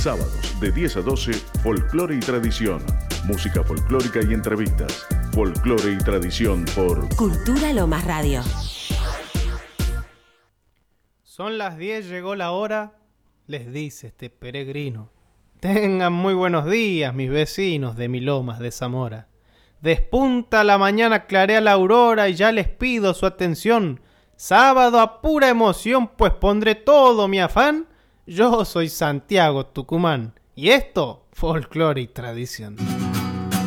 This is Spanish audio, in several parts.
Sábados de 10 a 12, folclore y tradición. Música folclórica y entrevistas. Folclore y tradición por Cultura Lomas Radio. Son las 10, llegó la hora, les dice este peregrino. Tengan muy buenos días, mis vecinos de Milomas de Zamora. Despunta la mañana, clarea la aurora y ya les pido su atención. Sábado a pura emoción, pues pondré todo mi afán. Yo soy Santiago Tucumán y esto, folclore y tradición.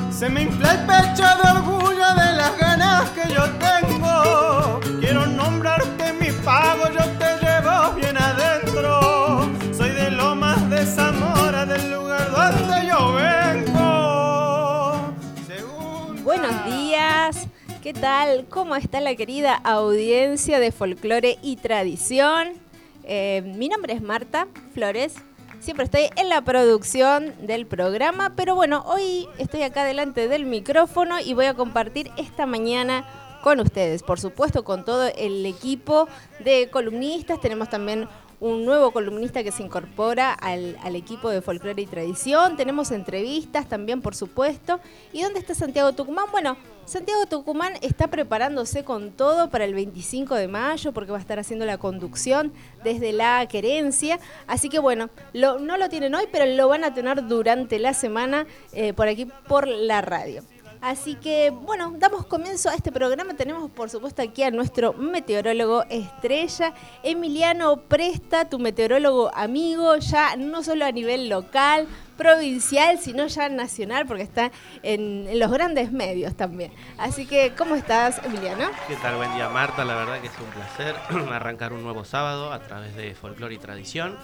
Se me infla el pecho de orgullo de las ganas que yo tengo. Quiero nombrarte mi pago, yo te llevo bien adentro. Soy de Lomas de Zamora, del lugar donde yo vengo. Según Buenos días, ¿qué tal? ¿Cómo está la querida audiencia de folclore y tradición? Eh, mi nombre es Marta Flores, siempre estoy en la producción del programa, pero bueno, hoy estoy acá delante del micrófono y voy a compartir esta mañana con ustedes, por supuesto con todo el equipo de columnistas, tenemos también un nuevo columnista que se incorpora al, al equipo de Folclore y Tradición. Tenemos entrevistas también, por supuesto. ¿Y dónde está Santiago Tucumán? Bueno, Santiago Tucumán está preparándose con todo para el 25 de mayo porque va a estar haciendo la conducción desde la querencia. Así que bueno, lo- no lo tienen hoy, pero lo van a tener durante la semana eh, por aquí, por la radio. Así que, bueno, damos comienzo a este programa. Tenemos, por supuesto, aquí a nuestro meteorólogo estrella, Emiliano Presta, tu meteorólogo amigo, ya no solo a nivel local, provincial, sino ya nacional, porque está en, los grandes medios también. Así que, ¿cómo estás, Emiliano? ¿Qué tal? Buen día Marta, la verdad que es un placer arrancar un nuevo sábado a través de Folclore y Tradición,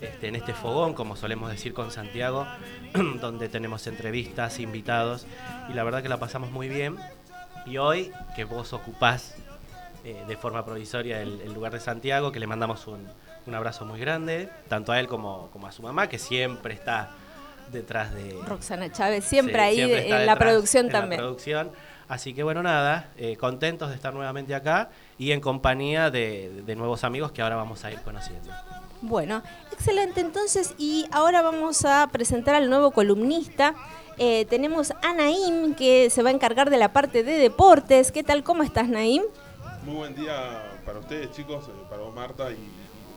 este, en este fogón, como solemos decir con Santiago, donde tenemos entrevistas, invitados, y la verdad que la pasamos muy bien. Y hoy, que vos ocupás eh, de forma provisoria el, lugar de Santiago, que le mandamos un, un abrazo muy grande, tanto a él como a su mamá, que siempre está detrás de, Roxana Chávez, siempre Sí, ahí siempre en la producción en la también. producción. Así que bueno, nada, eh, contentos de estar nuevamente acá y en compañía de, de nuevos amigos que ahora vamos a ir conociendo. Bueno, excelente. Entonces, y ahora vamos a presentar al nuevo columnista. Eh, tenemos a Naim, que se va a encargar de la parte de deportes. ¿Qué tal? ¿Cómo estás, Naim? Muy buen día para ustedes, chicos, eh, para vos, Marta, y,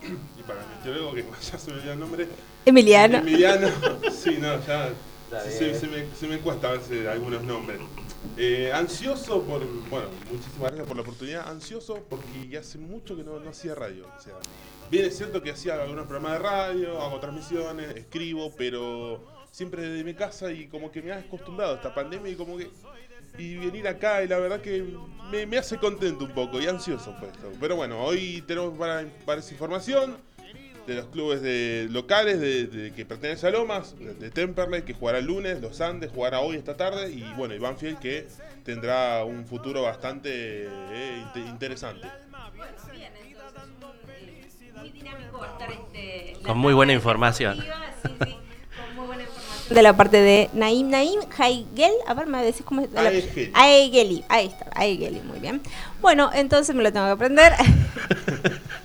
y para mi teólogo, que ya se me olvidó el nombre. Emiliano. Emiliano. Sí, no, ya se, se me, se me cuesta a veces algunos nombres. Eh, ansioso por, bueno, muchísimas gracias por la oportunidad. Ansioso porque hace mucho que no, no hacía radio. O sea, bien es cierto que hacía algunos programas de radio, hago transmisiones, escribo, pero siempre desde mi casa y como que me ha acostumbrado a esta pandemia y como que y venir acá y la verdad que me, me hace contento un poco y ansioso pues esto. Pero bueno, hoy tenemos para, para esa información de los clubes de, locales de, de- que pertenecen a Lomas, de, de Temperley, que jugará el lunes, los Andes jugará hoy esta tarde y bueno, y Banfield que tendrá un futuro bastante eh, inte- interesante. Con muy buena información. De la parte de Naim. Naim Haigel. A ver, me decís cómo es. Aegeli. Ahí está, Aegeli, muy bien. Bueno, entonces me lo tengo que aprender.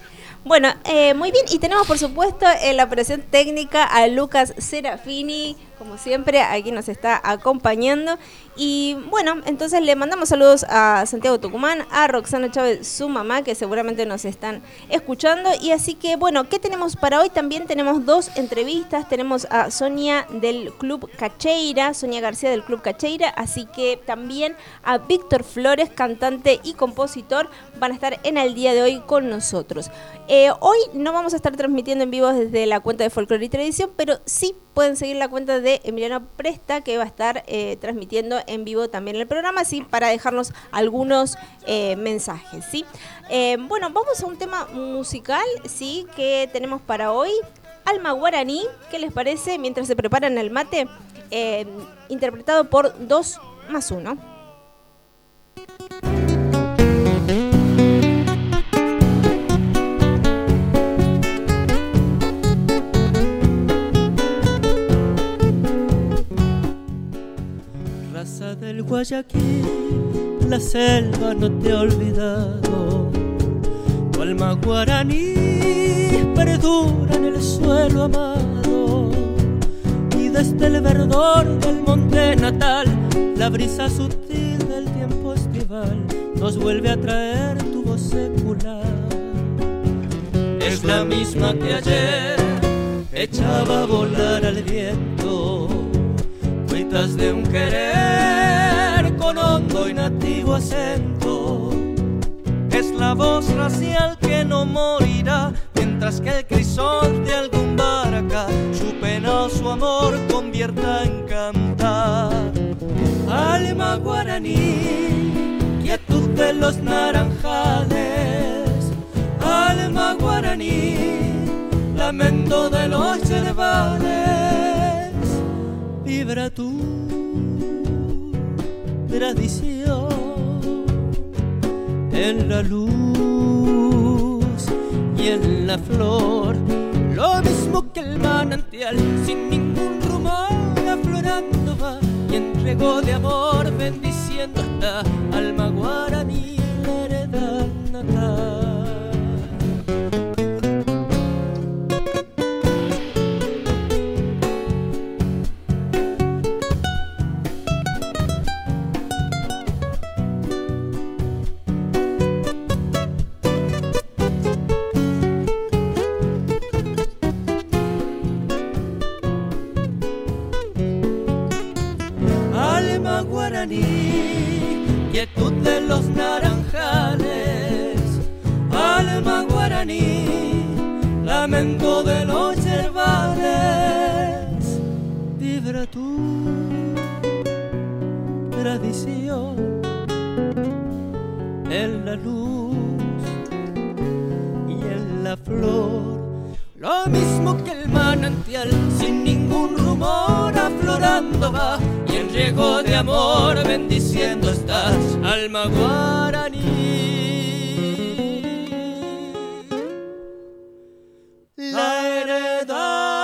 Bueno, eh, muy bien, y tenemos por supuesto en la operación técnica a Lucas Serafini, como siempre, aquí nos está acompañando. Y bueno, entonces le mandamos saludos a Santiago Tucumán, a Roxana Chávez, su mamá, que seguramente nos están escuchando. Y así que bueno, ¿qué tenemos para hoy? También tenemos dos entrevistas, tenemos a Sonia del Club Cacheira, Sonia García del Club Cacheira, así que también a Víctor Flores, cantante y compositor, van a estar en el día de hoy con nosotros. Eh, hoy no vamos a estar transmitiendo en vivo desde la cuenta de Folklore y Tradición, pero sí pueden seguir la cuenta de Emiliano Presta, que va a estar eh, transmitiendo en vivo también el programa, sí, para dejarnos algunos eh, mensajes, ¿sí? Eh, bueno, vamos a un tema musical, ¿sí? Que tenemos para hoy. Alma Guaraní, ¿qué les parece? Mientras se preparan el mate, interpretado por 2 más 1. Del Guayaquil, la selva no te ha olvidado. Tu alma guaraní perdura en el suelo amado. desde el verdor del monte natal, la brisa sutil del tiempo estival nos vuelve a traer tu voz secular. Es la misma que ayer echaba a volar al viento, cuitas de un querer con hondo y nativo acento. Es la voz racial que no morirá, mientras que el crisol de algún barca su pena o su amor convierta en cantar. Alma guaraní, quietud de los naranjales, alma guaraní, lamento de los yerbales, vibra tu tradición en la luz y en la flor, lo mismo que el manantial, sin ningún rumor aflorando va y entregó de amor bendiciendo esta alma guaraní, la heredad natal. Guaraní, quietud de los naranjales, alma guaraní, lamento de los yerbales, vibra tu tradición en la luz y en la flor. Lo mismo que el manantial, sin ningún rumor, aflorando va en riego de amor bendiciendo estás, alma guaraní. La heredad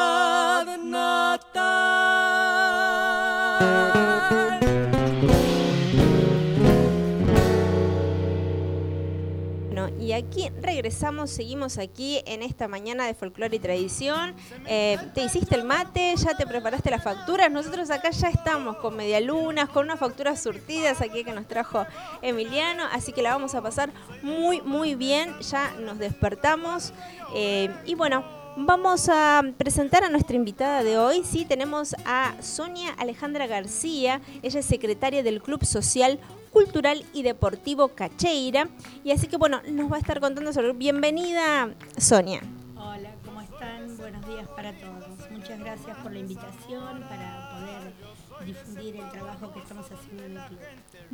y aquí regresamos, seguimos aquí en esta mañana de folclore y tradición. Eh, ¿Te hiciste el mate? ¿Ya te preparaste las facturas? Nosotros acá ya estamos con medialunas, con unas facturas surtidas aquí que nos trajo Emiliano, así que la vamos a pasar muy, muy bien. Ya nos despertamos. eh, y bueno, vamos a presentar a nuestra invitada de hoy. Sí, tenemos a Sonia Alejandra García. Ella es secretaria del Club Social Cultural y Deportivo Cacheira. Y así que bueno, nos va a estar contando sobre... Bienvenida, Sonia. Hola, ¿cómo están? Buenos días para todos. Muchas gracias por la invitación para poder difundir el trabajo que estamos haciendo en el club.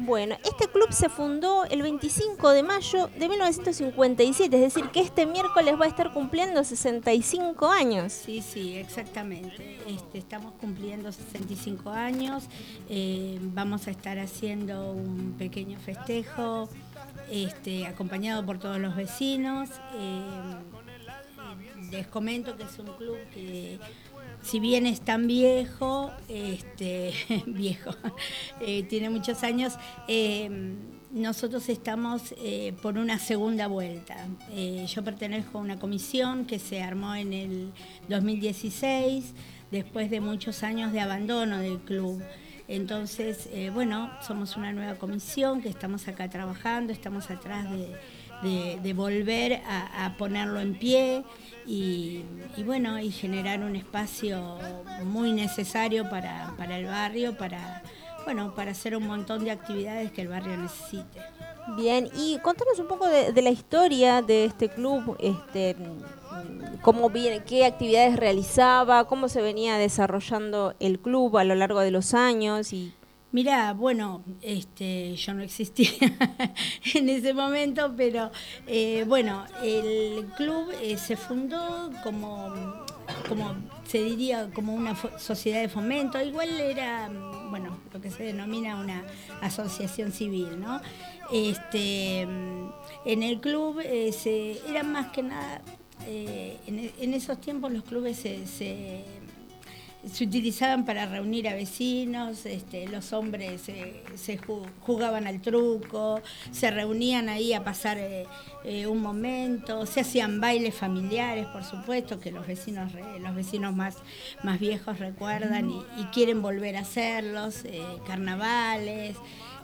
Bueno, este club se fundó el 25 de mayo de 1957, es decir, que este miércoles va a estar cumpliendo 65 años. Sí, sí, exactamente. Este, estamos cumpliendo 65 años. eh, vamos a estar haciendo un pequeño festejo este, acompañado por todos los vecinos. eh, les comento que es un club que si bien es tan viejo, este, viejo, eh, tiene muchos años, eh, nosotros estamos eh, por una segunda vuelta. Eh, yo pertenezco a una comisión que se armó en el 2016, después de muchos años de abandono del club. Entonces, bueno, somos una nueva comisión que estamos acá trabajando, estamos atrás de, de- volver a, ponerlo en pie y, bueno, y generar un espacio muy necesario para, para el barrio, para, bueno, para hacer un montón de actividades que el barrio necesite. Bien, y contanos un poco de, de la historia de este club, este, cómo viene, qué actividades realizaba, cómo se venía desarrollando el club a lo largo de los años y Mira, bueno, este, yo no existía en ese momento, pero eh, bueno, el club eh, se fundó como, como se diría, como una sociedad de fomento. Igual era, mm, bueno, lo que se denomina una asociación civil, ¿no? Este, mm, en el club eh, se, era más que nada, eh, en, en esos tiempos los clubes se- se se utilizaban para reunir a vecinos, este, los hombres eh, se jugaban al truco, se reunían ahí a pasar eh, eh, un momento, se hacían bailes familiares, por supuesto, que los vecinos, los vecinos más, más viejos recuerdan y, quieren volver a hacerlos, carnavales,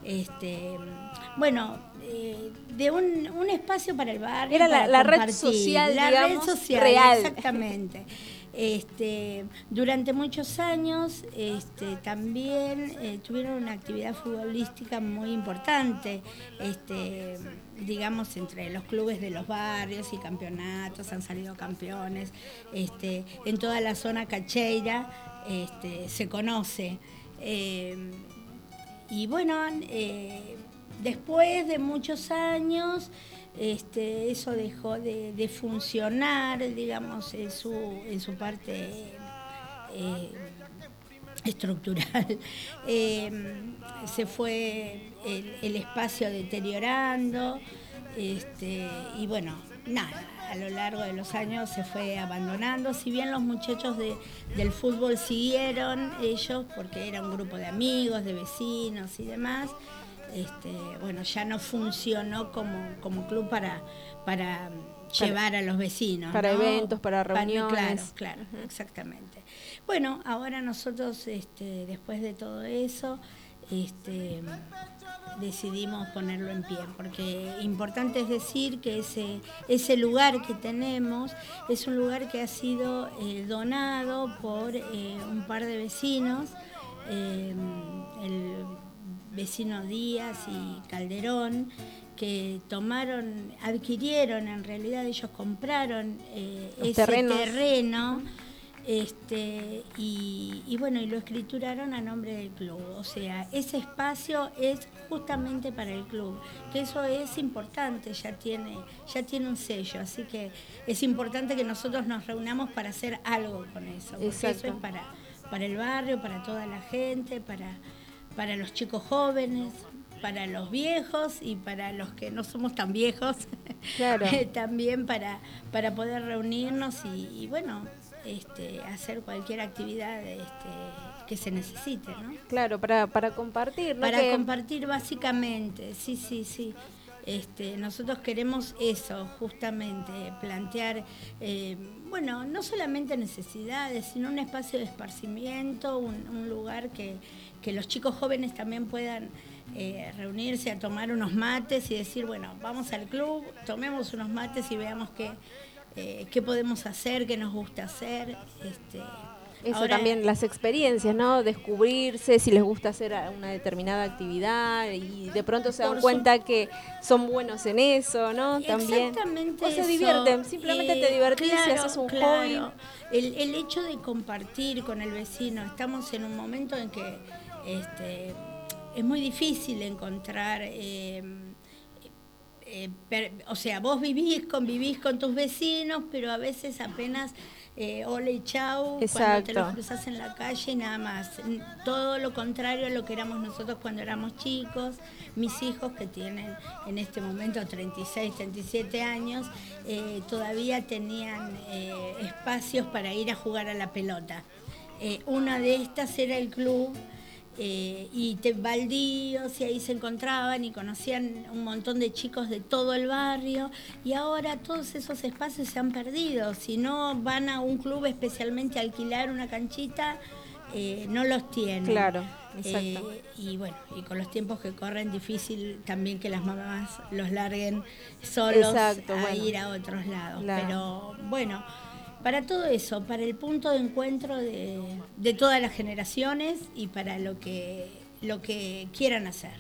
este, bueno, de un, espacio para el barrio. Era la, red social, la red social, real. Exactamente. Este, durante muchos años este, también eh, tuvieron una actividad futbolística muy importante, este, digamos, entre los clubes de los barrios y campeonatos, han salido campeones. En toda la zona cacheira se conoce. Eh, y bueno, eh, después de muchos años, este, eso dejó de, funcionar, digamos, en su, en su parte eh, estructural. Em, se fue el, espacio deteriorando este, y bueno, nada, a lo largo de los años se fue abandonando, si bien los muchachos del fútbol siguieron ellos, porque era un grupo de amigos, de vecinos y demás, este, bueno, ya no funcionó como, club para, para, llevar a los vecinos. Para eventos, para reuniones. claro, claro, exactamente. Bueno, ahora nosotros, este, después de todo eso, este, decidimos ponerlo en pie, porque importante es decir que ese, ese lugar que tenemos es un lugar que ha sido eh, donado por eh, un par de vecinos. Eh, el vecino Díaz y Calderón, que tomaron, adquirieron, en realidad ellos compraron eh, ese terreno. Este, y, bueno, y lo escrituraron a nombre del club. O sea, ese espacio es justamente para el club, que eso es importante, ya tiene, ya tiene un sello, así que es importante que nosotros nos reunamos para hacer algo con eso, porque eso es para, para el barrio, para toda la gente, para, para los chicos jóvenes, para los viejos y para los que no somos tan viejos, claro. también para, para poder reunirnos y, bueno, este, hacer cualquier actividad este, que se necesite, ¿no? Claro, para, para compartir, Para compartir básicamente, sí, sí, sí. Este, nosotros queremos eso, justamente, plantear, eh, bueno, no solamente necesidades, sino un espacio de esparcimiento, un, lugar que, los chicos jóvenes también puedan eh, reunirse a tomar unos mates y decir, bueno, vamos al club, tomemos unos mates y veamos qué, eh, qué podemos hacer, qué nos gusta hacer. Este, eso también, las experiencias, ¿no? Descubrirse si les gusta hacer una determinada actividad y de pronto se dan cuenta que son buenos en eso, ¿no? También. Exactamente. O se divierten, simplemente te divertís y haces un hobby. El, el hecho de compartir con el vecino, estamos en un momento en que este, es muy difícil encontrar. Eh, eh, o sea, vos vivís, convivís con tus vecinos, pero a veces apenas eh, hola y chau, cuando te los cruzas en la calle y nada más. Todo lo contrario a lo que éramos nosotros cuando éramos chicos. Mis hijos, que tienen en este momento 36, 37 años, eh, todavía tenían eh, espacios para ir a jugar a la pelota. una de estas era el club eh, y te, baldíos y ahí se encontraban y conocían un montón de chicos de todo el barrio y ahora todos esos espacios se han perdido. Si no van a un club especialmente a alquilar una canchita, eh, no los tienen. Claro, exacto. Eh, y bueno, y con los tiempos que corren, difícil también que las mamás los larguen solos a ir a otros lados. Pero bueno para todo eso, para el punto de encuentro de, todas las generaciones y para lo que, lo que quieran hacer.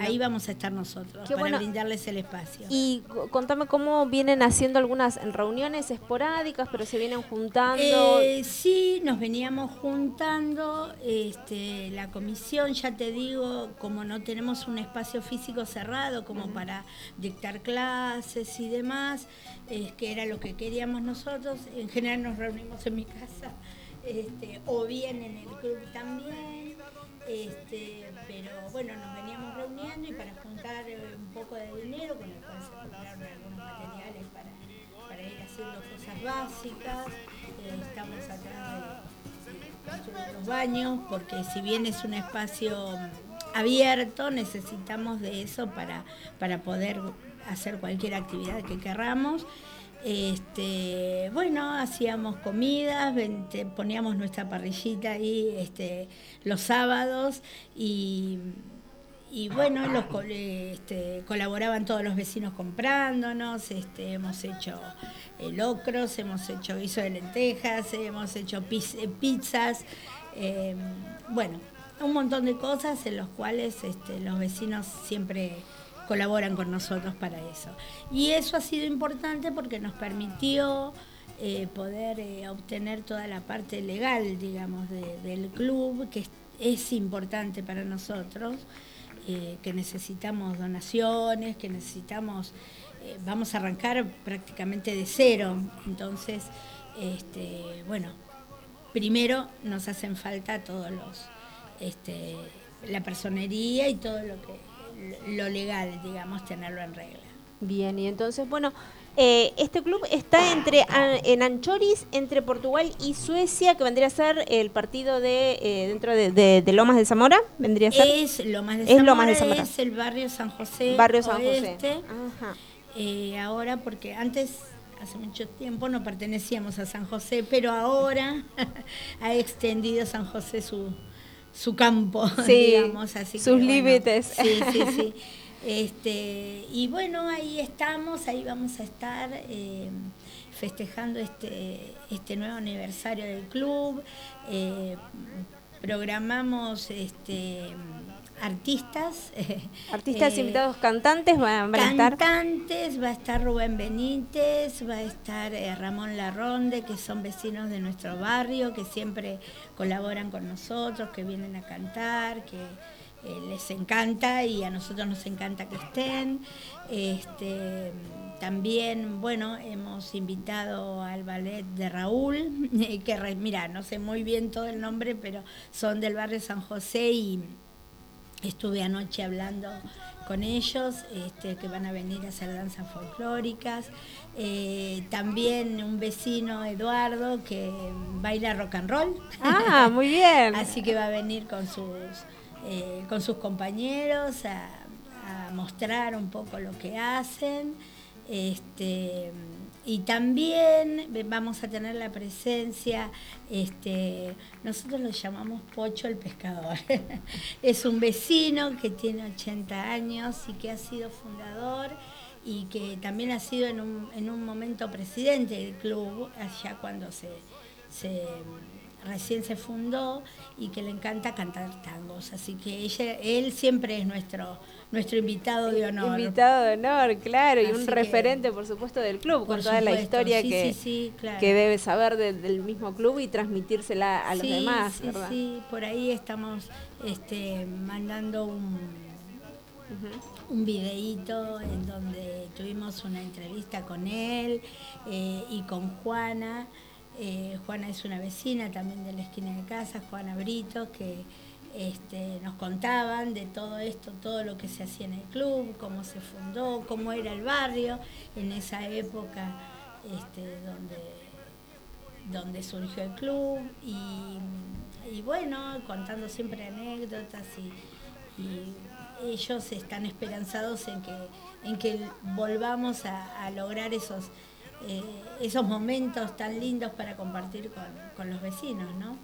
Ahí vamos a estar nosotros, para brindarles el espacio. Y contame cómo vienen haciendo algunas reuniones esporádicas, pero se vienen juntando. Eh, sí, nos veníamos juntando. Este, la comisión, ya te digo, como no tenemos un espacio físico cerrado como para dictar clases y demás, es que era lo que queríamos nosotros. En general nos reunimos en mi casa, este, o bien en el club también. Este, pero bueno, nos veníamos reuniendo y para juntar eh, un poco de dinero, con el cual se compraron algunos materiales para, ir haciendo cosas básicas. Eh, estamos de, construir los baños, porque si bien es un espacio abierto, necesitamos de eso para, para poder hacer cualquier actividad que querramos. Este, bueno, hacíamos comidas, poníamos nuestra parrillita ahí este, los sábados y, bueno, los, este, colaboraban todos los vecinos comprándonos, este, hemos hecho eh, locros, hemos hecho guiso de lentejas, hemos hecho eh, pizzas, eh, bueno, un montón de cosas en los cuales este, los vecinos siempre colaboran con nosotros para eso. Y eso ha sido importante porque nos permitió eh, poder eh, obtener toda la parte legal, digamos, del club, que es, importante para nosotros, eh, que necesitamos donaciones, que necesitamos, vamos a arrancar prácticamente de cero. Entonces, este, bueno, primero nos hacen falta todos los, este, la personería y todo lo que lo legal, digamos, tenerlo en regla. Bien, y entonces, bueno, eh, este club está entre en Anchoris, entre Portugal y Suecia, que vendría a ser el partido de eh, dentro de, Lomas de Zamora, vendría a ser. Es Lomas de Zamora, es, Lomas de Zamora. es el barrio San José. Barrio San José. Eh, ahora, porque antes hace mucho tiempo no pertenecíamos a San José, pero ahora ha extendido San José su, su campo, digamos. Así sus límites. sí, sí, sí. Este, y bueno, ahí estamos, ahí vamos a estar eh, festejando este, este nuevo aniversario del club. Eh, programamos este, artistas. Artistas eh, invitados, cantantes van, a estar. Cantantes, va a estar Rubén Benítez, va a estar eh, Ramón Larronde, que son vecinos de nuestro barrio, que siempre colaboran con nosotros, que vienen a cantar, que eh, les encanta y a nosotros nos encanta que estén. Este, también, bueno, hemos invitado al ballet de Raúl, que mira, no sé muy bien todo el nombre, pero son del barrio San José y Estuve anoche hablando con ellos, este, que van a venir a hacer danzas folclóricas. Eh, también un vecino, Eduardo, que baila rock and roll. Ah, muy bien. Así que va a venir con sus, eh, con sus compañeros a, a, mostrar un poco lo que hacen. Este, y también vamos a tener la presencia, este, nosotros lo llamamos Pocho el Pescador. es un vecino que tiene 80 años y que ha sido fundador y que también ha sido en un, en un momento presidente del club, allá cuando se, se recién se fundó y que le encanta cantar tangos. Así que ella, él siempre es nuestro nuestro invitado de honor. Invitado de honor, claro, y un referente, por supuesto, del club, con toda la historia que, que debe saber del mismo club y transmitírsela a los demás. ¿verdad? Sí, por ahí estamos este, mandando un, un videíto en donde tuvimos una entrevista con él eh, y con Juana. Eh, Juana es una vecina también de la esquina de casa, Juana Brito, que este, nos contaban de todo esto, todo lo que se hacía en el club, cómo se fundó, cómo era el barrio en esa época este, donde, donde surgió el club. Y, bueno, contando siempre anécdotas y, ellos están esperanzados en que, en que volvamos a, lograr esos, eh, esos momentos tan lindos para compartir con, con los vecinos, ¿no?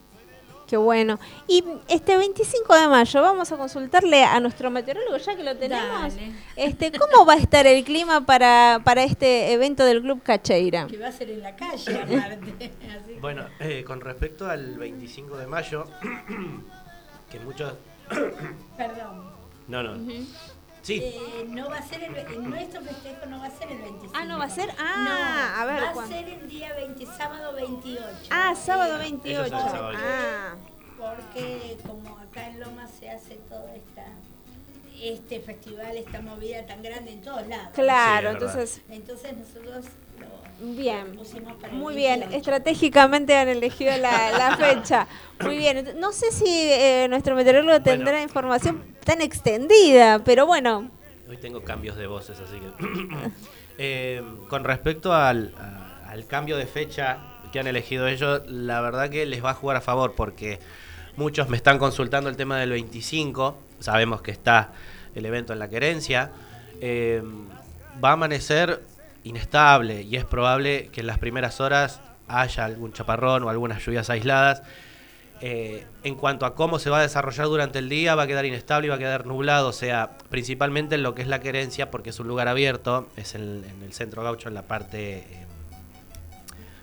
Qué bueno. Y este 25 de mayo vamos a consultarle a nuestro meteorólogo, ya que lo tenemos. Este, ¿Cómo va a estar el clima para, para este evento del Club Cacheira? Que va a ser en la calle, aparte. Bueno, eh, con respecto al 25 de mayo, que muchos... Perdón. No, no. Sí. Eh, no va a ser el, nuestro festejo no va a ser el 25. Ah, no va a ser. Ah, a ver. Va a ser el día 20, sábado 28. Ah, sábado 28. ah. Porque como acá en Loma se hace todo esta este festival, esta movida tan grande en todos lados. Claro, entonces. Entonces nosotros Bien, muy bien. Estratégicamente han elegido la, fecha. Muy bien. No sé si eh, nuestro meteorólogo tendrá información tan extendida, pero bueno. Hoy tengo cambios de voces, así que. Eh, con respecto al, cambio de fecha que han elegido ellos, la verdad que les va a jugar a favor porque muchos me están consultando el tema del 25, sabemos que está el evento en la querencia, eh, va a amanecer inestable y es probable que en las primeras horas haya algún chaparrón o algunas lluvias aisladas. Eh, en cuanto a cómo se va a desarrollar durante el día, va a quedar inestable y va a quedar nublado, o sea, principalmente en lo que es la querencia, porque es un lugar abierto, es en, el centro gaucho, en la parte eh,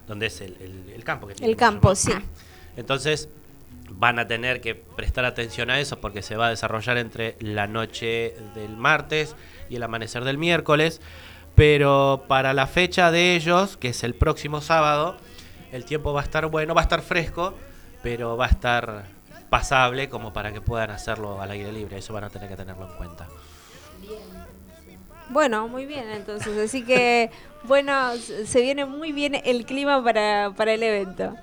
donde es el, campo. Que el campo, sí. Entonces, van a tener que prestar atención a eso porque se va a desarrollar entre la noche del martes y el amanecer del miércoles. Pero para la fecha de ellos, que es el próximo sábado, el tiempo va a estar bueno, va a estar fresco, pero va a estar pasable como para que puedan hacerlo al aire libre. Eso van a tener que tenerlo en cuenta. Bueno, muy bien, entonces. Así que, bueno, se viene muy bien el clima para, para el evento.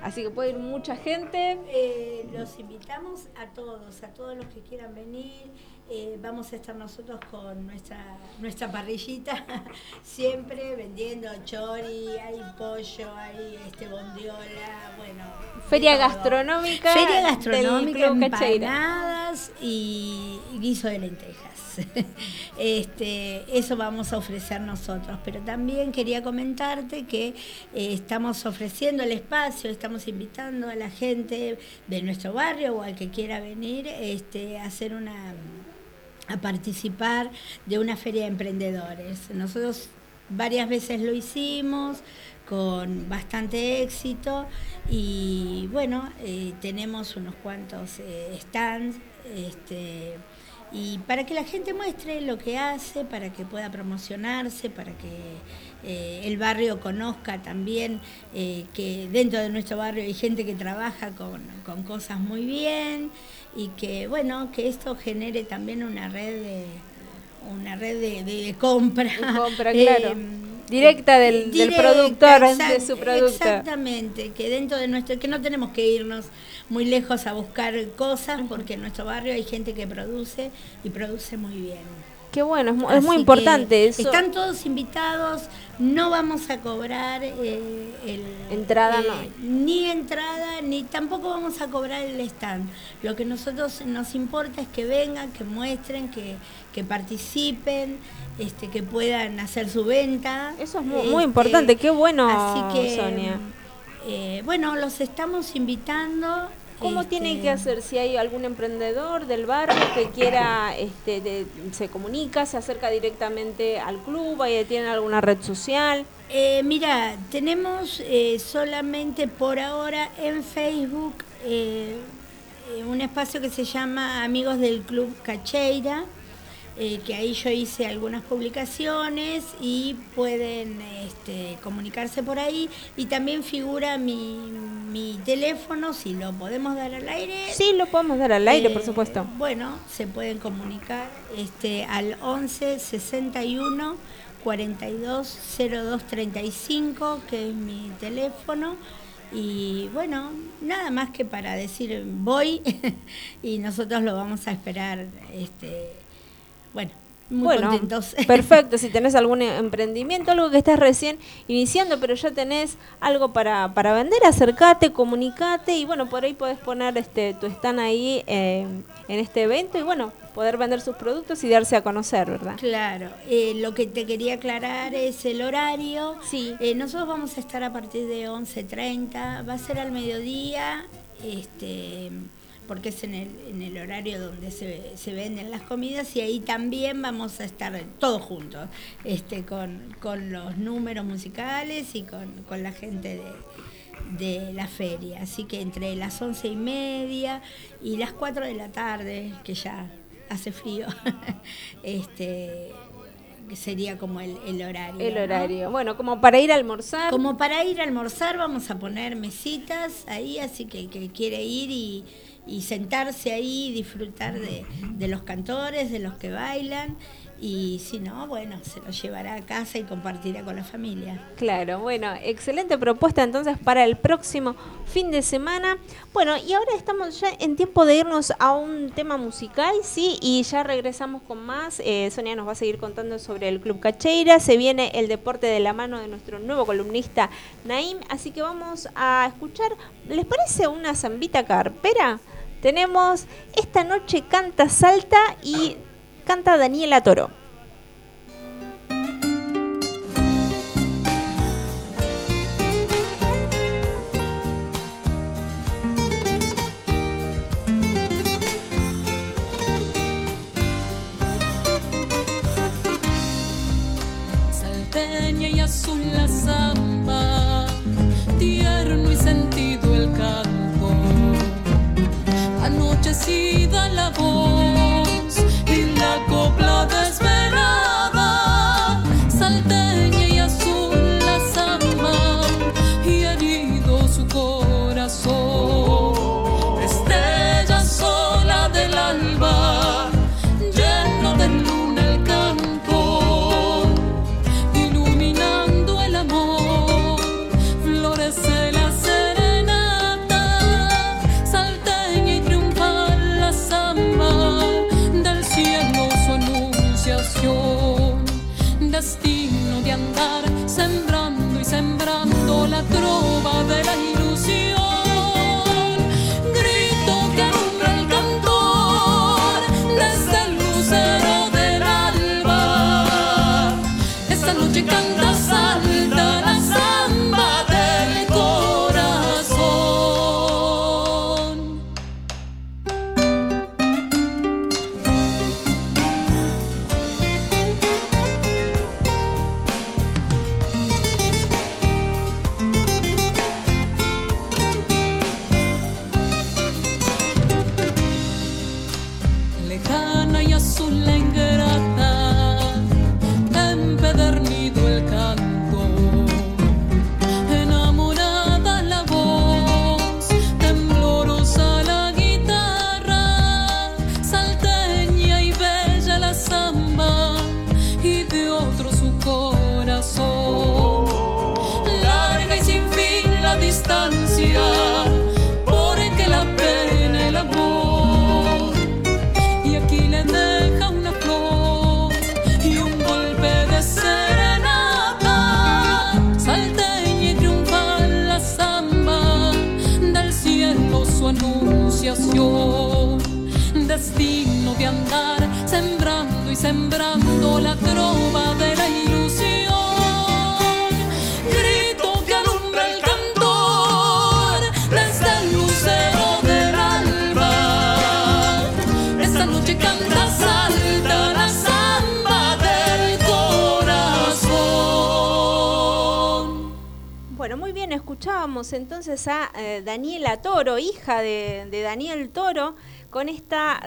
Así que puede ir mucha gente. Eh, los invitamos a todos, a todos los que quieran venir. Eh, vamos a estar nosotros con nuestra nuestra parrillita siempre vendiendo chori, hay pollo, hay este bondiola, bueno. Feria gastronómica. Feria gastronómica, empanadas y guiso de lentejas. este, eso vamos a ofrecer nosotros, pero también quería comentarte que eh, estamos ofreciendo el espacio, estamos invitando a la gente de nuestro barrio o al que quiera venir este, a hacer una a participar de una feria de emprendedores. Nosotros varias veces lo hicimos con bastante éxito y bueno, eh, tenemos unos cuantos eh, stands este, y para que la gente muestre lo que hace, para que pueda promocionarse, para que eh, el barrio conozca también que dentro de nuestro barrio hay gente que trabaja con, con cosas muy bien y que bueno que esto genere también una red de una red de, compra, compra claro. Em, directa del, del productor de su producto. exactamente que dentro de nuestro que no tenemos que irnos muy lejos a buscar cosas porque en nuestro barrio hay gente que produce y produce muy bien Qué bueno, es, muy importante eso. Están todos invitados, no vamos a cobrar eh, el, entrada, eh, ni entrada, ni tampoco vamos a cobrar el stand. Lo que nosotros nos importa es que vengan, que muestren, que, que participen, este, que puedan hacer su venta. Eso es muy, este, importante, qué bueno, así que, Sonia. Eh, bueno, los estamos invitando ¿Cómo tiene tienen que este, hacer? Si hay algún emprendedor del barrio que quiera, este, se comunica, se acerca directamente al club, tienen alguna red social. Eh, mira, tenemos eh, solamente por ahora en Facebook eh, un espacio que se llama Amigos del Club Cacheira eh, que ahí yo hice algunas publicaciones y pueden este, comunicarse por ahí. Y también figura mi, mi, teléfono, si lo podemos dar al aire. Sí, lo podemos dar al aire, por eh, supuesto. Bueno, se pueden comunicar este, al 11 61 42 02 35, que es mi teléfono. Y bueno, nada más que para decir voy y nosotros lo vamos a esperar este, bueno, muy contentos. Perfecto, si tenés algún emprendimiento, algo que estás recién iniciando, pero ya tenés algo para, para vender, acércate, comunicate y bueno, por ahí podés poner este tu stand ahí eh, en este evento y bueno, poder vender sus productos y darse a conocer, ¿verdad? Claro, eh, lo que te quería aclarar es el horario. Sí. Eh, nosotros vamos a estar a partir de 11.30, va a ser al mediodía. Este, porque es en el, en el horario donde se, se, venden las comidas y ahí también vamos a estar todos juntos, este, con, con los números musicales y con, con la gente de, de, la feria. Así que entre las once y media y las cuatro de la tarde, que ya hace frío, este sería como el, el horario. El horario. Bueno, como para ir a almorzar. Como para ir a almorzar vamos a poner mesitas ahí, así que el que quiere ir y y sentarse ahí disfrutar de, de los cantores, de los que bailan y si no, bueno, se lo llevará a casa y compartirá con la familia. Claro, bueno, excelente propuesta entonces para el próximo fin de semana. Bueno, y ahora estamos ya en tiempo de irnos a un tema musical, ¿sí? Y ya regresamos con más. Eh, Sonia nos va a seguir contando sobre el Club Cacheira. Se viene el deporte de la mano de nuestro nuevo columnista Naim. Así que vamos a escuchar, ¿les parece una zambita carpera? Tenemos Esta noche canta salta y canta Daniela Toro. Salteña y azul la anochecida la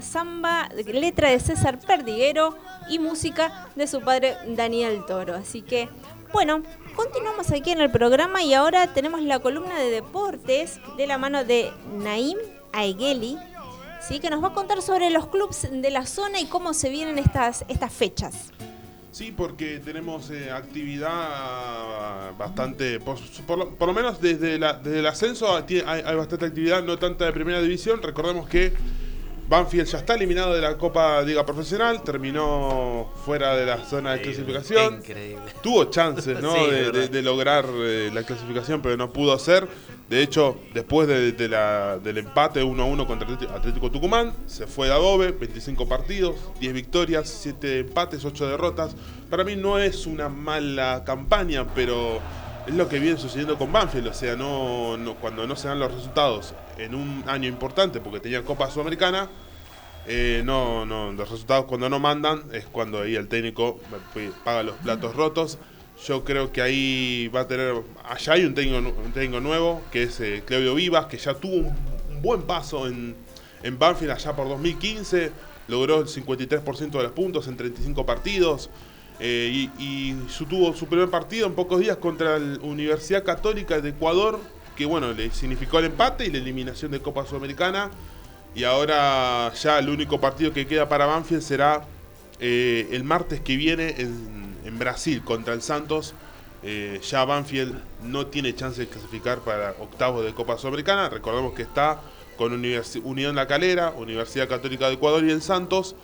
samba, letra de César Perdiguero y música de su padre Daniel Toro. Así que, bueno, continuamos aquí en el programa y ahora tenemos la columna de deportes de la mano de Naim Aigeli, ¿sí? que nos va a contar sobre los clubes de la zona y cómo se vienen estas, estas fechas. Sí, porque tenemos eh, actividad bastante, por, lo, menos desde, desde el ascenso hay, hay bastante actividad, no tanta de primera división. Recordemos que Banfield ya está eliminado de la Copa Liga Profesional, terminó fuera de la zona de clasificación. Increíble. Tuvo chances ¿no? Sí, de, de- de lograr eh, la clasificación, pero no pudo hacer. De hecho, después de, de la- del empate 1 a 1 contra Atlético Tucumán, se fue de Adobe, 25 partidos, 10 victorias, 7 empates, 8 derrotas. Para mí no es una mala campaña, pero es lo que viene sucediendo con Banfield. O sea, no, cuando no se dan los resultados en un año importante, porque tenía Copa Sudamericana, eh, no, los resultados cuando no mandan es cuando ahí el técnico eh, paga los platos rotos. Yo creo que ahí va a tener, allá hay un técnico, nuevo, que es eh, Claudio Vivas, que ya tuvo un, un buen paso en, en Banfield allá por 2015, logró el 53% de los puntos en 35 partidos. Eh, y y su, tuvo su primer partido en pocos días contra la Universidad Católica de Ecuador, que bueno, le significó el empate y la eliminación de Copa Sudamericana. Y ahora ya el único partido que queda para Banfield será eh, el martes que viene en, Brasil contra el Santos. Eh, ya Banfield no tiene chance de clasificar para octavos de Copa Sudamericana. Recordemos que está con Universi- Unión La Calera, Universidad Católica de Ecuador y el Santos,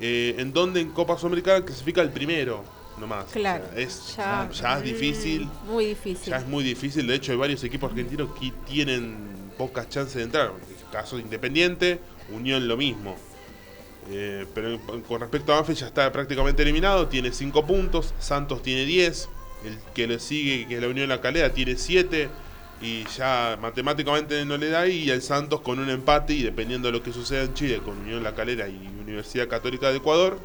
eh, en donde en Copa Sudamericana clasifica el primero, nomás. O sea, Claro. es, Ya. es difícil. Muy difícil. Ya es muy difícil, de hecho hay varios equipos argentinos que tienen pocas chances de entrar. Caso de Independiente, Unión lo mismo. Eh, pero en- con respecto a Banfield ya está prácticamente eliminado, tiene 5 puntos, Santos tiene 10, el que le sigue, que es la Unión La Calera, tiene 7 y ya matemáticamente no le da y el Santos con un empate y dependiendo de lo que suceda en Chile con Unión La Calera y Universidad Católica de Ecuador,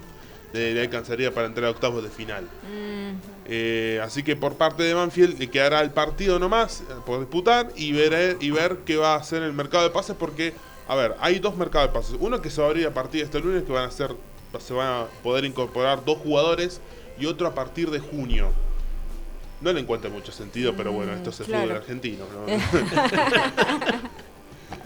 le, alcanzaría para entrar a octavos de final. Mm, Eh, así que por parte de Banfield le quedará el partido nomás eh, por disputar y ver, y ver qué va a hacer el mercado de pases porque, a ver, hay dos mercados de pases. Uno que se va a abrir a partir de este lunes que van a ser, se van a poder incorporar dos jugadores y otro a partir de junio. No le encuentro mucho sentido, pero bueno, esto es el claro. fútbol argentino. ¿no?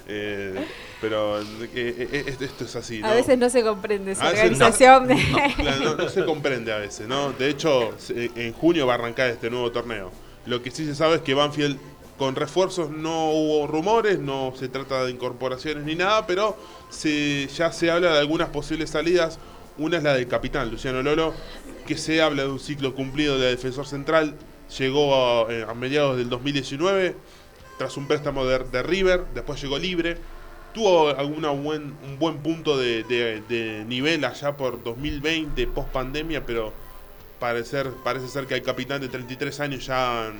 Eh, pero eh, eh, esto, es así. A ¿no? veces no se comprende esa A no. organización. de- No, claro, no, se comprende a veces, ¿no? De hecho, en junio va a arrancar este nuevo torneo. Lo que sí se sabe es que Banfield con refuerzos no hubo rumores, no se trata de incorporaciones ni nada, pero se, ya se habla de algunas posibles salidas. Una es la del capitán Luciano Lolo, que se habla de un ciclo cumplido de defensor central. Llegó a, eh, a mediados del 2019 tras un préstamo de, River, después llegó libre. Tuvo alguna buen, un buen punto de, nivel allá por 2020, post pandemia, pero parecer, parece ser que el capitán de 33 años ya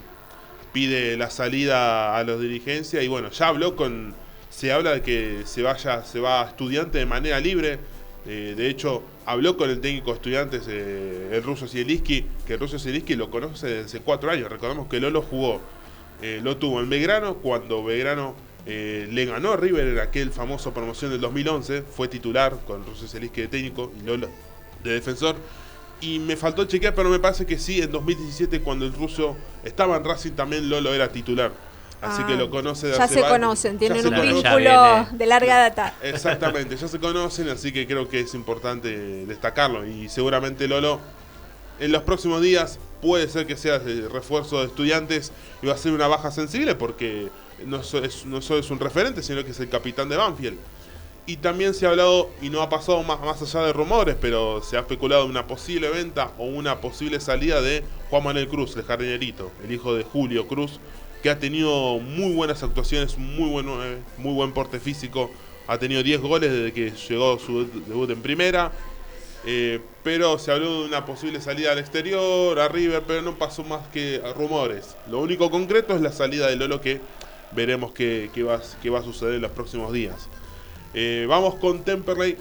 pide la salida a los dirigencias y bueno, ya habló con, se habla de que se vaya, se va estudiante de manera libre. Eh, de hecho, habló con el técnico estudiantes, eh, el ruso Zielinski, que el ruso Zielinski lo conoce desde cuatro años. Recordemos que Lolo jugó, eh, lo tuvo en Belgrano, cuando Belgrano le ganó a River en aquel famoso promoción del 2011, fue titular con el ruso Zielinski de técnico y Lolo de defensor. Y me faltó chequear, pero me parece que sí, en 2017 cuando el ruso estaba en Racing también Lolo era titular. Así Ah, que lo conoce de ya hace se conocen, tienen un vínculo de larga data. Exactamente, ya se conocen, así que creo que es importante destacarlo. Y seguramente Lolo en los próximos días puede ser que sea el refuerzo de estudiantes y va a ser una baja sensible porque no, so- es, no solo es un referente, sino que es el capitán de Banfield. Y también se ha hablado, y no ha pasado más, más allá de rumores, pero se ha especulado una posible venta o una posible salida de Juan Manuel Cruz, el jardinerito, el hijo de Julio Cruz, que ha tenido muy buenas actuaciones, muy buen, eh, muy buen porte físico, ha tenido 10 goles desde que llegó su debut en primera, eh, pero se habló de una posible salida al exterior, a River, pero no pasó más que rumores. Lo único concreto es la salida de Lolo que veremos qué, qué va, qué va a suceder en los próximos días. Eh, vamos con Temperley, eh,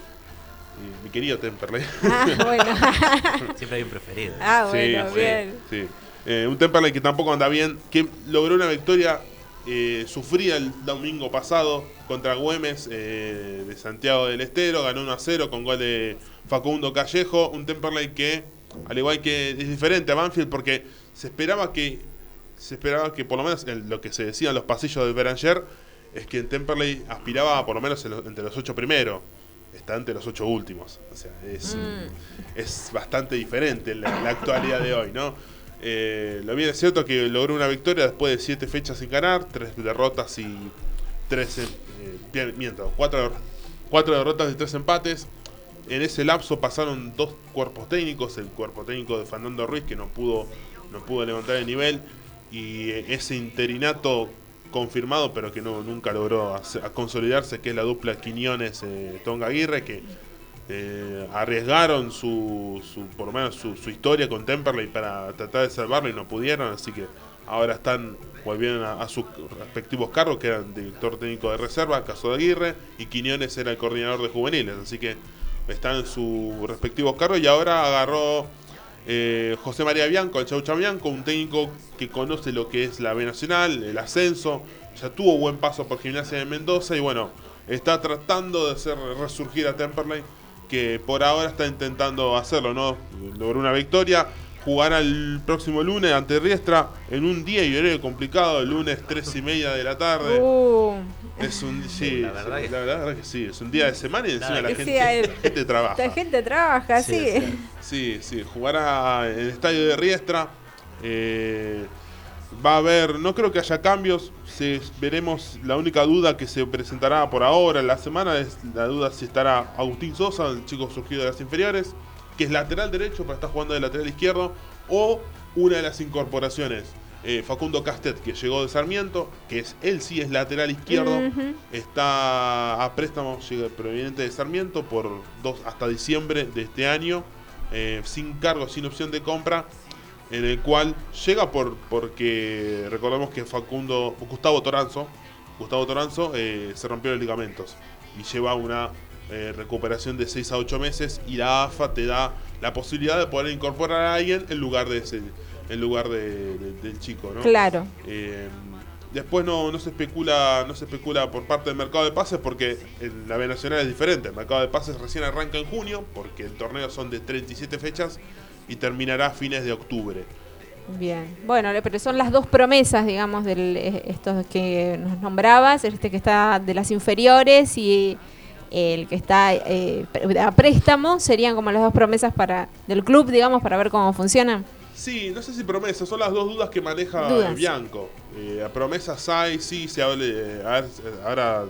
mi querido Temperley. Ah, bueno. Siempre hay un preferido. Ah, Sí, bueno, sí, bien. sí. Eh, un Temperley que tampoco anda bien, que logró una victoria eh, sufrida el domingo pasado contra Güemes eh, de Santiago del Estero, ganó 1 a 0 con gol de Facundo Callejo, un Temperley que, al igual que es diferente a Banfield, porque se esperaba que, se esperaba que por lo menos en lo que se decía en los pasillos del Beranger, es que en Temperley aspiraba a por lo menos en entre los ocho primeros. Está entre los ocho últimos. O sea, es, Mm. es bastante diferente la, la actualidad de hoy, ¿no? Eh, lo bien es cierto que logró una victoria después de siete fechas sin ganar, tres derrotas y tres, em- eh, miento, cuatro, cuatro derrotas y tres empates. En ese lapso pasaron dos cuerpos técnicos, el cuerpo técnico de Fernando Ruiz que no pudo, no pudo levantar el nivel y eh, ese interinato confirmado pero que no, nunca logró consolidarse que es la dupla Quiñones eh, Aguirre que eh, arriesgaron su, su- por lo menos su, su historia con Temperley para tratar de salvarlo y no pudieron, así que ahora están volvieron a, a sus respectivos cargos, que eran director técnico de reserva, caso de Aguirre, y Quiñones era el coordinador de juveniles, así que están en sus respectivos cargos. Y ahora agarró eh, José María Bianco, el Chaucha Bianco, un técnico que conoce lo que es la B Nacional, el ascenso, ya tuvo buen paso por Gimnasia de Mendoza y bueno, está tratando de hacer resurgir a Temperley, que por ahora está intentando hacerlo, ¿no? Logró una victoria, jugará el próximo lunes ante Riestra en un día y horario complicado, el lunes 3 y media de la tarde. Uh, Es Es un, sí, La verdad sí, que- la verdad que sí, es un día de semana y encima la gente, hay- la gente trabaja. Gente trabaja. Sí, sí. Sí, sí, jugará en el estadio de Riestra. eh, va a haber, no creo que haya cambios. Se, veremos la única duda que se presentará por ahora en la semana es la duda si estará Agustín Sosa, el chico surgido de las inferiores, que es lateral derecho, pero está jugando de lateral izquierdo, o una de las incorporaciones. eh, Facundo Castet, que llegó de Sarmiento, que es él sí es lateral izquierdo, está a préstamo llega proveniente de Sarmiento por dos hasta diciembre de este año, eh, sin cargo, sin opción de compra, en el cual llega por porque recordemos que Facundo Gustavo Toranzo, Gustavo Toranzo eh, se rompió los ligamentos y lleva una eh, recuperación de 6 a 8 meses y la AFA te da la posibilidad de poder incorporar a alguien en lugar de ese en lugar de- de- del chico, ¿no? Claro. Eh, después no, no se especula no se especula por parte del mercado de pases porque en la B Nacional es diferente. El mercado de pases recién arranca en junio porque el torneo son de 37 fechas y terminará a fines de octubre. Bien. Bueno, pero son las dos promesas, digamos, de estos que nos nombrabas, este que está de las inferiores y el que está eh, a préstamo, serían como las dos promesas para del club, digamos, para ver cómo funcionan. Sí, no sé si promesas, son las dos dudas que maneja Dudas. Bianco. Eh, promesas hay, sí, se hable, eh, eh, ahora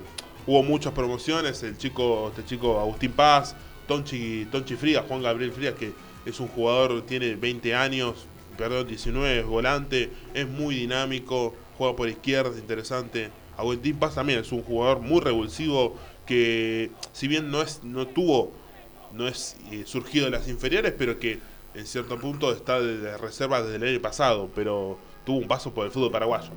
hubo muchas promociones, el chico, este chico Agustín Paz, Tonchi, Tonchi Frías, Juan Gabriel Frías, que es un jugador, tiene 20 años, perdón, 19, es volante, es muy dinámico, juega por izquierda, es interesante. Agustín Paz también es un jugador muy revulsivo que si bien no es no tuvo no es eh, surgido de las inferiores, pero que en cierto punto está de, de reserva desde el año pasado, pero tuvo un paso por el fútbol paraguayo,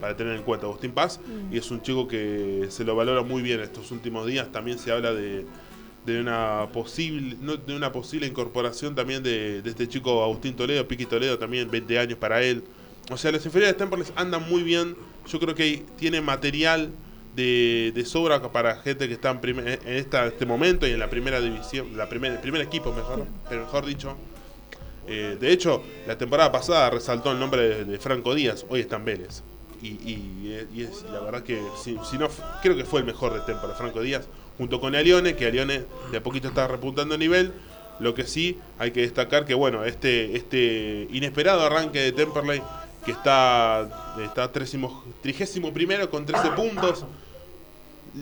para tener en cuenta Agustín Paz, y es un chico que se lo valora muy bien estos últimos días, también se habla de, de una posible no, de una posible incorporación también de, de este chico Agustín Toledo, Piqui Toledo también, 20 años para él. O sea, las inferiores de Temperley andan muy bien, yo creo que tiene material de, de sobra para gente que está en, primer- en esta, este momento y en la primera división, la primera, el primer equipo mejor, mejor dicho. Eh, de hecho, la temporada pasada resaltó el nombre de, de Franco Díaz, hoy está en Vélez. Y, y- y es la verdad que, si, si no, creo que fue el mejor de Tempora, Franco Díaz, junto con Alione, que Alione de a poquito está repuntando nivel. Lo que sí hay que destacar que, bueno, este, este inesperado arranque de Temperley, que está, está trigésimo primero con 13 puntos,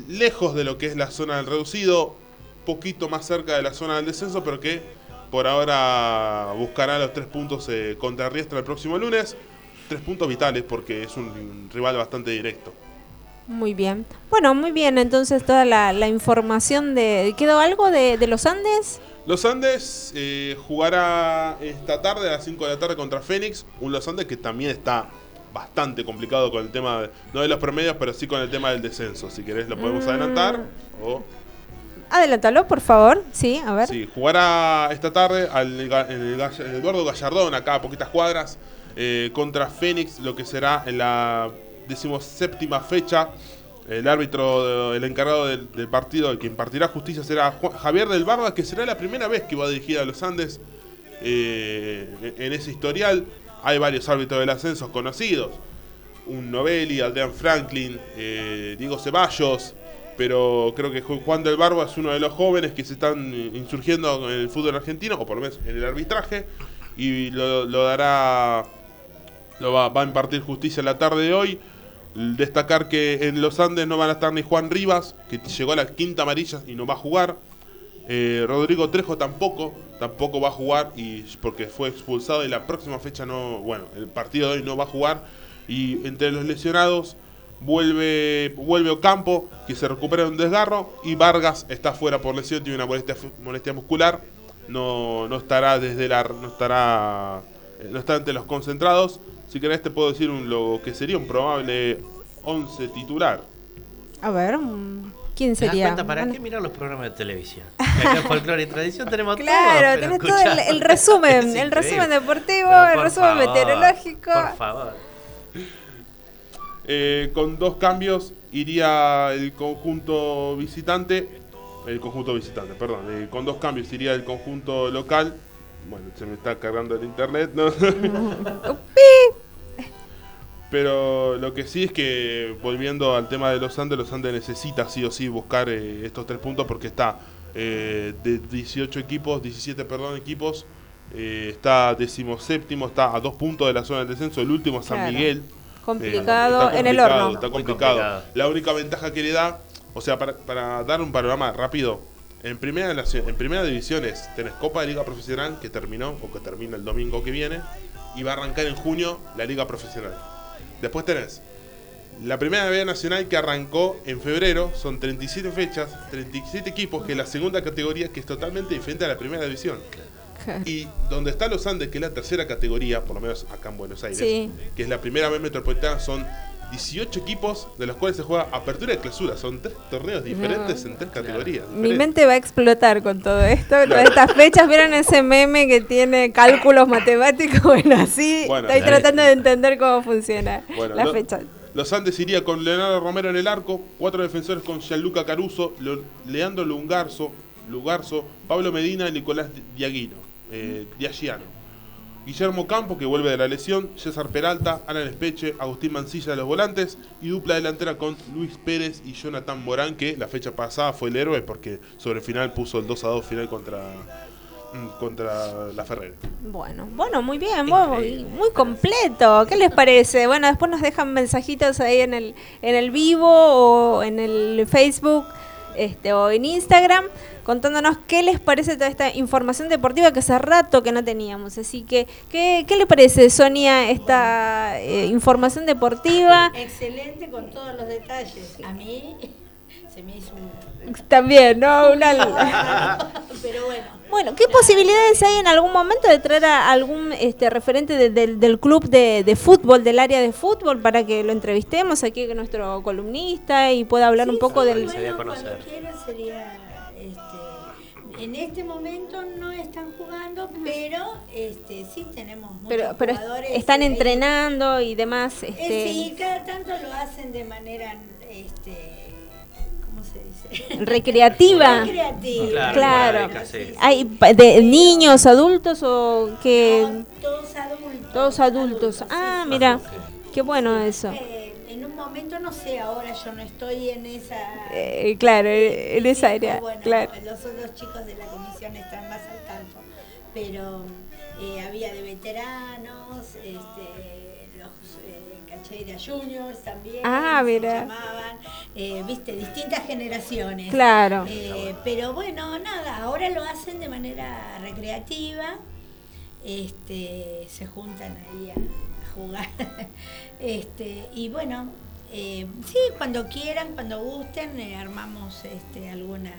lejos de lo que es la zona del reducido, poquito más cerca de la zona del descenso, pero que por ahora buscará los tres puntos eh, contra Riestra el próximo lunes. Tres puntos vitales porque es un rival bastante directo. Muy bien. Bueno, muy bien. Entonces, toda la, la información de. ¿Quedó algo de, de los Andes? Los Andes eh, jugará esta tarde a las 5 de la tarde contra Fénix. Un Los Andes que también está bastante complicado con el tema, de- no de los promedios, pero sí con el tema del descenso. Si querés lo podemos Mm. adelantar. O, Adelántalo, por favor. Sí, a ver. sí, jugará esta tarde al, ga- en el, Gall- en el Eduardo Gallardón, acá a poquitas cuadras, eh, contra Fénix, lo que será en la decimoséptima fecha. El árbitro, el encargado del, partido, el que impartirá justicia será Javier del Barba, que será la primera vez que va a dirigir a los Andes eh, en- ese historial. Hay varios árbitros del ascenso conocidos. Un Novelli, Adrián Franklin, eh, Diego Ceballos. Pero creo que Ju- Juan del Barba es uno de los jóvenes que se están eh, insurgiendo en el fútbol argentino, o por lo menos en el arbitraje. Y lo, lo dará lo va, va a impartir justicia en la tarde de hoy. Destacar que en los Andes no van a estar ni Juan Rivas, que llegó a la quinta amarilla y no va a jugar. Eh, Rodrigo Trejo tampoco, tampoco va a jugar y porque fue expulsado y la próxima fecha no, bueno, el partido de hoy no va a jugar. Y entre los lesionados vuelve, vuelve Ocampo, que se recupera de un desgarro, y Vargas está fuera por lesión, tiene una molestia, muscular, no, no estará desde la, no estará, eh, no está entre los concentrados. Si querés te puedo decir un, lo que sería un probable 11 titular. A ver, ¿quién ¿Te das sería? cuenta para Bueno, qué mirar los programas de televisión? Acá en Folclore y Tradición tenemos todo. Claro, tenés todo el, resumen, Es el resumen deportivo, el resumen favor, meteorológico. Por favor. Eh, con dos cambios iría el conjunto visitante. El conjunto visitante, perdón. eh, con dos cambios iría el conjunto local. Bueno, se me está cargando el internet, ¿no? Pero lo que sí es que, volviendo al tema de los Andes, los Andes necesita sí o sí buscar eh, estos tres puntos porque está eh, de 18 equipos, 17, perdón, equipos, eh, está decimoséptimo, está a dos puntos de la zona del descenso, el último es San Claro. Miguel. Complicado está en el horno. Está complicado. La única ventaja que le da, o sea, para, para dar un panorama rápido, en primera, en primera división es, tenés Copa de Liga Profesional que terminó, o que termina el domingo que viene, y va a arrancar en junio la Liga Profesional. Después tenés la primera B Nacional que arrancó en febrero, son 37 fechas, 37 equipos, que es la segunda categoría que es totalmente diferente a la primera división. Y donde está los Andes, que es la tercera categoría, por lo menos acá en Buenos Aires, Sí. que es la primera B metropolitana, son 18 equipos de los cuales se juega apertura y clausura. Son tres torneos diferentes en tres categorías. Mi mente va a explotar con todo esto, todas estas fechas. ¿Vieron ese meme que tiene cálculos matemáticos? Bueno, así Bueno, estoy tratando de entender cómo funciona Bueno, la lo- fecha. Los Andes iría con Leonardo Romero en el arco, cuatro defensores con Gianluca Caruso, Leandro Lungarzo, Lugarzo, Pablo Medina y Nicolás Diaguino, eh, Diagiano. Guillermo Campo, que vuelve de la lesión, César Peralta, Alan Espeche, Agustín Mancilla de los volantes y dupla delantera con Luis Pérez y Jonathan Morán, que la fecha pasada fue el héroe porque sobre el final puso el 2 a 2 final contra, mm, contra la Ferrera. Bueno, bueno, muy bien, muy, muy completo. ¿Qué les parece? Bueno, después nos dejan mensajitos ahí en el, en el vivo o en el Facebook este, o en Instagram contándonos qué les parece toda esta información deportiva que hace rato que no teníamos. Así que, ¿qué, qué le parece, Sonia, esta eh, información deportiva? Excelente con todos los detalles. A mí se me hizo un... También, ¿no? Una... Pero bueno. Bueno, ¿qué posibilidades hay en algún momento de traer a algún este, referente de- del- del club de, de fútbol, del área de fútbol, para que lo entrevistemos aquí con nuestro columnista y pueda hablar un poco del... Bueno, conocer. cuando quieran sería... Este, en este momento no están jugando, pero este, sí tenemos muchos Pero, pero jugadores. están ahí. entrenando y demás. Eh, Este, sí, cada tanto lo hacen de manera... Este. recreativa. Recreativa. Claro, Claro. sí. ¿Hay pa- de niños, adultos o que No, todos adultos. todos adultos? Ah, sí, mira, ok. qué bueno eso. Eh, en un momento, no sé, ahora yo no estoy en esa... Eh, claro, en esa área, bueno, claro. Los otros chicos de la comisión están más al tanto, pero eh, había de veteranos, este, Cacheira Juniors también, Ah, se mira. llamaban, eh, viste, distintas generaciones. Claro. Eh, pero bueno, nada, ahora lo hacen de manera recreativa, este, se juntan ahí a, a jugar. este, y bueno, eh, sí, cuando quieran, cuando gusten, eh, armamos este, alguna...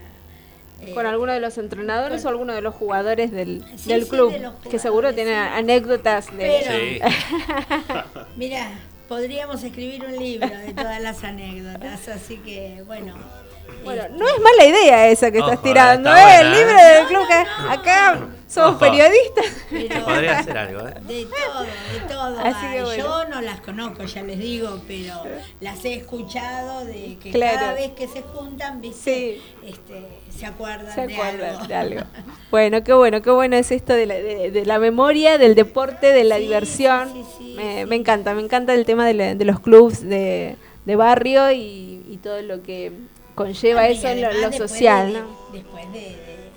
¿Con alguno de los entrenadores con- o alguno de los jugadores del, Sí, del sí, club? de los que seguro jugadores, tiene sí. anécdotas de... Pero- Sí. Mira, podríamos escribir un libro de todas las anécdotas, así que bueno. Bueno, no es mala idea esa que Ojo, estás tirando, está ¿eh? El libro ¿eh? del No, club, no, que no. acá somos Ojo. periodistas. pero- Podría hacer algo, ¿eh? De todo, de todo. Así que hay. bueno. Yo no las conozco, ya les digo, pero las he escuchado de que Claro. cada vez que se juntan, ¿viste? Sí. Este, se acuerdan, Se de, acuerdan algo. de algo. Bueno, qué bueno, qué bueno es esto de la, de, de la memoria, del deporte, de la Sí, diversión. sí, sí, me, sí. me encanta, me encanta el tema de, la- de los clubs de, de barrio y, y todo lo que conlleva eso en lo, social, de- ¿no? Después de, de-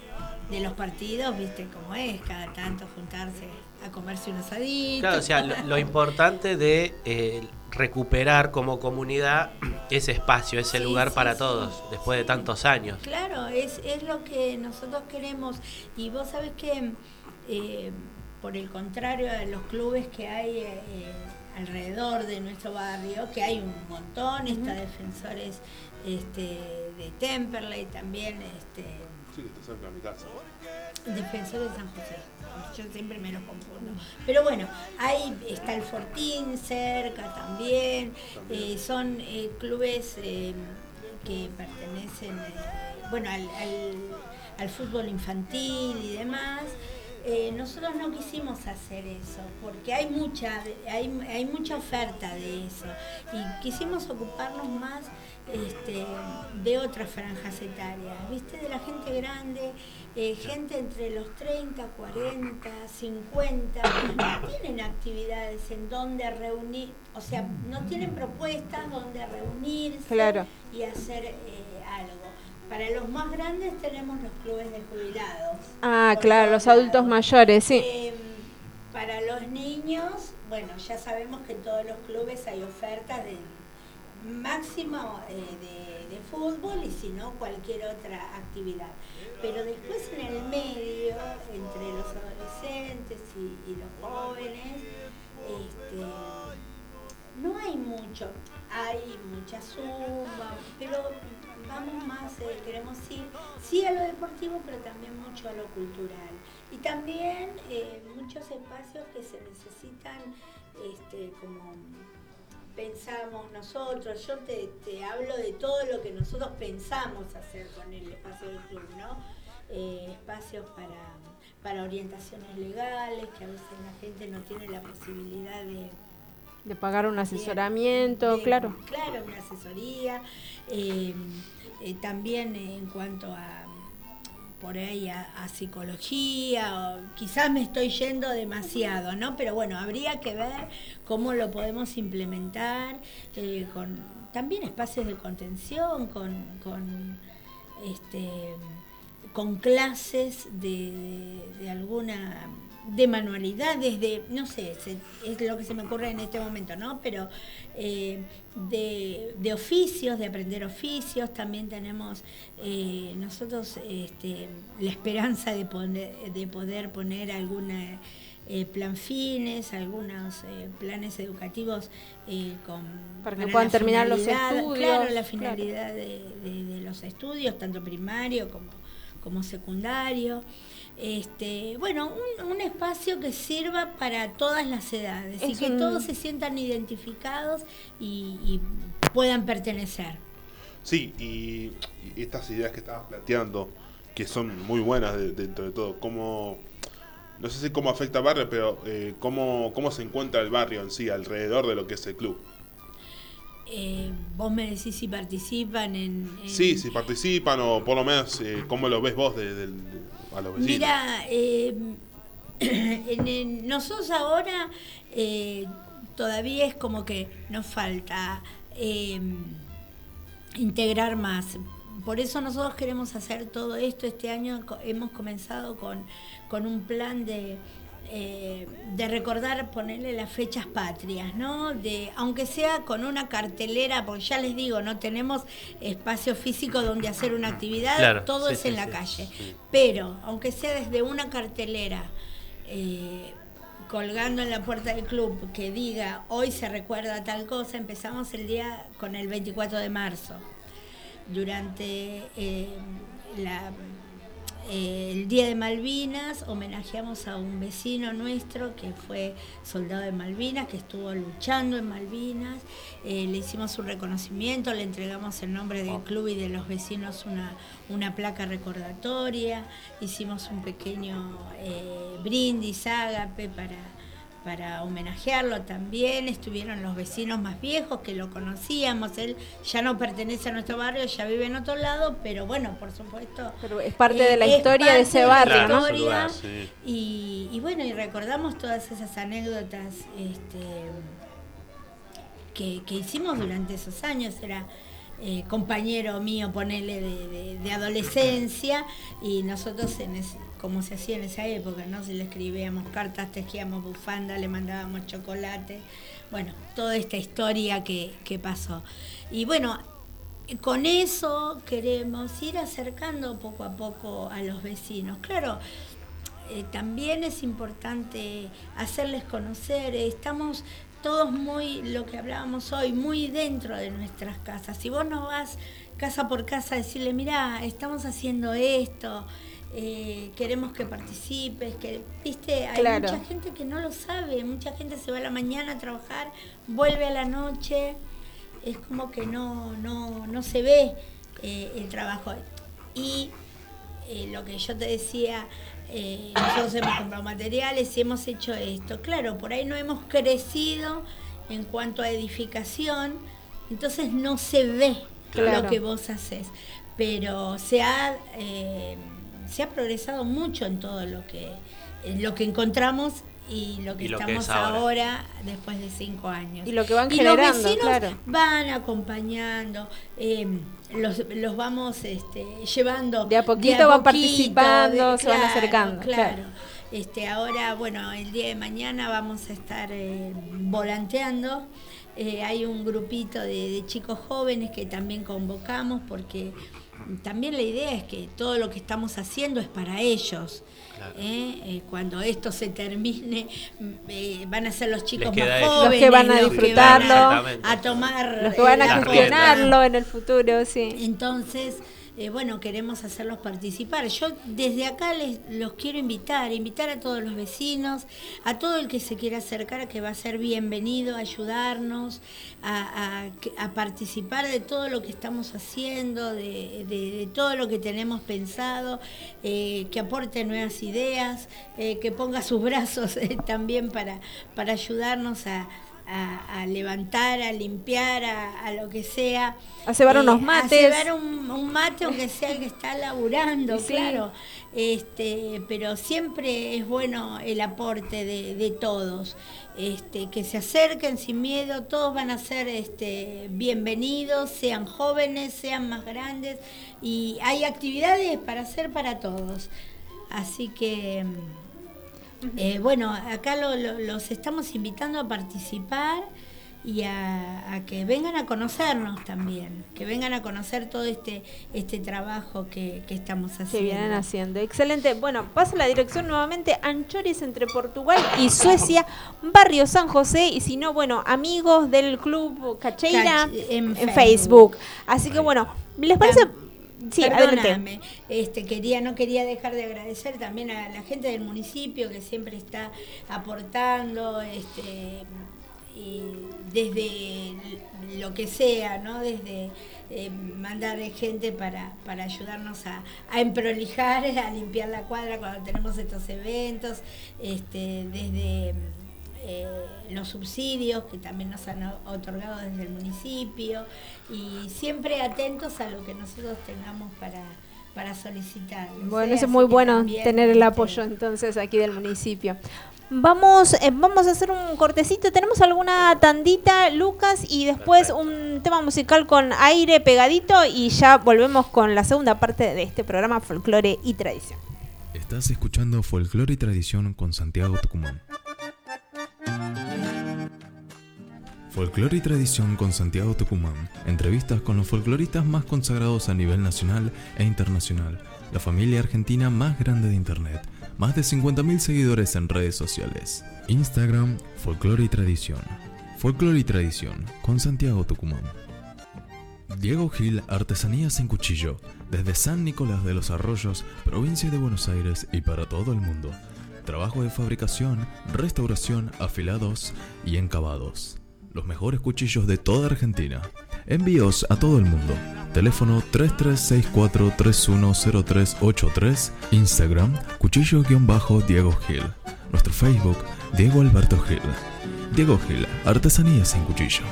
de los partidos, viste cómo es, cada tanto juntarse a comerse un asadito. Claro, o sea, lo, lo importante de eh, recuperar como comunidad ese espacio, ese Sí, lugar sí, para sí. todos, después de tantos años. Claro, es, es lo que nosotros queremos. Y vos sabés que, eh, por el contrario a los clubes que hay eh, alrededor de nuestro barrio, que hay un montón, está Defensores este, de Temperley también, este, Sí, que está cerca de mi casa. Defensores de San José. Yo siempre me los confundo. Pero bueno, ahí está el Fortín cerca también. Eh, son eh, clubes eh, que pertenecen bueno, al, al- al fútbol infantil y demás. nosotros no quisimos hacer eso, porque hay mucha, hay, hay mucha oferta de eso. Y quisimos ocuparnos más este, de otras franjas etarias, ¿viste? De la gente grande, eh, gente entre los 30, 40, 50, no tienen actividades en donde reunir, o sea, no tienen propuestas donde reunirse y hacer eh, algo. Para los más grandes tenemos los clubes de jubilados. Ah, claro, los adultos mayores, sí. Em, para los niños, bueno, ya sabemos que en todos los clubes hay ofertas de máximo eh, de, fútbol y si no cualquier otra actividad. Pero después en el medio, entre los adolescentes y, los jóvenes, este, no hay mucho. Hay mucha suma, pero vamos más, eh, queremos ir, sí a lo deportivo, pero también mucho a lo cultural. Y también eh, muchos espacios que se necesitan este, como pensamos nosotros, yo te, hablo de todo lo que nosotros pensamos hacer con el espacio del club, ¿no? Eh, espacios para, para orientaciones legales, que a veces la gente no tiene la posibilidad de... De pagar un asesoramiento, claro. Claro, una asesoría. Eh, eh, también en cuanto a por ahí a, psicología, o quizás me estoy yendo demasiado, ¿no? Pero bueno, habría que ver cómo lo podemos implementar eh, con también espacios de contención, con, con este con clases de, de alguna de manualidades, de, no sé, es lo que se me ocurre en este momento, ¿no? Pero eh, de, oficios, de aprender oficios, también tenemos eh, nosotros este, la esperanza de, poner, de poder poner alguna... Eh, plan fines, algunos planes educativos con para que puedan terminar los estudios. Claro, la finalidad de, de, los estudios, tanto primario como, como secundario. Este, bueno, un, espacio que sirva para todas las edades y que todos se sientan identificados y, puedan pertenecer. Sí, y, estas ideas que estabas planteando, que son muy buenas dentro de todo, cómo, no sé si cómo afecta al barrio, pero eh, cómo, cómo se encuentra el barrio en sí alrededor de lo que es el club. Eh, vos me decís si participan en, Sí, si participan o por lo menos eh, cómo lo ves vos de, Mira, eh, nosotros ahora todavía es como que nos falta integrar más. Por eso nosotros queremos hacer todo esto. Este año hemos comenzado con, con un plan de eh, de recordar, ponerle las fechas patrias, ¿no? De, aunque sea con una cartelera, porque ya les digo, no tenemos espacio físico donde hacer una actividad, todo es en la calle. Pero, aunque sea desde una cartelera, eh, colgando en la puerta del club, que diga, hoy se recuerda tal cosa, empezamos el día con el 24 de marzo. Durante eh, la el día de Malvinas homenajeamos a un vecino nuestro que fue soldado de Malvinas, que estuvo luchando en Malvinas. Eh, le hicimos un reconocimiento, le entregamos el nombre del club y de los vecinos una, una placa recordatoria. Hicimos un pequeño eh, brindis ágape para para homenajearlo también. Estuvieron los vecinos más viejos que lo conocíamos. Él ya no pertenece a nuestro barrio, ya vive en otro lado, pero bueno, por supuesto. Pero es parte de la historia de ese barrio, ¿no? y, y, bueno, y recordamos todas esas anécdotas este, que, que hicimos durante esos años. Era eh, compañero mío, ponele, de, adolescencia, y nosotros, en como se hacía en esa época, ¿no? Si le escribíamos cartas, tejíamos bufanda, le mandábamos chocolate, bueno, toda esta historia que, pasó. Y bueno, con eso queremos ir acercando poco a poco a los vecinos. Claro, eh, también es importante hacerles conocer, estamos todos muy, lo que hablábamos hoy, muy dentro de nuestras casas. Si vos no vas casa por casa a decirle, mira, estamos haciendo esto, eh, queremos que participes, que, viste, hay mucha gente que no lo sabe, mucha gente se va a la mañana a trabajar, vuelve a la noche, es como que no, no, no se ve eh, el trabajo. Y eh, lo que yo te decía, nosotros hemos comprado materiales y hemos hecho esto. Claro, por ahí no hemos crecido en cuanto a edificación, entonces no se ve Claro. lo que vos haces, pero se ha, se ha progresado mucho en todo lo que, en lo que encontramos y lo que Y lo que estamos es ahora. ahora. después de cinco años. Y lo que van Y generando, los vecinos claro. van acompañando, eh, los, los vamos este, llevando. De a poquito van participando, se van acercando, Claro. claro. Este, ahora, bueno, el día de mañana vamos a estar eh, volanteando. Eh, hay un grupito de, de chicos jóvenes que también convocamos porque también la idea es que todo lo que estamos haciendo es para ellos. Claro. ¿eh? Eh, cuando esto se termine, mm, eh, van a ser los chicos más a jóvenes, Los que van a disfrutarlo. Exactamente. a tomar Los que van eh, a gestionarlo en el futuro, sí. entonces, eh, bueno, queremos hacerlos participar. Yo desde acá les los quiero invitar, invitar a todos los vecinos, a todo el que se quiera acercar, que va a ser bienvenido, a ayudarnos, a, participar de todo lo que estamos haciendo, de, todo lo que tenemos pensado, eh, que aporte nuevas ideas, eh, que ponga sus brazos también para ayudarnos a, a- a levantar, a limpiar, a, a lo que sea. A cebar unos A mates. cebar un, un mate, aunque sea el que está laburando, sí. claro. Este, pero siempre es bueno el aporte de, de todos. Este, que se acerquen sin miedo, todos van a ser este, bienvenidos, sean jóvenes, sean más grandes, y hay actividades para hacer para todos. Así que, eh, bueno, acá lo- lo- los estamos invitando a participar y a, a que vengan a conocernos también, que vengan a conocer todo este, este trabajo que, que estamos haciendo. que vienen haciendo. Excelente. Bueno, pasa la dirección nuevamente, Anchores entre Portugal y Suecia, Barrio San José, y si no, bueno, amigos del Club Cacheira Cach- en en, Facebook. Facebook. Así que bueno, ¿les parece? Sí. Perdóname, este, quería, no quería dejar de agradecer también a la gente del municipio que siempre está aportando, este, y desde lo que sea, ¿no? Desde eh, mandar gente para, para ayudarnos a, a emprolijar, a limpiar la cuadra cuando tenemos estos eventos, este, desde eh, los subsidios que también nos han otorgado desde el municipio y siempre atentos a lo que nosotros tengamos para, para solicitar. no Bueno, eso es muy bueno también, tener el este, apoyo entonces aquí del municipio. Vamos, eh, vamos a hacer un cortecito. Tenemos alguna tandita, Lucas, y después Perfecto. un tema musical con aire pegadito y ya volvemos con la segunda parte de este programa Folclore y Tradición. Estás escuchando Folclore y Tradición con Santiago Tucumán. Folclore y Tradición con Santiago Tucumán. Entrevistas con los folcloristas más consagrados a nivel nacional e internacional. La familia argentina más grande de Internet. Más de 50.000 seguidores en redes sociales. Instagram, Folclore y Tradición. Folclore y Tradición con Santiago Tucumán. Diego Gil, Artesanías en Cuchillo, desde San Nicolás de los Arroyos, provincia de Buenos Aires y para todo el mundo. Trabajo de fabricación, restauración, afilados y encabados. Los mejores cuchillos de toda Argentina. Envíos a todo el mundo. Teléfono 3364-310383. Instagram, cuchillo-diego Gil. Nuestro Facebook, Diego Alberto Gil. Diego Gil, Artesanías en Cuchillo.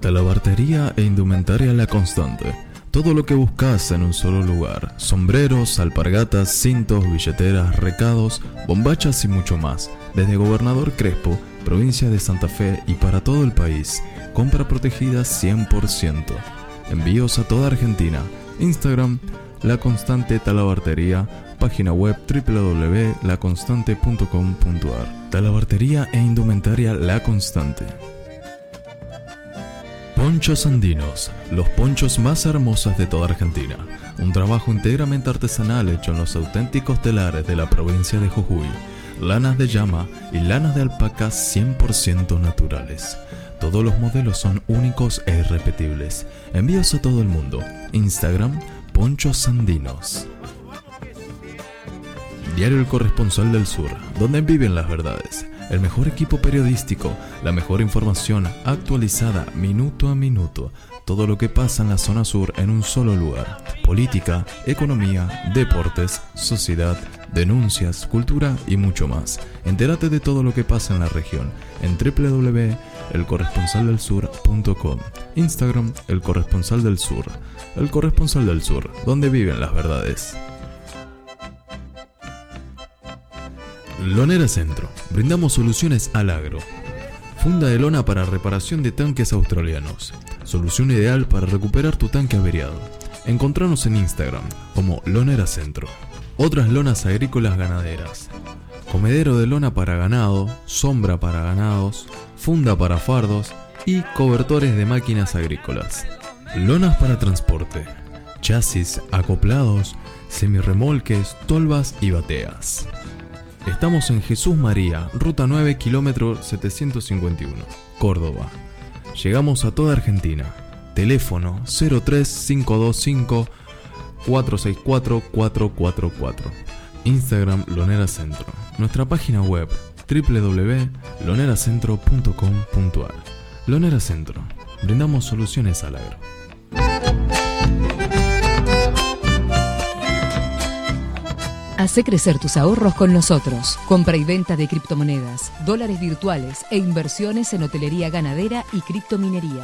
Talabartería e indumentaria La Constante. Todo lo que buscas en un solo lugar. Sombreros, alpargatas, cintos, billeteras, recados, bombachas y mucho más. Desde Gobernador Crespo, provincia de Santa Fe y para todo el país. Compra protegida 100%. Envíos a toda Argentina. Instagram, La Constante Talabartería. Página web www.laconstante.com.ar. Talabartería e indumentaria La Constante. Ponchos Andinos, los ponchos más hermosos de toda Argentina. Un trabajo íntegramente artesanal hecho en los auténticos telares de la provincia de Jujuy. Lanas de llama y lanas de alpaca 100% naturales. Todos los modelos son únicos e irrepetibles. Envíos a todo el mundo. Instagram, Ponchos Andinos. Diario El Corresponsal del Sur, donde viven las verdades. el mejor equipo periodístico, la mejor información actualizada minuto a minuto. Todo lo que pasa en la zona sur en un solo lugar. Política, economía, deportes, sociedad, denuncias, cultura y mucho más. Entérate de todo lo que pasa en la región en www.elcorresponsaldelsur.com. Instagram El Corresponsal del Sur. El Corresponsal del Sur, donde viven las verdades. Lonera Centro. Brindamos soluciones al agro. Funda de lona para reparación de tanques australianos. Solución ideal para recuperar tu tanque averiado. Encontranos en Instagram como Lonera Centro. Otras lonas agrícolas ganaderas. Comedero de lona para ganado, sombra para ganados, funda para fardos y cobertores de máquinas agrícolas. Lonas para transporte. Chasis acoplados, semirremolques, tolvas y bateas. Estamos en Jesús María, ruta 9, kilómetro 751, Córdoba. Llegamos a toda Argentina. Teléfono 03525 464 444. Instagram Lonera Centro. Nuestra página web www.loneracentro.com.ar. Lonera Centro. Brindamos soluciones al agro. Hace crecer tus ahorros con nosotros. Compra y venta de criptomonedas, dólares virtuales e inversiones en hotelería ganadera y criptominería.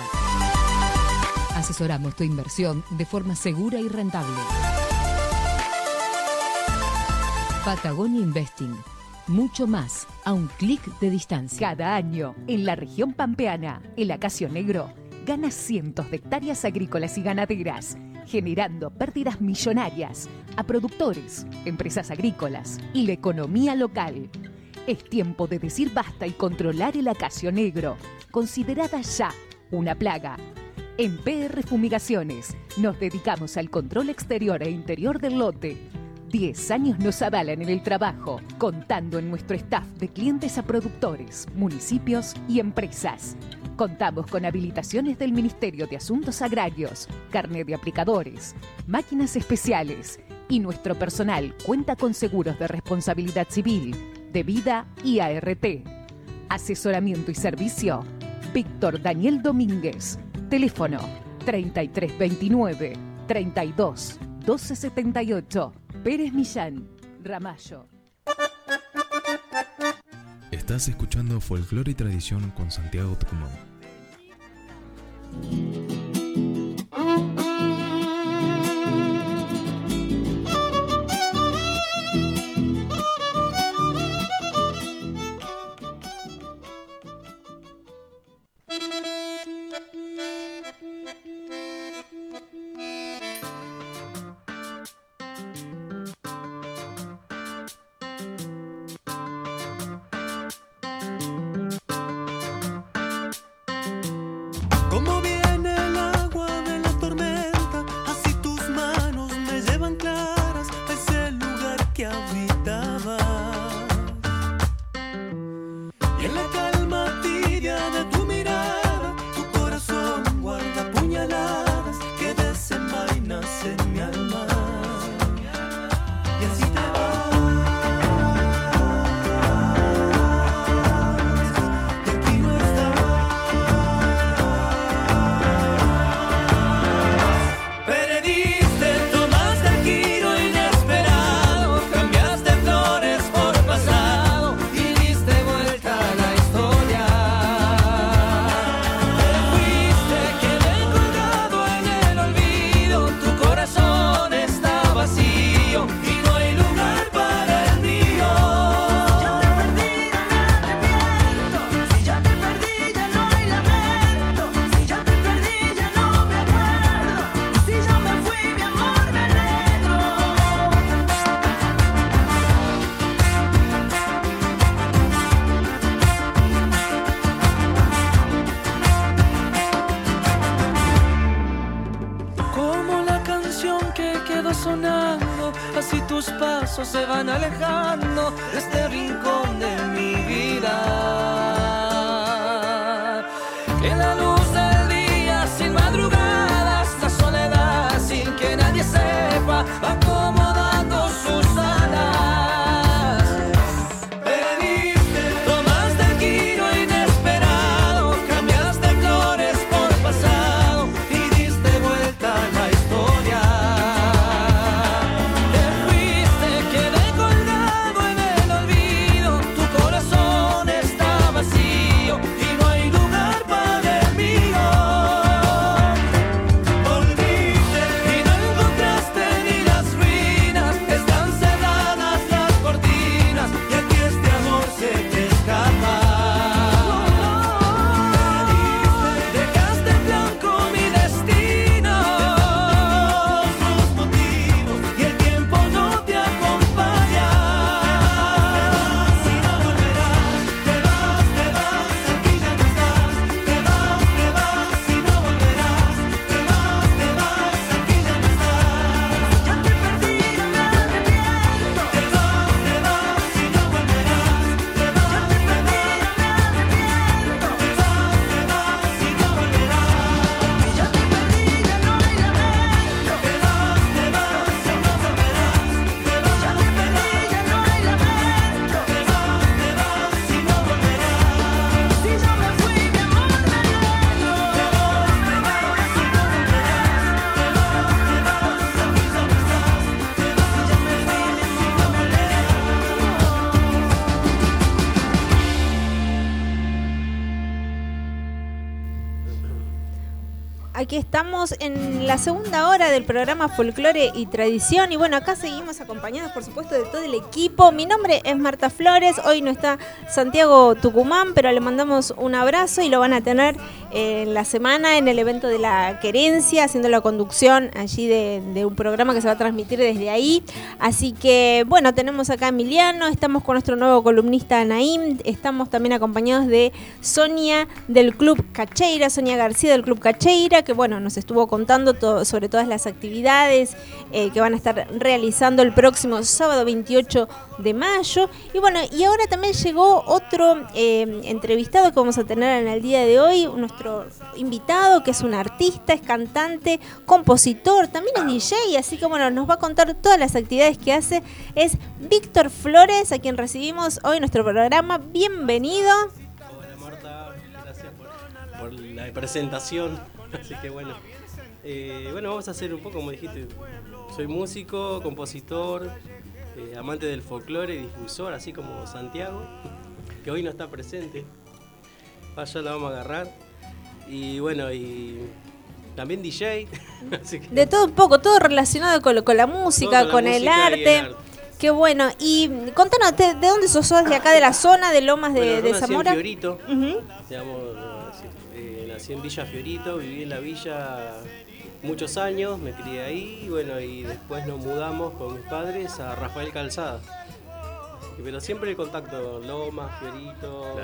Asesoramos tu inversión de forma segura y rentable. Patagonia Investing. Mucho más a un clic de distancia. Cada año, en la región pampeana, el acacio negro gana cientos de hectáreas agrícolas y ganaderas, generando pérdidas millonarias a productores, empresas agrícolas y la economía local. Es tiempo de decir basta y controlar el acacio negro, considerada ya una plaga. En PR Fumigaciones nos dedicamos al control exterior e interior del lote 10 años nos avalan en el trabajo, contando en nuestro staff de clientes a productores, municipios y empresas. Contamos con habilitaciones del Ministerio de Asuntos Agrarios, carnet de aplicadores, máquinas especiales y nuestro personal cuenta con seguros de responsabilidad civil, de vida y ART. Asesoramiento y servicio. Víctor Daniel Domínguez. Teléfono 3329 32 1278. Pérez Millán, Ramallo. Estás escuchando Folclore y Tradición con Santiago Tucumán. Aquí estamos en la segunda hora del programa Folclore y Tradición. Y bueno, acá seguimos acompañados, por supuesto, de todo el equipo. Mi nombre es Marta Flores. Hoy no está Santiago Tucumán, pero le mandamos un abrazo y lo van a tener en la semana en el evento de la querencia, haciendo la conducción allí de, un programa que se va a transmitir desde ahí. Así que, bueno, tenemos acá a Emiliano, estamos con nuestro nuevo columnista Naim, estamos también acompañados de Sonia del Club Cacheira, Sonia García del Club Cacheira, que bueno, nos estuvo contando todo, sobre todas las actividades eh, que van a estar realizando el próximo sábado 28 de mayo. Y bueno, y ahora también llegó otro eh, entrevistado que vamos a tener en el día de hoy, nuestro invitado, que es un artista, es cantante, compositor, también es DJ, así que bueno, nos va a contar todas las actividades que hace. Es Víctor Flores, a quien recibimos hoy nuestro programa. Bienvenido. Hola Marta, gracias por la presentación. Así que bueno, eh, bueno, vamos a hacer un poco como dijiste. Soy músico, compositor, eh, amante del folclore, difusor, así como Santiago, que hoy no está presente. Allá la vamos a agarrar. Y bueno, y también DJ. así que- De todo un poco, todo relacionado con, la música, con, la el, música y arte. el arte. Qué bueno. Y contanos, ¿de, de dónde sos? ¿Sos de acá de la zona de Lomas de, Bueno, Zamora? en Fiorito, Ujú. digamos, nací, en Villa Fiorito, viví en la villa muchos años, me crié ahí, y bueno, y después nos mudamos con mis padres a Rafael Calzada. Así que- Pero siempre el contacto, Lomas, Fiorito,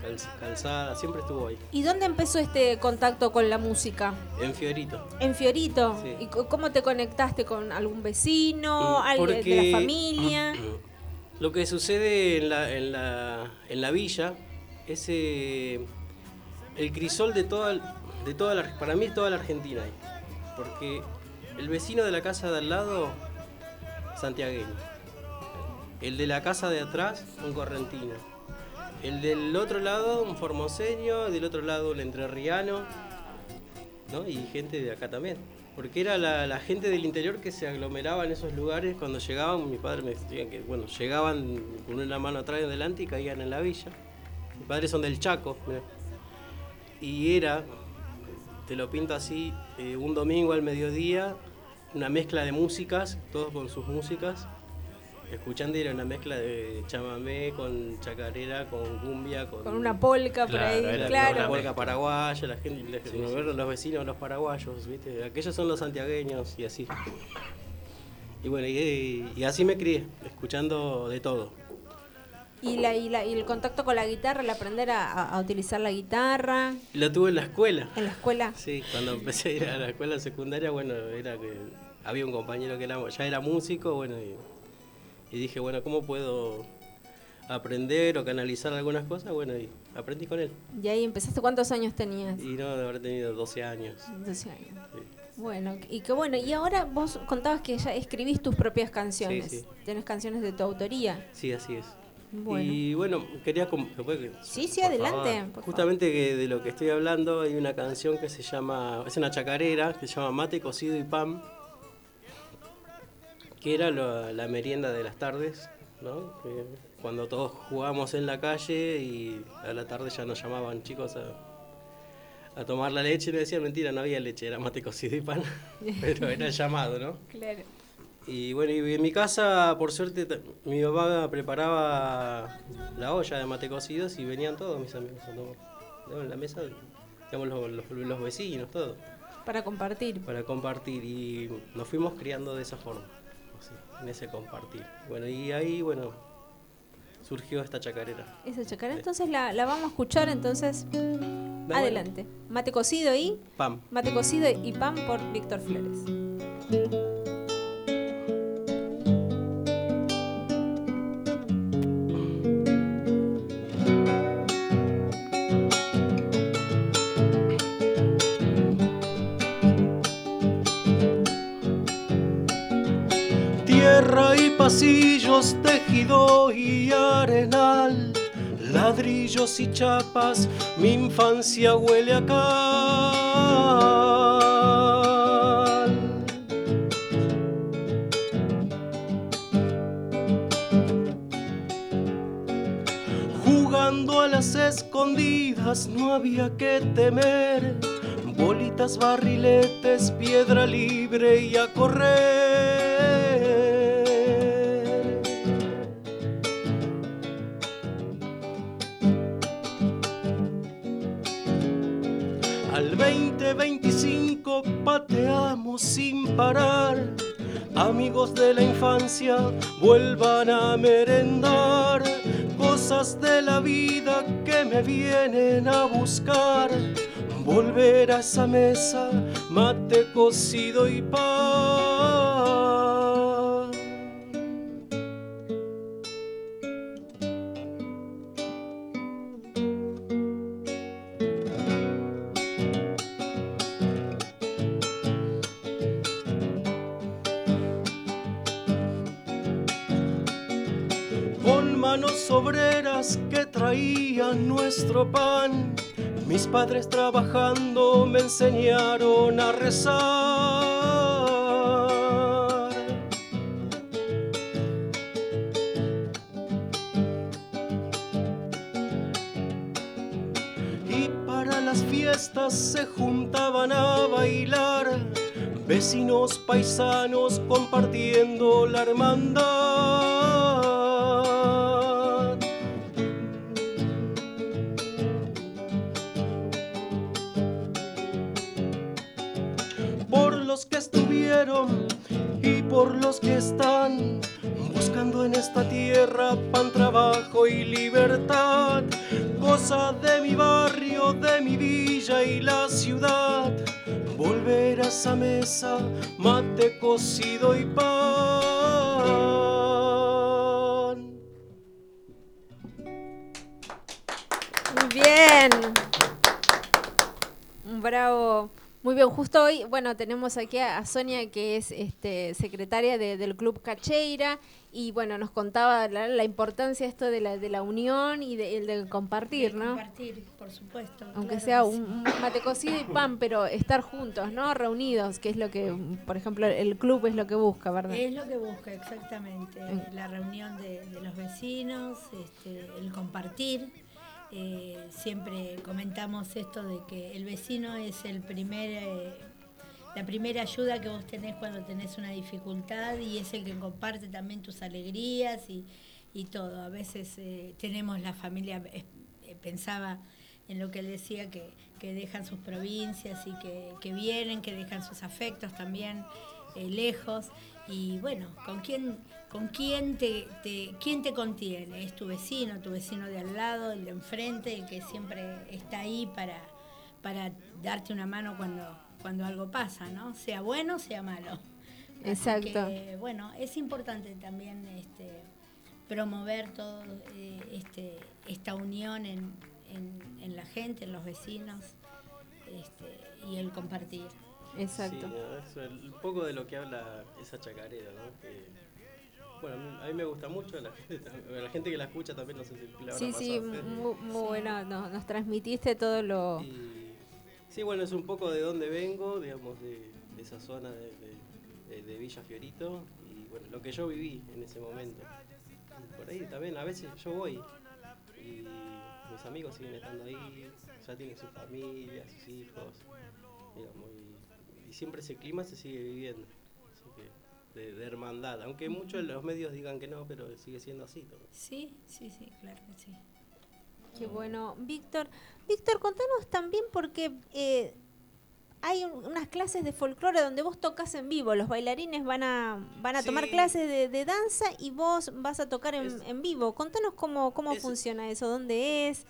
Cal- Calzada, siempre estuvo ahí, ¿Y dónde empezó este contacto con la música? en Fiorito. En Fiorito. Sí. ¿Y cómo te conectaste con algún vecino, Mm, alguien de la familia? Lo que sucede en la, en la, en la villa es eh, el crisol de toda, de toda la, para mí toda la Argentina ahí. Porque el vecino de la casa de al lado, santiagueño. El de la casa de atrás, un correntino. El del otro lado, un formoseño. Del otro lado, un entrerriano. ¿no? Y gente de acá también. Porque era la, gente del interior que se aglomeraba en esos lugares cuando llegaban. Mis padres me decían que, bueno, llegaban con una mano atrás y adelante y caían en la villa. Mis padres son del Chaco. Y era, te lo pinto así, eh, un domingo al mediodía, una mezcla de músicas, todos con sus músicas. Escuchando era una mezcla de chamamé con chacarera, con cumbia, con, Con una polca por ahí, era claro. Una polca paraguaya, la gente, la- los vecinos, los paraguayos, ¿viste? Aquellos son los santiagueños y así. Y bueno, y, y así me crié, escuchando de todo. Y, la, y, la- y el contacto con la guitarra, el aprender a, utilizar la guitarra Lo tuve en la escuela. en la escuela. Sí, cuando empecé a ir a la escuela secundaria, bueno, era que había un compañero que era, ya era músico, bueno, y, y dije, bueno, ¿cómo puedo aprender o canalizar algunas cosas? Bueno, y aprendí con él. Y ahí empezaste, ¿cuántos años tenías? Y no, de haber tenido 12 años. 12 años. Sí. Bueno, y qué bueno. Y ahora vos contabas que ya escribís tus propias canciones. Sí, sí. Tenés canciones de tu autoría. Sí, así es. Bueno. Y bueno, quería... com- ¿se puede que- Sí, sí, por adelante, por Justamente que de lo que estoy hablando hay una canción que se llama... Es una chacarera que se llama Mate, Cocido y Pan. Que era lo- la merienda de las tardes, ¿no? Que cuando todos jugábamos en la calle y a la tarde ya nos llamaban chicos a, a tomar la leche y le decían mentira, no había leche, era mate cocido y pan. Pero era el llamado, ¿no? Claro. Y bueno, y en mi casa, por suerte, mi mamá preparaba la olla de mate cocidos y venían todos mis amigos a tomar. ¿no? En la mesa, digamos, los, los- los vecinos, todo, Para compartir. para compartir. Y nos fuimos criando de esa forma, así, en ese compartir. Bueno, y ahí, bueno, surgió esta chacarera. Esa chacarera. Entonces la, la vamos a escuchar, entonces. Adelante. Mate cocido y. Pam. Mate cocido y pan por Víctor Flores. Pasillos, tejido y arenal, ladrillos y chapas, mi infancia huele a cal. Jugando a las escondidas no había que temer, bolitas, barriletes, piedra libre y a correr. Amigos de la infancia, vuelvan a merendar cosas de la vida que me vienen a buscar. Volver a esa mesa, mate cocido y pan. Pan. Mis padres trabajando me enseñaron a rezar. Y para las fiestas se juntaban a bailar. Vecinos paisanos compartiendo la hermandad. Villa y la ciudad. Volver a esa mesa, mate cocido y pan. Bien, justo hoy, bueno, tenemos aquí a, a Sonia, que es este, secretaria de- del Club Cacheira, y bueno, nos contaba la, la importancia esto de la, de la unión y de- el del compartir, De ¿no? Compartir, por supuesto. Aunque claro sea un, mate cocido y pan, pero estar juntos, ¿no? Reunidos, que es lo que, por ejemplo, el club es lo que busca, ¿verdad? Es lo que busca exactamente, la reunión de, de los vecinos, este, el compartir. Eh, siempre comentamos esto de que el vecino es el primer, eh, la primera ayuda que vos tenés cuando tenés una dificultad y es el que comparte también tus alegrías y, y todo. A veces eh, tenemos la familia, eh, eh, pensaba en lo que él decía, que, que dejan sus provincias y que, que vienen, que dejan sus afectos también lejos. Y bueno, ¿con quién, con quién te, te- quién te contiene? Es tu vecino, tu vecino de al lado, el de enfrente, el que siempre está ahí para, para darte una mano cuando, cuando algo pasa, ¿no? Sea bueno, sea malo. Exacto. que, bueno, es importante también este, promover todo eh, este, esta unión en, en- en la gente, en los vecinos este, y el compartir. Exacto. Sí, no, es el- un poco de lo que habla esa chacarera, ¿no? Que, bueno, a mí, me gusta mucho, la gente, la gente que la escucha también, no sé si Sí, sí, muy, muy bueno. no- nos transmitiste todo lo... Sí, bueno, es un poco de dónde vengo, digamos, de, de esa zona de, de- de- de Villa Fiorito y bueno, lo que yo viví en ese momento. Y por ahí también, a veces yo voy y mis amigos siguen estando ahí, ya tienen su familia, sus hijos, digamos, y, y siempre ese clima se sigue viviendo. De, de hermandad, aunque muchos de los medios digan que no, pero sigue siendo así. también. Sí, sí, sí, claro que sí. Qué bueno. Víctor, Víctor, contanos también porque eh, hay un- unas clases de folclore donde vos tocas en vivo. Los bailarines van a, van a tomar clases de, de danza y vos vas a tocar en, en vivo. Contanos cómo, cómo Es- funciona eso, dónde es.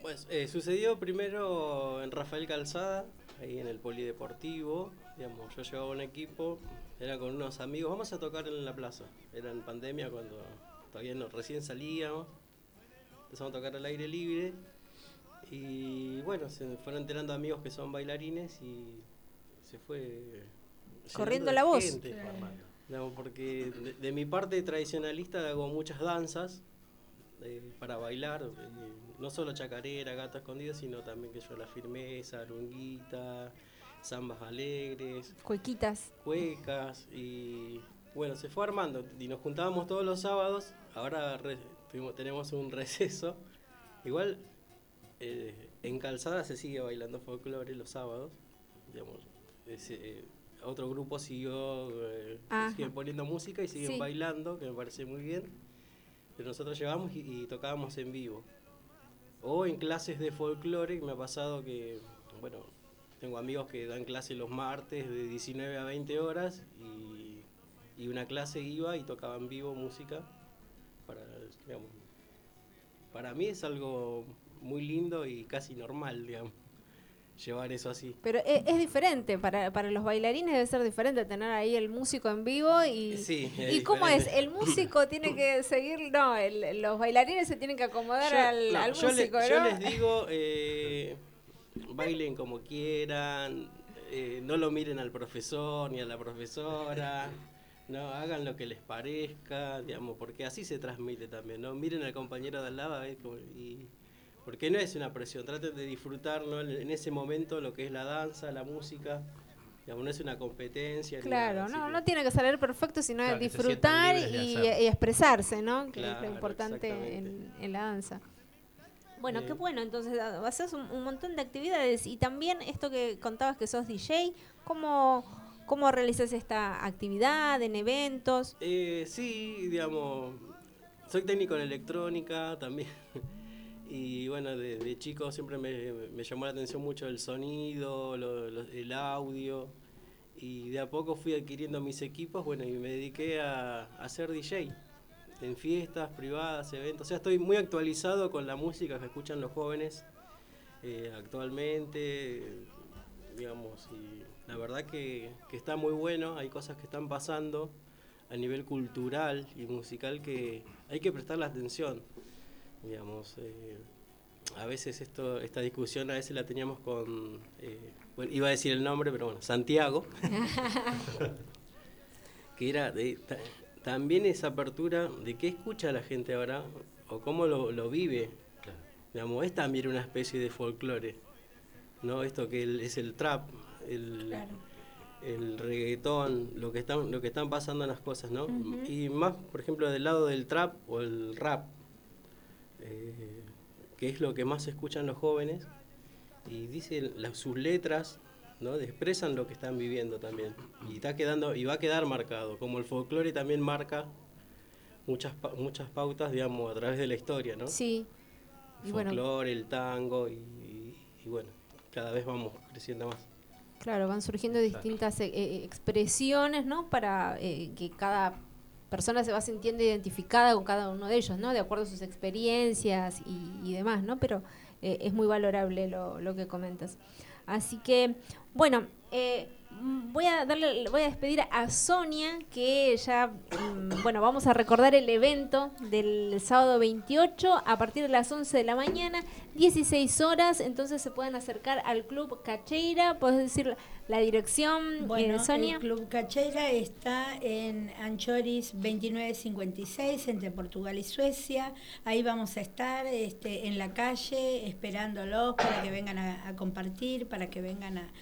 Pues eh, sucedió primero en Rafael Calzada, ahí en el polideportivo. Digamos, yo llevaba un equipo, era con unos amigos, vamos a tocar en la plaza. Era en pandemia cuando todavía no, recién salíamos. Empezamos a tocar al aire libre. Y bueno, se fueron enterando amigos que son bailarines y se fue. Corriendo la voz. gente, Claro. digamos, porque de, de mi parte tradicionalista hago muchas danzas eh, para bailar, eh, no solo chacarera, gato escondido, sino también que yo la firmeza, arunguita, zambas alegres, Cuequitas. cuecas y bueno, se fue armando y nos juntábamos todos los sábados, ahora re- tuvimos- tenemos un receso, igual eh, en Calzada se sigue bailando folclore los sábados, digamos, ese, eh, otro grupo siguió, eh, Ajá. siguen poniendo música y siguen Sí. bailando, que me parece muy bien. Pero nosotros llevamos y, y tocábamos en vivo. O en clases de folclore, que me ha pasado que, bueno, tengo amigos que dan clases los martes de 19 a 20 horas y, y una clase iba y tocaba en vivo música. Para, digamos, para mí es algo muy lindo y casi normal, digamos, llevar eso así. Pero e- es, diferente, para, para los bailarines debe ser diferente tener ahí el músico en vivo y... Sí, ¿Y cómo es? ¿El músico tiene que seguir? No, el- los bailarines se tienen que acomodar Yo- al, no, al yo le- músico, yo ¿no? les digo, eh, bailen como quieran, eh, no lo miren al profesor ni a la profesora, no hagan lo que les parezca, digamos, porque así se transmite también, ¿no? Miren al compañero de al lado y porque no es una presión, traten de disfrutar ¿no? en ese momento lo que es la danza, la música, digamos, no es una competencia. Claro, nada, no, que- no tiene que salir perfecto, sino Claro, disfrutar y, expresarse, ¿no? Que es lo importante en, en la danza. Bueno, Eh. qué bueno, entonces ah, haces un, un montón de actividades y también esto que contabas que sos DJ, ¿cómo, cómo realizas esta actividad en eventos? Eh, sí, digamos, soy técnico en electrónica también. Y bueno, de, de chico siempre me, me llamó la atención mucho el sonido, lo- lo- el audio. Y de a poco fui adquiriendo mis equipos, bueno, y me dediqué a, a ser DJ en fiestas privadas, eventos. O sea, estoy muy actualizado con la música que escuchan los jóvenes eh, actualmente, digamos, y la verdad que, que está muy bueno, hay cosas que están pasando a nivel cultural y musical que hay que prestarle atención. Digamos, eh, a veces esto, esta discusión a veces la teníamos con, eh, bueno, iba a decir el nombre, pero bueno, Santiago, que era de, también esa apertura de qué escucha la gente ahora o cómo lo, lo vive. Digamos, es también una especie de folclore, ¿no? Esto que el- es el trap, el, el reggaetón, lo que están, lo que están pasando en las cosas, ¿no? Y más, por ejemplo, del lado del trap o el rap, eh, que es lo que más escuchan los jóvenes, y dice la- sus letras, ¿no? expresan lo que están viviendo también. Y está quedando, y va a quedar marcado, como el folclore también marca muchas muchas pautas, digamos, a través de la historia, ¿no? Sí. El Y bueno, folclore, el tango, y, y bueno, cada vez vamos creciendo más. claro, van surgiendo distintas eh, eh, expresiones, ¿no? Para eh, que cada persona se va sintiendo identificada con cada uno de ellos, ¿no? De acuerdo a sus experiencias y, y demás, ¿no? Pero eh, es muy valorable lo, lo que comentas. Así que, bueno, eh, voy a darle, voy a despedir a Sonia, que ya, mm, bueno, vamos a recordar el evento del sábado 28 a partir de las 11 de la mañana, 16 horas, entonces se pueden acercar al Club Cacheira, puedes decir la dirección, Bueno, eh, Sonia. el Club Cacheira está en Anchoris 2956, entre Portugal y Suecia. Ahí vamos a estar este, en la calle esperándolos para que vengan a, a compartir, para que vengan a,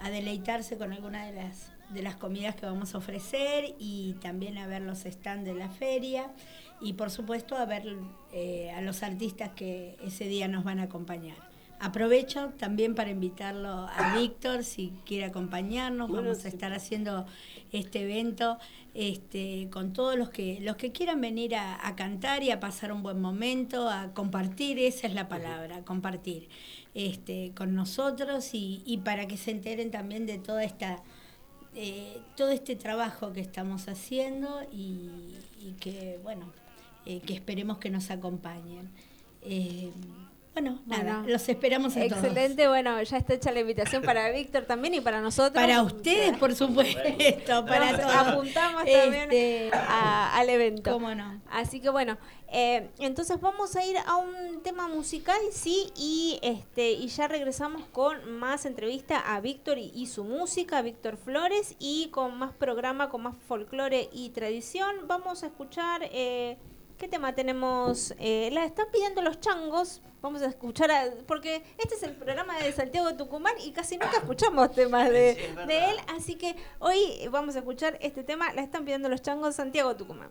a deleitarse con alguna de las, de las comidas que vamos a ofrecer y también a ver los stands de la feria y por supuesto a ver eh, a los artistas que ese día nos van a acompañar. Aprovecho también para invitarlo a Víctor si quiere acompañarnos. Vamos a estar haciendo este evento este, con todos los que los que quieran venir a, a cantar y a pasar un buen momento, a compartir, esa es la palabra, compartir este, con nosotros y, y para que se enteren también de toda esta eh, todo este trabajo que estamos haciendo y, y que bueno eh, que esperemos que nos acompañen. Eh, bueno, nada, Bueno. los esperamos a todos. Excelente, bueno, ya está hecha la invitación para Víctor también y para nosotros. Para ustedes, por supuesto, para Nos todos. Apuntamos también Este, a- al evento. ¿Cómo no? Así que bueno, eh, entonces vamos a ir a un tema musical, sí, y este y ya regresamos con más entrevista a Víctor y, y su música, Víctor Flores, y con más programa, con más folclore y tradición. Vamos a escuchar, eh, ¿qué tema tenemos? Eh, la están pidiendo los changos. Vamos a escuchar, a- porque este es el programa de Santiago de Tucumán y casi nunca escuchamos temas de, Sí, es verdad. de él, así que hoy vamos a escuchar este tema, la están pidiendo los changos Santiago Tucumán.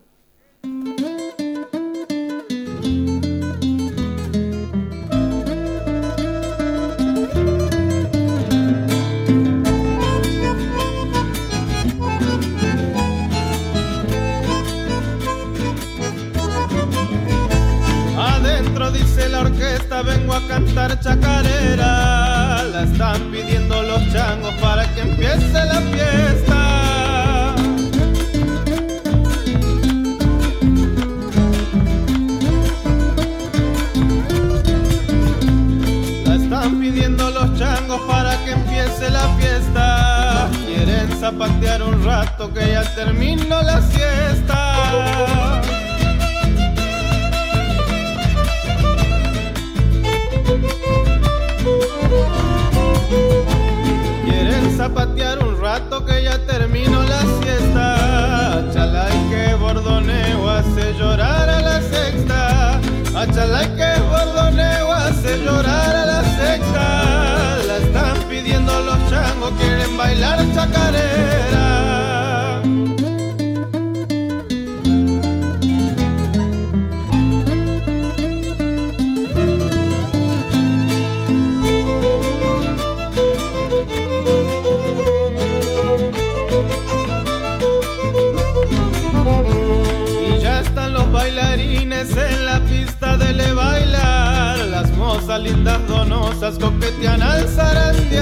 Fiesta vengo a cantar chacarera. La están pidiendo los changos para que empiece la fiesta. La están pidiendo los changos para que empiece la fiesta. Quieren zapatear un rato que ya terminó la siesta. Quieren zapatear un rato que ya terminó la siesta. Achalay que bordoneo hace llorar a la sexta. Achalay que bordoneo hace llorar a la sexta. La están pidiendo los changos, quieren bailar chacarera. Mozas lindas donosas coquetean al zarandear.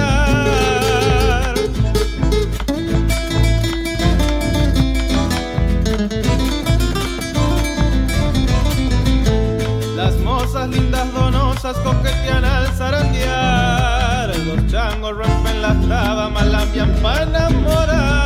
Las mozas lindas donosas coquetean al zarandear. Los changos rompen las tabas, malambian para enamorar.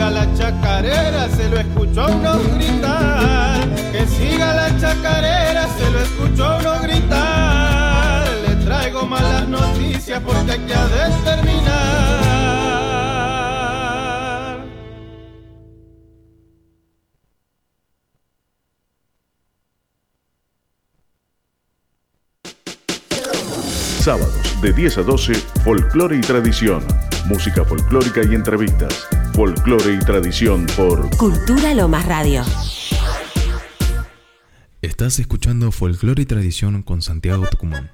Siga la chacarera, se lo escuchó uno gritar. Que siga la chacarera, se lo escuchó uno gritar. Le traigo malas noticias porque hay que ha terminar. 10 a 12, Folclore y Tradición. Música folclórica y entrevistas. Folclore y Tradición por Cultura Lomas Radio. Estás escuchando Folclore y Tradición con Santiago Tucumán.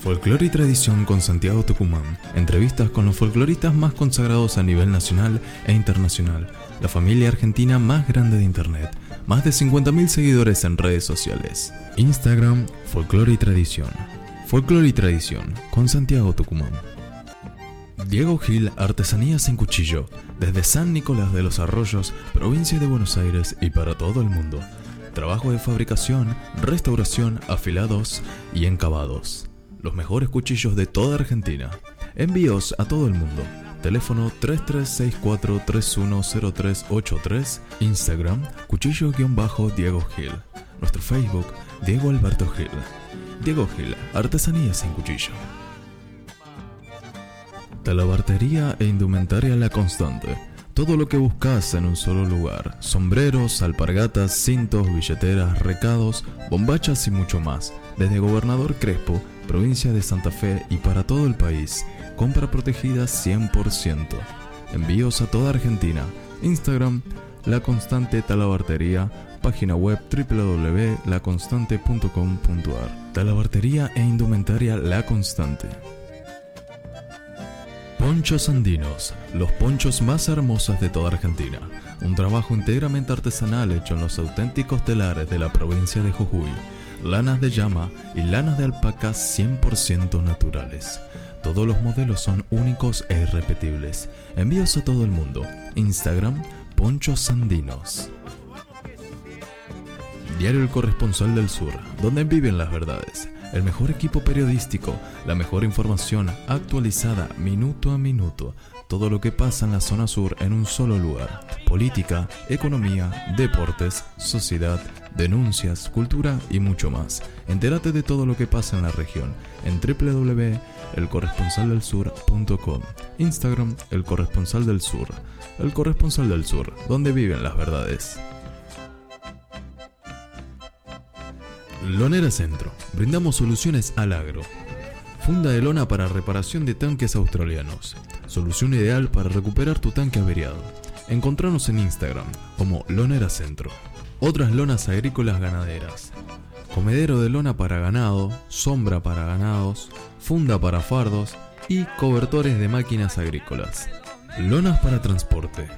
Folclore y Tradición con Santiago Tucumán. Entrevistas con los folcloristas más consagrados a nivel nacional e internacional. La familia argentina más grande de Internet. Más de 50.000 seguidores en redes sociales. Instagram, Folclore y Tradición. Folclore y Tradición con Santiago Tucumán. Diego Gil, Artesanías en Cuchillo, desde San Nicolás de los Arroyos, provincia de Buenos Aires y para todo el mundo. Trabajo de fabricación, restauración, afilados y encabados. Los mejores cuchillos de toda Argentina. Envíos a todo el mundo. Teléfono 3364-310383. Instagram, cuchillo-diego Gil. Nuestro Facebook, Diego Alberto Gil. Diego Gil, Artesanías en Cuchillo. Talabartería e indumentaria La Constante. Todo lo que buscas en un solo lugar. Sombreros, alpargatas, cintos, billeteras, recados, bombachas y mucho más. Desde Gobernador Crespo, provincia de Santa Fe y para todo el país. Compra protegida 100%. Envíos a toda Argentina. Instagram, La Constante Talabartería. Página web www.laconstante.com.ar. Talabartería e indumentaria La Constante. Ponchos Andinos, los ponchos más hermosos de toda Argentina. Un trabajo íntegramente artesanal hecho en los auténticos telares de la provincia de Jujuy. Lanas de llama y lanas de alpaca 100% naturales. Todos los modelos son únicos e irrepetibles. Envíos a todo el mundo. Instagram, Ponchos Andinos. Diario El Corresponsal del Sur, donde viven las verdades. El mejor equipo periodístico, la mejor información actualizada minuto a minuto. Todo lo que pasa en la zona sur en un solo lugar. Política, economía, deportes, sociedad, denuncias, cultura y mucho más. Entérate de todo lo que pasa en la región en www.elcorresponsaldelsur.com. Instagram, El Corresponsal del Sur. El Corresponsal del Sur, donde viven las verdades. Lonera Centro. Brindamos soluciones al agro. Funda de lona para reparación de tanques australianos. Solución ideal para recuperar tu tanque averiado. Encontranos en Instagram como Lonera Centro. Otras lonas agrícolas ganaderas. comedero de lona para ganado, sombra para ganados, funda para fardos y cobertores de máquinas agrícolas. Lonas para transporte,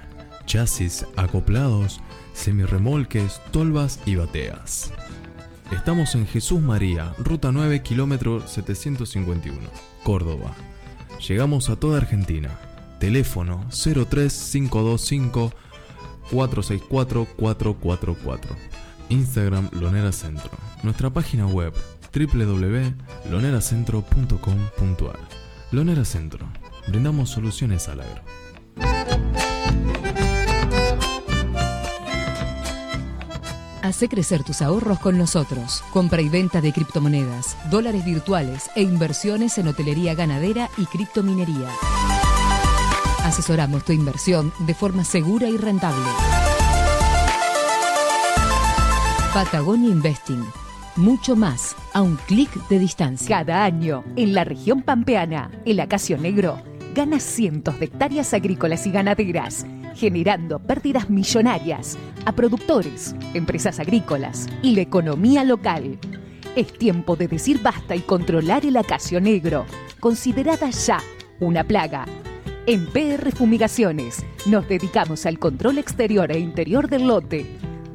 chasis acoplados, semirremolques, tolvas y bateas. Estamos en Jesús María, ruta 9, kilómetro 751, Córdoba. Llegamos a toda Argentina. Teléfono 03525 464 444. Instagram Lonera Centro. Nuestra página web www.loneracentro.com.ar. Lonera Centro. Brindamos soluciones al agro. Hace crecer tus ahorros con nosotros. Compra y venta de criptomonedas, dólares virtuales e inversiones en hotelería ganadera y criptominería. Asesoramos tu inversión de forma segura y rentable. Patagonia Investing. Mucho más a un clic de distancia. Cada año, en la región pampeana, el acacio negro gana cientos de hectáreas agrícolas y ganaderas, generando pérdidas millonarias a productores, empresas agrícolas y la economía local. Es tiempo de decir basta y controlar el acacio negro, considerada ya una plaga. En PR Fumigaciones nos dedicamos al control exterior e interior del lote.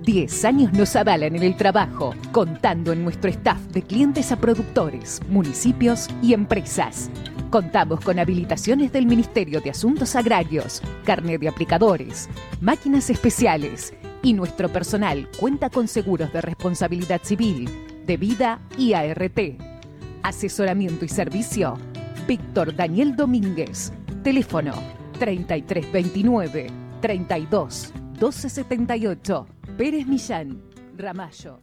10 años nos avalan en el trabajo, contando en nuestro staff de clientes a productores, municipios y empresas. Contamos con habilitaciones del Ministerio de Asuntos Agrarios, carnet de aplicadores, máquinas especiales y nuestro personal cuenta con seguros de responsabilidad civil, de vida y ART. Asesoramiento y servicio. Víctor Daniel Domínguez. Teléfono 3329 32 1278. Pérez Millán. Ramallo.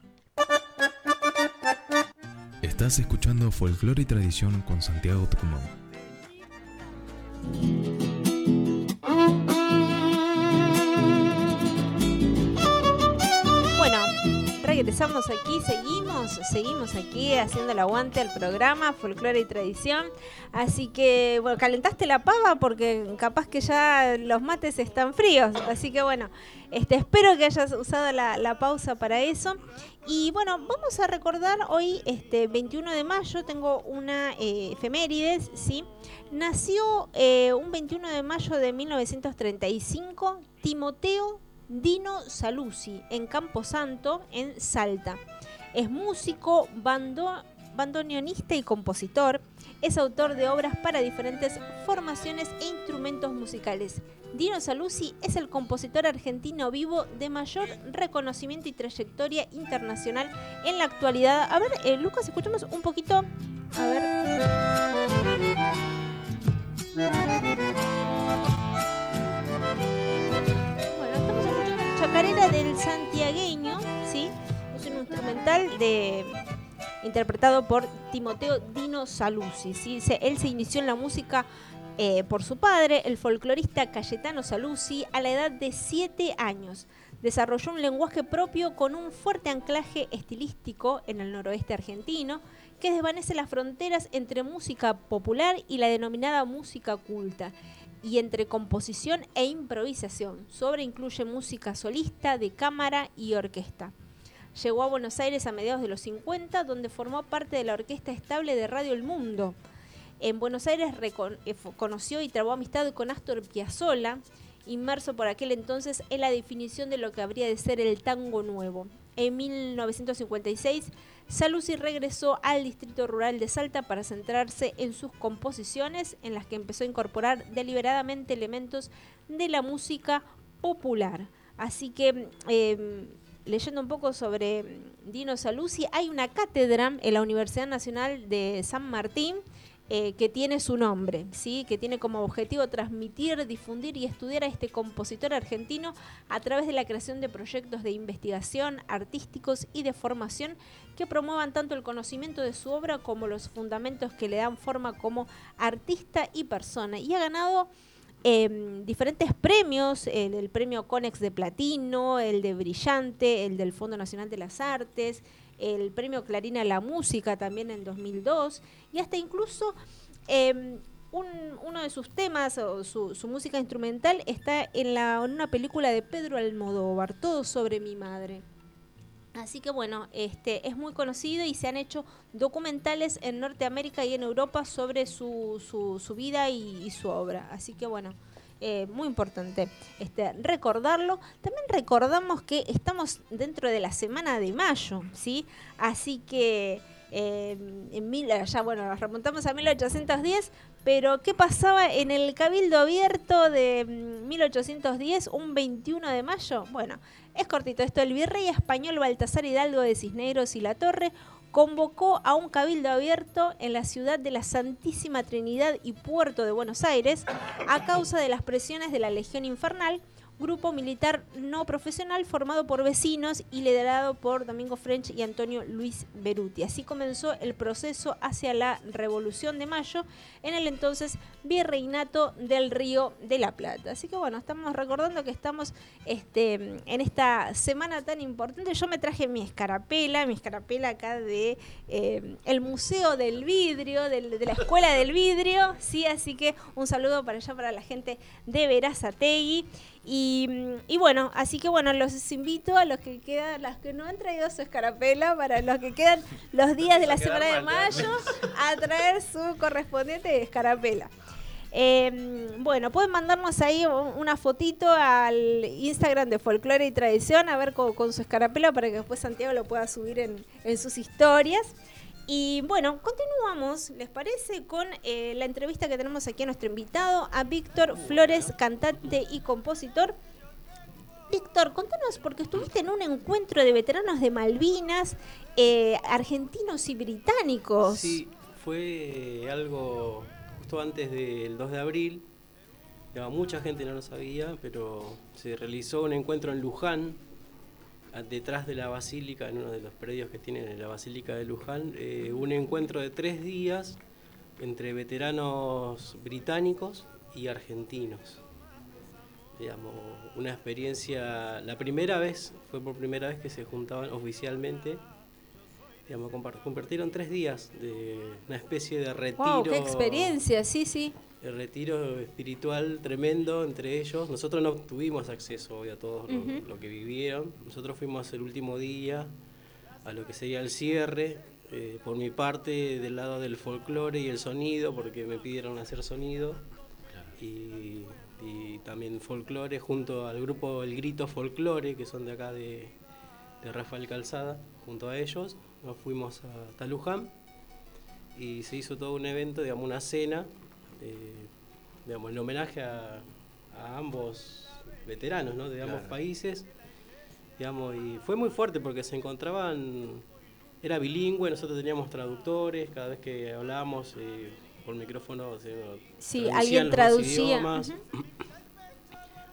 Estás escuchando Folclore y Tradición con Santiago Tucumán. Regresamos aquí, seguimos, seguimos aquí haciendo el aguante al programa Folclore y Tradición. Así que, bueno, calentaste la pava porque capaz que ya los mates están fríos. Así que, bueno, este, espero que hayas usado la, pausa para eso. Y bueno, vamos a recordar hoy, este 21 de mayo, tengo una eh, efemérides, ¿sí? Nació eh, un 21 de mayo de 1935 Timoteo Dino Saluzzi en Camposanto, en Salta. Es músico, bando, bandoneonista y compositor. Es autor de obras para diferentes formaciones e instrumentos musicales. Dino Saluzzi es el compositor argentino vivo de mayor reconocimiento y trayectoria internacional en la actualidad. A ver, eh, Lucas, escuchamos un poquito. A ver. Chacarera del Santiagueño, ¿sí? Es un instrumental de interpretado por Timoteo Dino Saluzzi. ¿sí? Él se inició en la música eh, por su padre, el folclorista Cayetano Saluzzi, a la edad de 7 años. Desarrolló un lenguaje propio con un fuerte anclaje estilístico en el noroeste argentino, que desvanece las fronteras entre música popular y la denominada música culta, y entre composición e improvisación. Su obra incluye música solista, de cámara y orquesta. Llegó a Buenos Aires a mediados de los 50, donde formó parte de la orquesta estable de Radio El Mundo. En Buenos Aires eh, conoció y trabó amistad con Astor Piazzolla, inmerso por aquel entonces en la definición de lo que habría de ser el tango nuevo. En 1956, Saluzzi regresó al Distrito Rural de Salta para centrarse en sus composiciones, en las que empezó a incorporar deliberadamente elementos de la música popular. Así que, eh, leyendo un poco sobre Dino Saluzzi, hay una cátedra en la Universidad Nacional de San Martín eh, que tiene su nombre, ¿sí? que tiene como objetivo transmitir, difundir y estudiar a este compositor argentino a través de la creación de proyectos de investigación artísticos y de formación que promuevan tanto el conocimiento de su obra como los fundamentos que le dan forma como artista y persona. Y ha ganado eh, diferentes premios, el, el premio Conex de Platino, el de Brillante, el del Fondo Nacional de las Artes, el premio Clarina a la Música también en 2002, y hasta incluso un- uno de sus temas o su, música instrumental está en, la, en una película de Pedro Almodóvar, Todo sobre mi madre. Así que bueno, este es muy conocido y se han hecho documentales en Norteamérica y en Europa sobre su, su, vida y su obra. Así que bueno, eh, muy importante este, recordarlo. También recordamos que estamos dentro de la semana de mayo, ¿sí? Así que eh, en mil, ya bueno, nos remontamos a 1810, pero ¿qué pasaba en el Cabildo Abierto de mm, 1810, un 21 de mayo? Bueno, es cortito esto. El virrey español Baltasar Hidalgo de Cisneros y La Torre convocó a un cabildo abierto en la ciudad de la Santísima Trinidad y Puerto de Buenos Aires a causa de las presiones de la Legión Infernal, grupo militar no profesional formado por vecinos y liderado por Domingo French y Antonio Luis Beruti. Así comenzó el proceso hacia la Revolución de Mayo en el entonces Virreinato del Río de la Plata. Así que bueno, estamos recordando que estamos este, en esta semana tan importante. Yo me traje mi escarapela, mi escarapela acá de eh, el Museo del Vidrio, de la Escuela del Vidrio, sí, así que un saludo para allá para la gente de Verazategui. Y, mm, y bueno, así que bueno, los invito a los que quedan, las que no han traído su escarapela, para los que quedan los días de la semana de mayo, a traer su correspondiente escarapela. Eh, bueno, pueden mandarnos ahí un- una fotito al Instagram de Folclore y Tradición, a ver con, con su escarapela para que después Santiago lo pueda subir en, en sus historias. Y bueno, continuamos, ¿les parece? Con eh, la entrevista que tenemos aquí a nuestro invitado, a Víctor Flores, cantante y compositor. Víctor, contanos, porque estuviste en un encuentro de veteranos de Malvinas, eh, argentinos y británicos. Sí, fue algo justo antes del 2 de abril. Ya, mucha gente no lo sabía, pero se realizó un encuentro en Luján, detrás de la basílica, en uno de los predios que tienen en la basílica de Luján, eh, un encuentro de tres días entre veteranos británicos y argentinos. Digamos, una experiencia, la primera vez, fue por primera vez que se juntaban oficialmente digamos, compar- compartieron tres días de una especie de retiro. ¡Wow! ¡Qué experiencia! Sí, sí. El retiro espiritual tremendo entre ellos. Nosotros no tuvimos acceso hoy a todo lo- Ujú. lo, que vivieron. Nosotros fuimos el último día a lo que sería el cierre. eh, por mi parte, del lado del folclore y el sonido, porque me pidieron hacer sonido. Y, y también folclore junto al grupo El Grito Folclore, que son de acá de, de Rafael Calzada, junto a ellos. Nos fuimos a Taluján y se hizo todo un evento, digamos, una cena, digamos, en homenaje a, a ambos veteranos, ¿no? De ambos Claro. países, digamos, y fue muy fuerte porque se encontraban, era bilingüe, nosotros teníamos traductores, cada vez que hablábamos eh, por micrófono, se, Sí, alguien traducía, idiomas,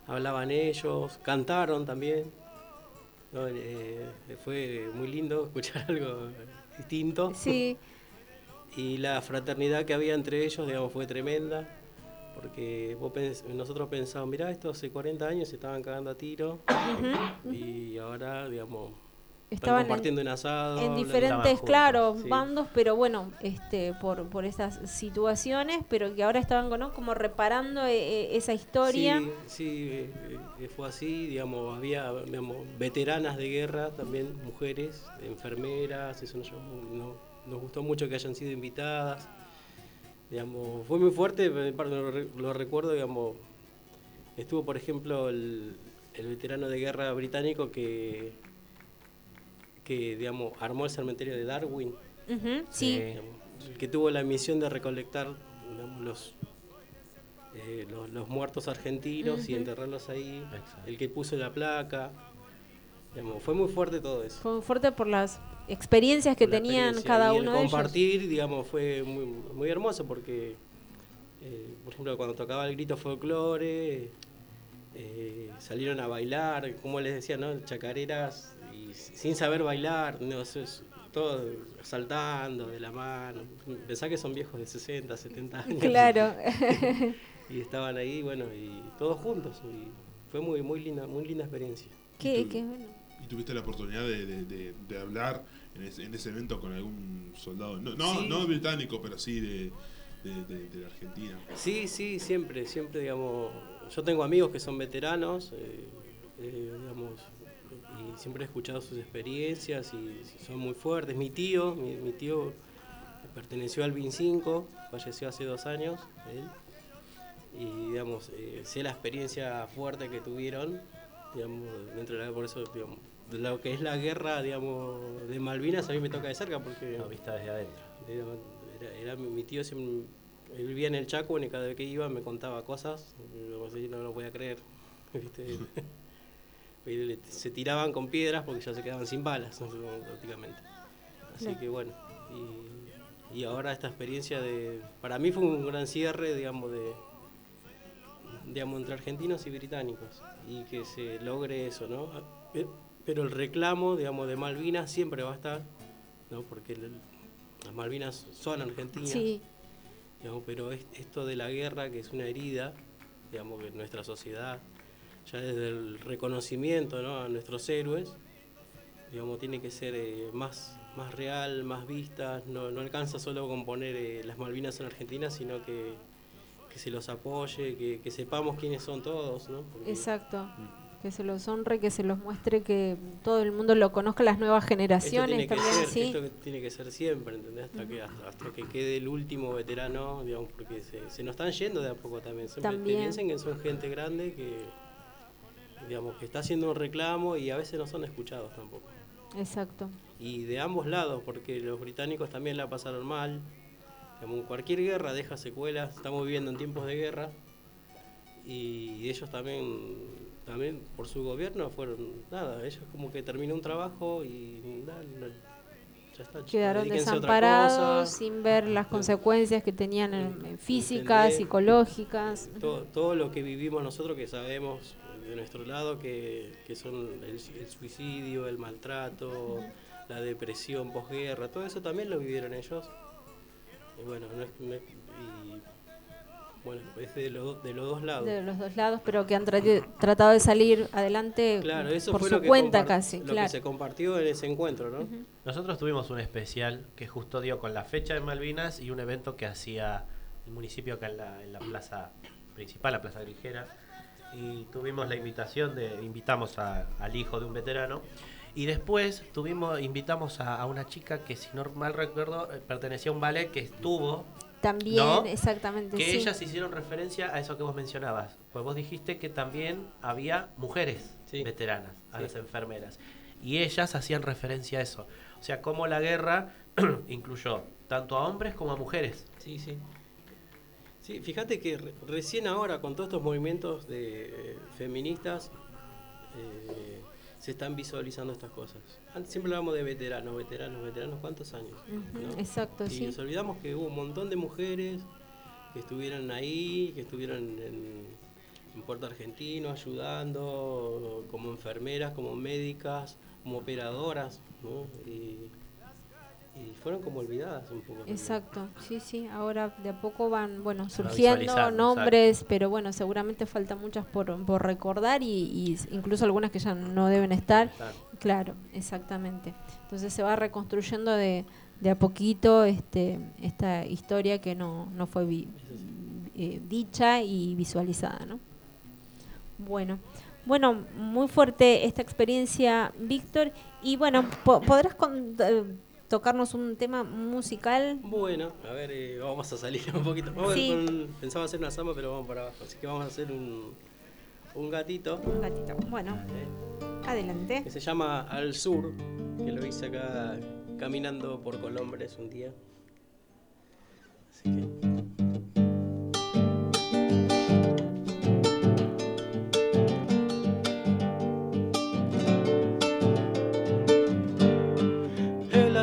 hablaban ellos, cantaron también. ¿no? Eh, fue muy lindo escuchar algo distinto. Sí. Y la fraternidad que había entre ellos, digamos, fue tremenda. Porque vos pens- nosotros pensábamos, mirá, esto hace 40 años se estaban cagando a tiro. Y ahora, digamos, Estaban están en- compartiendo un asado. en diferentes, claro, Sí. bandos, pero bueno, este, por, por esas situaciones, pero que ahora estaban ¿no? como reparando eh, eh, esa historia. Sí, sí, eh, fue así, digamos, había digamos, veteranas de guerra, también mujeres, enfermeras, eso llamó- no- nos gustó mucho que hayan sido invitadas. Digamos, fue muy fuerte, lo, lo recuerdo, digamos, estuvo por ejemplo el, el veterano de guerra británico que, que digamos, armó el cementerio de Darwin. Ujú, sí. Digamos, el que tuvo la misión de recolectar digamos, los, eh, los, los muertos argentinos y enterrarlos ahí, el que puso la placa. Digamos, fue muy fuerte todo eso. Fue muy fuerte por las experiencias que la tenían experiencia. cada Y el uno de ellos. compartir, digamos, fue muy, muy hermoso porque, eh, por ejemplo, cuando tocaba el grito folclore, eh, salieron a bailar, como les decía, ¿no? Chacareras y sin saber bailar, no, eso es todo saltando de la mano. Pensá que son viejos de 60, 70 años. Claro. y estaban ahí, bueno, y todos juntos. Y fue muy, muy linda, muy linda experiencia. Qué, qué bueno. ¿Y tuviste la oportunidad de, de- de- de hablar en ese, en ese evento con algún soldado? No, no, Sí. no británico, pero sí de, la Argentina. Sí, sí, siempre, siempre, digamos, yo tengo amigos que son veteranos, eh, eh, digamos, siempre he escuchado sus experiencias y son muy fuertes. Mi tío, mi, mi tío perteneció al BIN 5, falleció hace dos años, él. Y digamos, eh, sé la experiencia fuerte que tuvieron, digamos, dentro de la, por eso, digamos, lo que es la guerra, digamos, de Malvinas a mí me toca de cerca porque... No, vista desde adentro. Era, era mi, mi tío, siempre, él vivía en el Chaco y cada vez que iba me contaba cosas, no lo podía creer. ¿viste? Y le- se tiraban con piedras porque ya se quedaban sin balas, prácticamente. Así que bueno, y, y ahora esta experiencia de... Para mí fue un gran cierre, digamos, de digamos, entre argentinos y británicos y que se logre eso, ¿no? Pero el reclamo, digamos, de Malvinas siempre va a estar, ¿no? Porque el- las Malvinas son argentinas. Sí. digamos, pero es- esto de la guerra, que es una herida, digamos, que nuestra sociedad, ya desde el reconocimiento ¿no? a nuestros héroes, digamos, tiene que ser eh, más, más real, más vista, no, no alcanza solo con poner eh, las Malvinas en Argentina, sino que, que se los apoye, que, que sepamos quiénes son todos, ¿no? Porque- Exacto. Que se los honre, que se los muestre, que todo el mundo lo conozca, las nuevas Esto generaciones tiene, que también, ser, sí. esto tiene que ser siempre, ¿entendés? Hasta, que, hasta, hasta que quede el último veterano, digamos, porque se, se nos están yendo de a poco también. Siempre También. piensen que son gente grande que, digamos, que está haciendo un reclamo y a veces no son escuchados tampoco. Exacto. Y de ambos lados, porque los británicos también la pasaron mal. Digamos, cualquier guerra deja secuelas, estamos viviendo en tiempos de guerra y ellos también también por su gobierno fueron nada ellos como que terminó un trabajo y no- ya está Quedaron desamparados sin ver las consecuencias que tenían en- en físicas, psicológicas. todo, todo lo que vivimos nosotros que sabemos de nuestro lado que, que son el, el suicidio el maltrato la depresión posguerra todo eso también lo vivieron ellos. Y bueno no es, no es- y, bueno es de, los de los dos lados De los dos lados, pero que han tra- tratado de salir adelante Claro, eso por fue su lo que, cuenta casi. lo claro. que se compartió en ese encuentro, ¿no? Nosotros tuvimos un especial que justo dio con la fecha de Malvinas y un evento que hacía el municipio acá en la, en la plaza principal, la plaza Grijera. Y tuvimos la invitación de, invitamos a- al hijo de un veterano. Y después tuvimos, invitamos a, a una chica que si no mal recuerdo eh, pertenecía a un ballet que estuvo También, ¿no? exactamente. que sí. ellas hicieron referencia a eso que vos mencionabas. Pues vos dijiste que también había mujeres veteranas, a Sí. las enfermeras. Y ellas hacían referencia a eso. O sea, cómo la guerra incluyó tanto a hombres como a mujeres. Sí, sí. Sí, fíjate que re- recién ahora con todos estos movimientos de eh, feministas eh, se están visualizando estas cosas. Antes siempre hablamos de veteranos, veteranos, veteranos, ¿cuántos años? Exacto, y sí. nos olvidamos que hubo un montón de mujeres que estuvieron ahí, que estuvieron en, en Puerto Argentino ayudando como enfermeras, como médicas, como operadoras, ¿no? Y, y fueron como olvidadas un poco. también. Exacto, sí, sí. Ahora de a poco van, bueno, surgiendo nombres, pero bueno, seguramente faltan muchas por, por recordar y, y incluso algunas que ya no deben estar. Claro. Claro, exactamente. Entonces se va reconstruyendo de, de a poquito este, esta historia que no, no fue vi- eh, dicha y visualizada, ¿no? Bueno, bueno, muy fuerte esta experiencia, Víctor. Y bueno, po- ¿podrás con- eh, tocarnos un tema musical? Bueno, a ver, eh, vamos a salir un poquito. Vamos a ver Sí. con- pensaba hacer una samba, pero vamos para abajo. Así que vamos a hacer un, un gatito. Un gatito. Bueno, adelante. Que se llama Al Sur, que lo hice acá caminando por Colombres un día. Así que.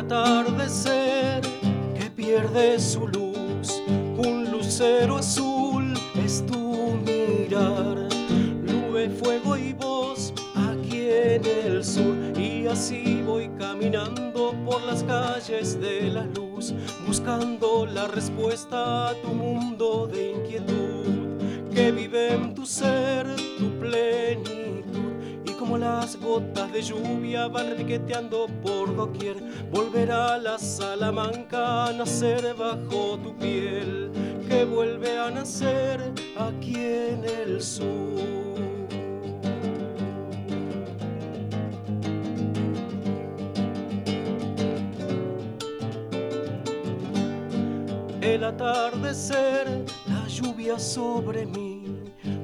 Atardecer que pierde su luz, un lucero azul es tu mirar, nube, fuego y voz aquí en el sur. Y así voy caminando por las calles de la luz, buscando la respuesta a tu mundo de inquietud, que vive en tu ser, tu plenitud como las gotas de lluvia van riqueteando por doquier. Volverá la Salamanca a nacer bajo tu piel, que vuelve a nacer aquí en el sur. el atardecer, la lluvia sobre mí,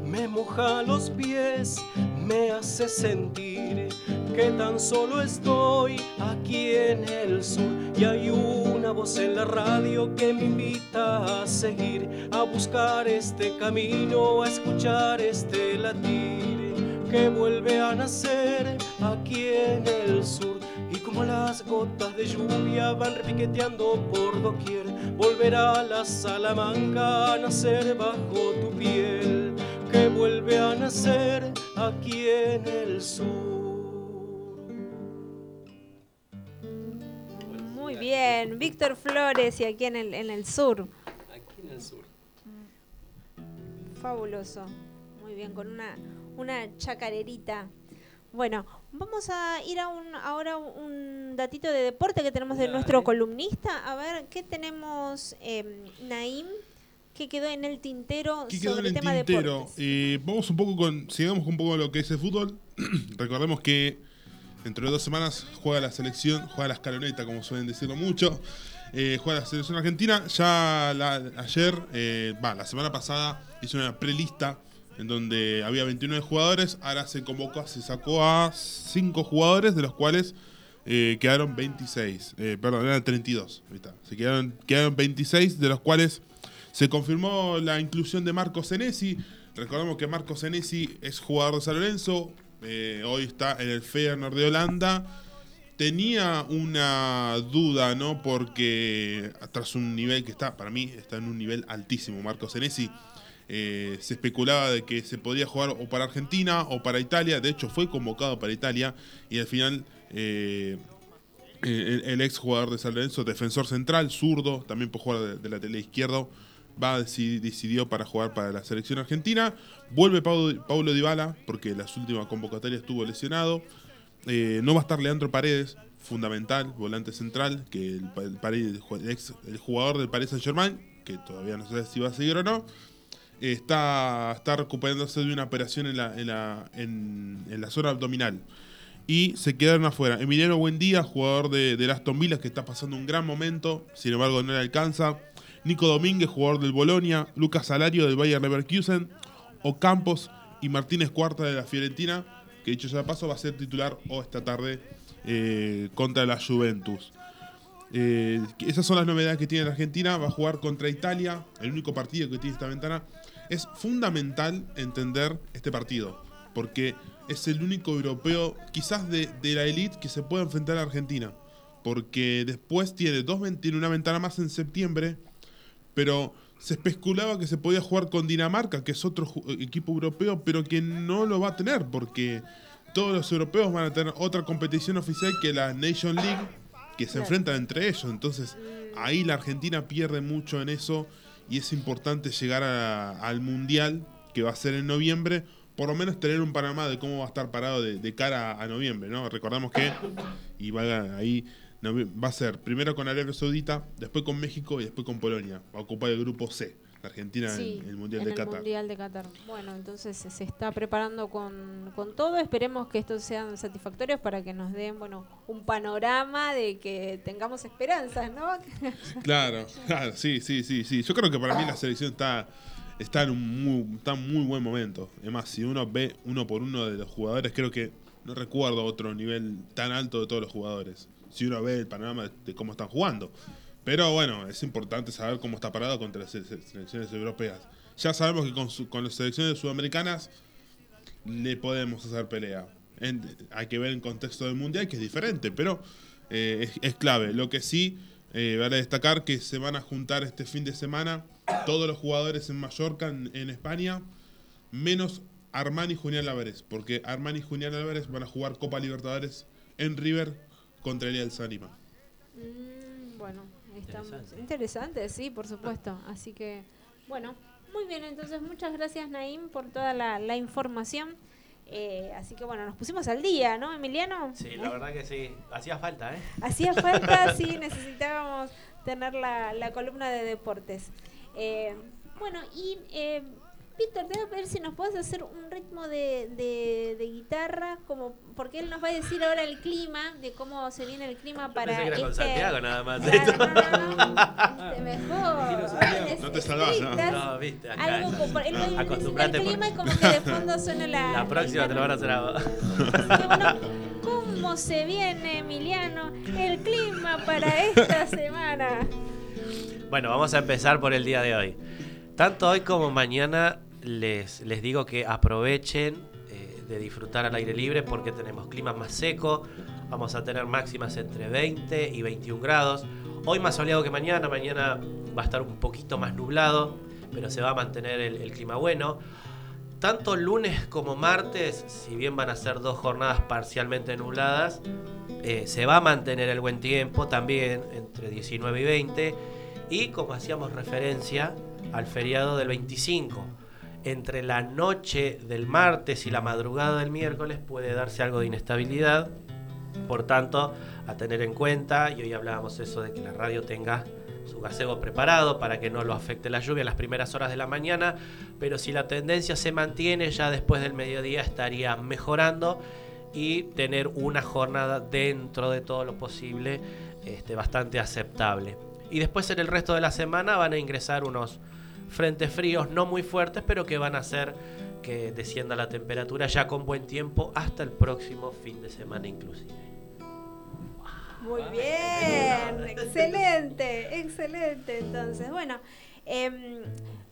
me moja los pies, me hace sentir que tan solo estoy aquí en el sur y hay una voz en la radio que me invita a seguir, a buscar este camino, a escuchar este latir que vuelve a nacer aquí en el sur. Y como las gotas de lluvia van repiqueteando por doquier, volverá la Salamanca a nacer bajo tu piel, que vuelve a nacer aquí en el sur. Muy bien, Víctor Flores y aquí en el, en el sur. Aquí en el sur. Fabuloso. Muy bien, con una, una chacarerita. Bueno, vamos a ir a un, ahora un datito de deporte que tenemos de nuestro columnista. A ver, ¿qué tenemos, eh, Naim? Que quedó en el tintero ¿Qué quedó sobre en el tema de tintero? deportes? Eh, vamos un poco con. Sigamos un poco con lo que es el fútbol. Recordemos que dentro de dos semanas juega la selección, juega la escaloneta, como suelen decirlo mucho. Eh, juega la selección argentina. Ya la- ayer, eh, va, la semana pasada hizo una prelista en donde había 29 jugadores. Ahora se convocó, se sacó a 5 jugadores, de los cuales eh, quedaron 26. Eh, perdón, eran 32. Ahí está. Se quedaron, quedaron 26, de los cuales se confirmó la inclusión de Marco Senesi. Recordemos que Marco Senesi es jugador de San Lorenzo. eh, hoy está en el Feyenoord de Holanda. Tenía una duda, ¿no? Porque tras un nivel que está, para mí, está en un nivel altísimo. Marco Senesi eh, se especulaba de que se podía jugar o para Argentina o para Italia. De hecho, fue convocado para Italia y al final eh, el, ex jugador de San Lorenzo, defensor central, zurdo, también puede jugar de, de lateral izquierdo, va decidió para jugar para la selección argentina. Vuelve Paulo, Dybala, porque las últimas convocatorias estuvo lesionado. Eh, no va a estar Leandro Paredes, fundamental, volante central, que el, el el jugador del Paris Saint Germain, que todavía no sé si va a seguir o no. Está, está recuperándose de una operación en la, en la, en- la zona abdominal y se quedaron afuera. Emiliano Buendía, jugador de, del Aston Villa, que está pasando un gran momento, sin embargo no le alcanza. Nico Domínguez, jugador del Bolonia. Lucas Salario del Bayer Leverkusen. Ocampos y Martínez Cuarta de la Fiorentina, que dicho sea de paso va a ser titular o esta tarde eh, contra la Juventus. Eh, esas son las novedades que tiene la Argentina. Va a jugar contra Italia, el único partido que tiene esta ventana. Es fundamental entender este partido, porque es el único europeo, quizás de, la elite, que se puede enfrentar a Argentina. Porque después tiene, dos, tiene una ventana más en septiembre, pero se especulaba que se podía jugar con Dinamarca, que es otro equipo europeo, pero que no lo va a tener, porque todos los europeos van a tener otra competición oficial que la Nation League, que se enfrentan entre ellos. Entonces, ahí la Argentina pierde mucho en eso y es importante llegar a- al Mundial, que va a ser en noviembre, por lo menos tener un panorama de cómo va a estar parado de, de cara a noviembre, ¿no? Recordamos que, y va ahí, va a ser primero con Arabia Saudita, después con México y después con Polonia. Va a ocupar el grupo C, la Argentina Sí, en el Mundial en de el Qatar. Mundial de Qatar. Bueno, entonces se- se está preparando con, con todo. Esperemos que estos sean satisfactorios para que nos den, bueno, un panorama de que tengamos esperanzas, ¿no? Claro, claro, sí, sí, sí, sí. Yo creo que para mí la selección está, está en un muy, está en muy buen momento. Es más, si uno ve uno por uno de los jugadores, creo que no recuerdo otro nivel tan alto de todos los jugadores. Si uno ve el panorama de, cómo están jugando. Pero bueno, es importante saber cómo está parado contra las se- selecciones europeas. Ya sabemos que con, su- con las selecciones sudamericanas le podemos hacer pelea. Hay que ver en contexto del mundial que es diferente, pero eh, es, clave. Lo que sí, eh, vale destacar que se van a juntar este fin de semana todos los jugadores en Mallorca, en, en España, menos Armani y Julián Álvarez, porque Armani y Julián Álvarez van a jugar Copa Libertadores en River contra el Sánima. Mm, bueno, estamos interesante, sí, por supuesto. Así que, bueno, muy bien. Entonces, muchas gracias, Naim, por toda la, la información. Eh, así que, bueno, nos pusimos al día, ¿no, Emiliano? Sí, la verdad que sí. Hacía falta, ¿eh? Hacía falta, sí, necesitábamos tener la, la columna de deportes. Eh, bueno, y eh, Víctor, te voy a pedir si nos puedes hacer un ritmo de, de- de guitarra, como porque él nos va a decir ahora el clima, de cómo se viene el clima para Pensé que era con este- Santiago nada más. Claro, no, no, no, este, mejor. No te salvas, ¿no? No, viste, acá. Algo como, él ir Acostumbrate el por- clima y como que de fondo suena la... La próxima te lo van a hacer a vos. ¿Cómo se viene, Emiliano, el clima para esta semana? Bueno, vamos a empezar por el día de hoy. Tanto hoy como mañana les, les digo que aprovechen de disfrutar al aire libre porque tenemos clima más seco, vamos a tener máximas entre 20 y 21 grados. Hoy más soleado que mañana, mañana va a estar un poquito más nublado, pero se va a mantener el, clima bueno. Tanto lunes como martes, si bien van a ser dos jornadas parcialmente nubladas, eh, se va a mantener el buen tiempo también entre 19 y 20 y como hacíamos referencia al feriado del 25 entre la noche del martes y la madrugada del miércoles puede darse algo de inestabilidad por tanto a tener en cuenta y hoy hablábamos eso de que la radio tenga su gazebo preparado para que no lo afecte la lluvia en las primeras horas de la mañana pero si la tendencia se mantiene ya después del mediodía estaría mejorando y tener una jornada dentro de todo lo posible este, bastante aceptable. Y después en el resto de la semana van a ingresar unos frentes fríos no muy fuertes, pero que van a hacer que descienda la temperatura ya con buen tiempo hasta el próximo fin de semana inclusive. Muy bien, excelente, excelente. Entonces, bueno, em,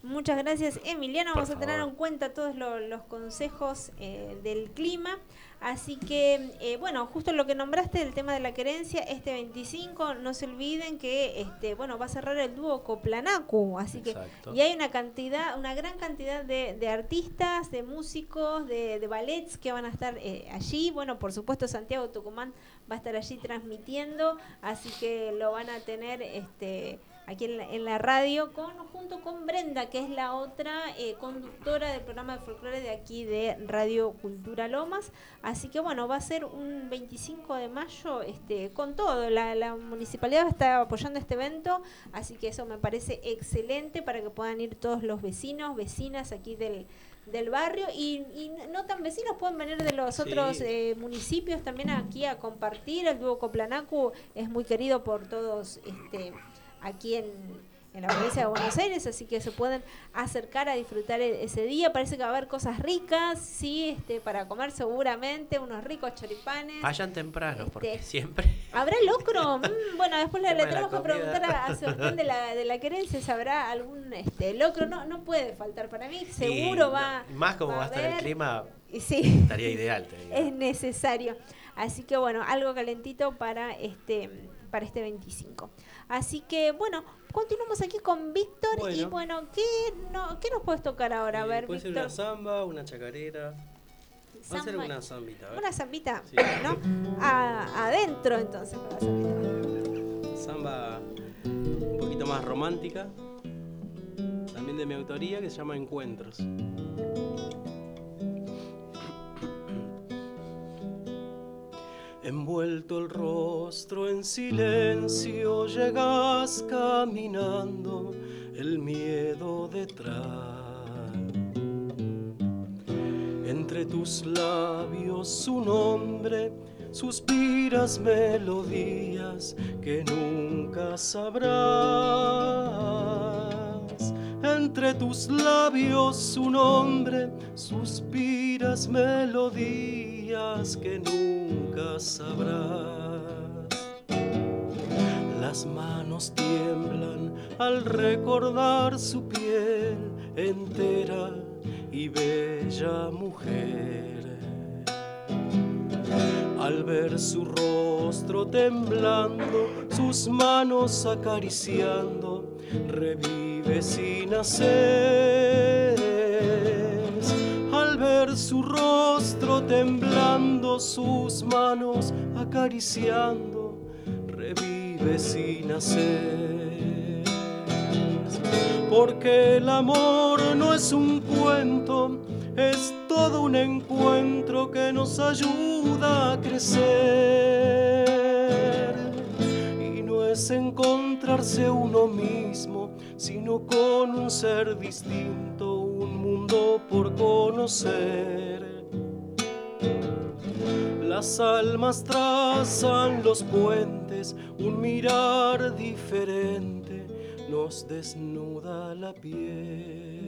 muchas gracias Emiliano. Por Vamos a tener en cuenta todos lo- los consejos eh, del clima. Así que, eh, bueno, justo lo que nombraste, el tema de la querencia, este 25, no se olviden que, este, bueno, va a cerrar el dúo Coplanacu, así que, Exacto. y hay una cantidad, una gran cantidad de, de artistas, de músicos, de, de ballets que van a estar eh, allí, bueno, por supuesto Santiago Tucumán va a estar allí transmitiendo, así que lo van a tener, este, aquí en la, en la radio, con, junto con Brenda, que es la otra eh, conductora del programa de folclore de aquí de Radio Cultura Lomas. Así que bueno, va a ser un 25 de mayo este, con todo. La, la municipalidad está apoyando este evento, así que eso me parece excelente para que puedan ir todos los vecinos, vecinas aquí del del barrio y, y no tan vecinos pueden venir de los Sí. otros eh, municipios también aquí a compartir el dúo Coplanacu es muy querido por todos este aquí en, en la provincia de Buenos Aires, así que se pueden acercar a disfrutar e- ese día. Parece que va a haber cosas ricas, sí, este, para comer seguramente, unos ricos choripanes. Vayan temprano porque Este, siempre ¿Habrá locro? Mm, bueno, después le, le tenemos que preguntar a, a Sebastián de la, de la querencia si habrá algún este, locro. No, no puede faltar para mí, seguro va. no, más como va a estar el clima sí. estaría ideal, te digo. Es necesario. Así que bueno, algo calentito para este para este 25. Así que bueno, continuamos aquí con Víctor y Bueno. ¿qué, no, ¿qué nos puedes tocar ahora? A ver, puede ser Víctor. una samba, una chacarera. Va a ser una zambita. Una zambita, Sí. ¿no? A- adentro entonces para la zambita. Samba un poquito más romántica. También de mi autoría que se llama Encuentros. Envuelto el rostro en silencio, llegas caminando, el miedo detrás. Entre tus labios su nombre, suspiras melodías que nunca sabrás. Entre tus labios su nombre, suspiras melodías que nunca sabrás. Las manos tiemblan al recordar su piel entera y bella mujer. Al ver su rostro temblando, sus manos acariciando, revives y naces. Su rostro temblando, sus manos acariciando, revives y naces. Porque el amor no es un cuento, es todo un encuentro que nos ayuda a crecer. Y no es encontrarse uno mismo, sino con un ser distinto, por conocer. Las almas trazan los puentes, un mirar diferente nos desnuda la piel.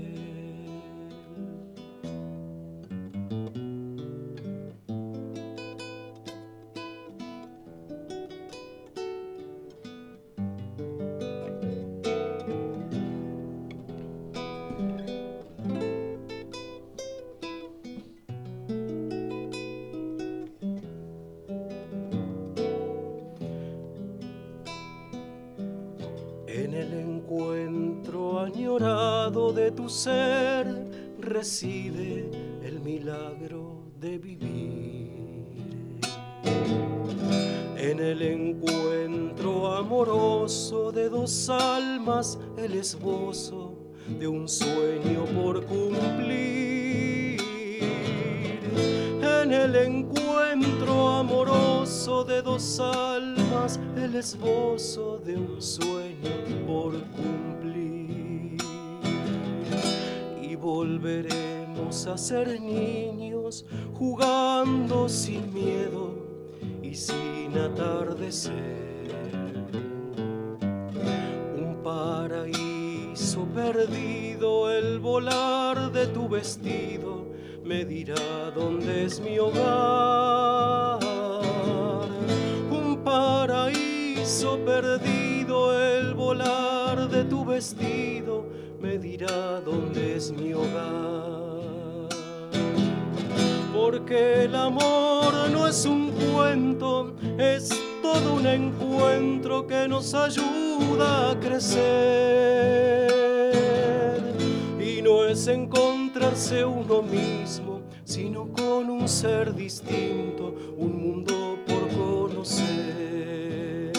El esbozo de un sueño por cumplir. En el encuentro amoroso de dos almas, el esbozo de un sueño por cumplir. Y volveremos a ser niños jugando sin miedo y sin atardecer. Perdido, el volar de tu vestido me dirá dónde es mi hogar. Un paraíso perdido, el volar de tu vestido me dirá dónde es mi hogar. Porque el amor no es un cuento, es todo un encuentro que nos ayuda a crecer. Encontrarse uno mismo, sino con un ser distinto, un mundo por conocer.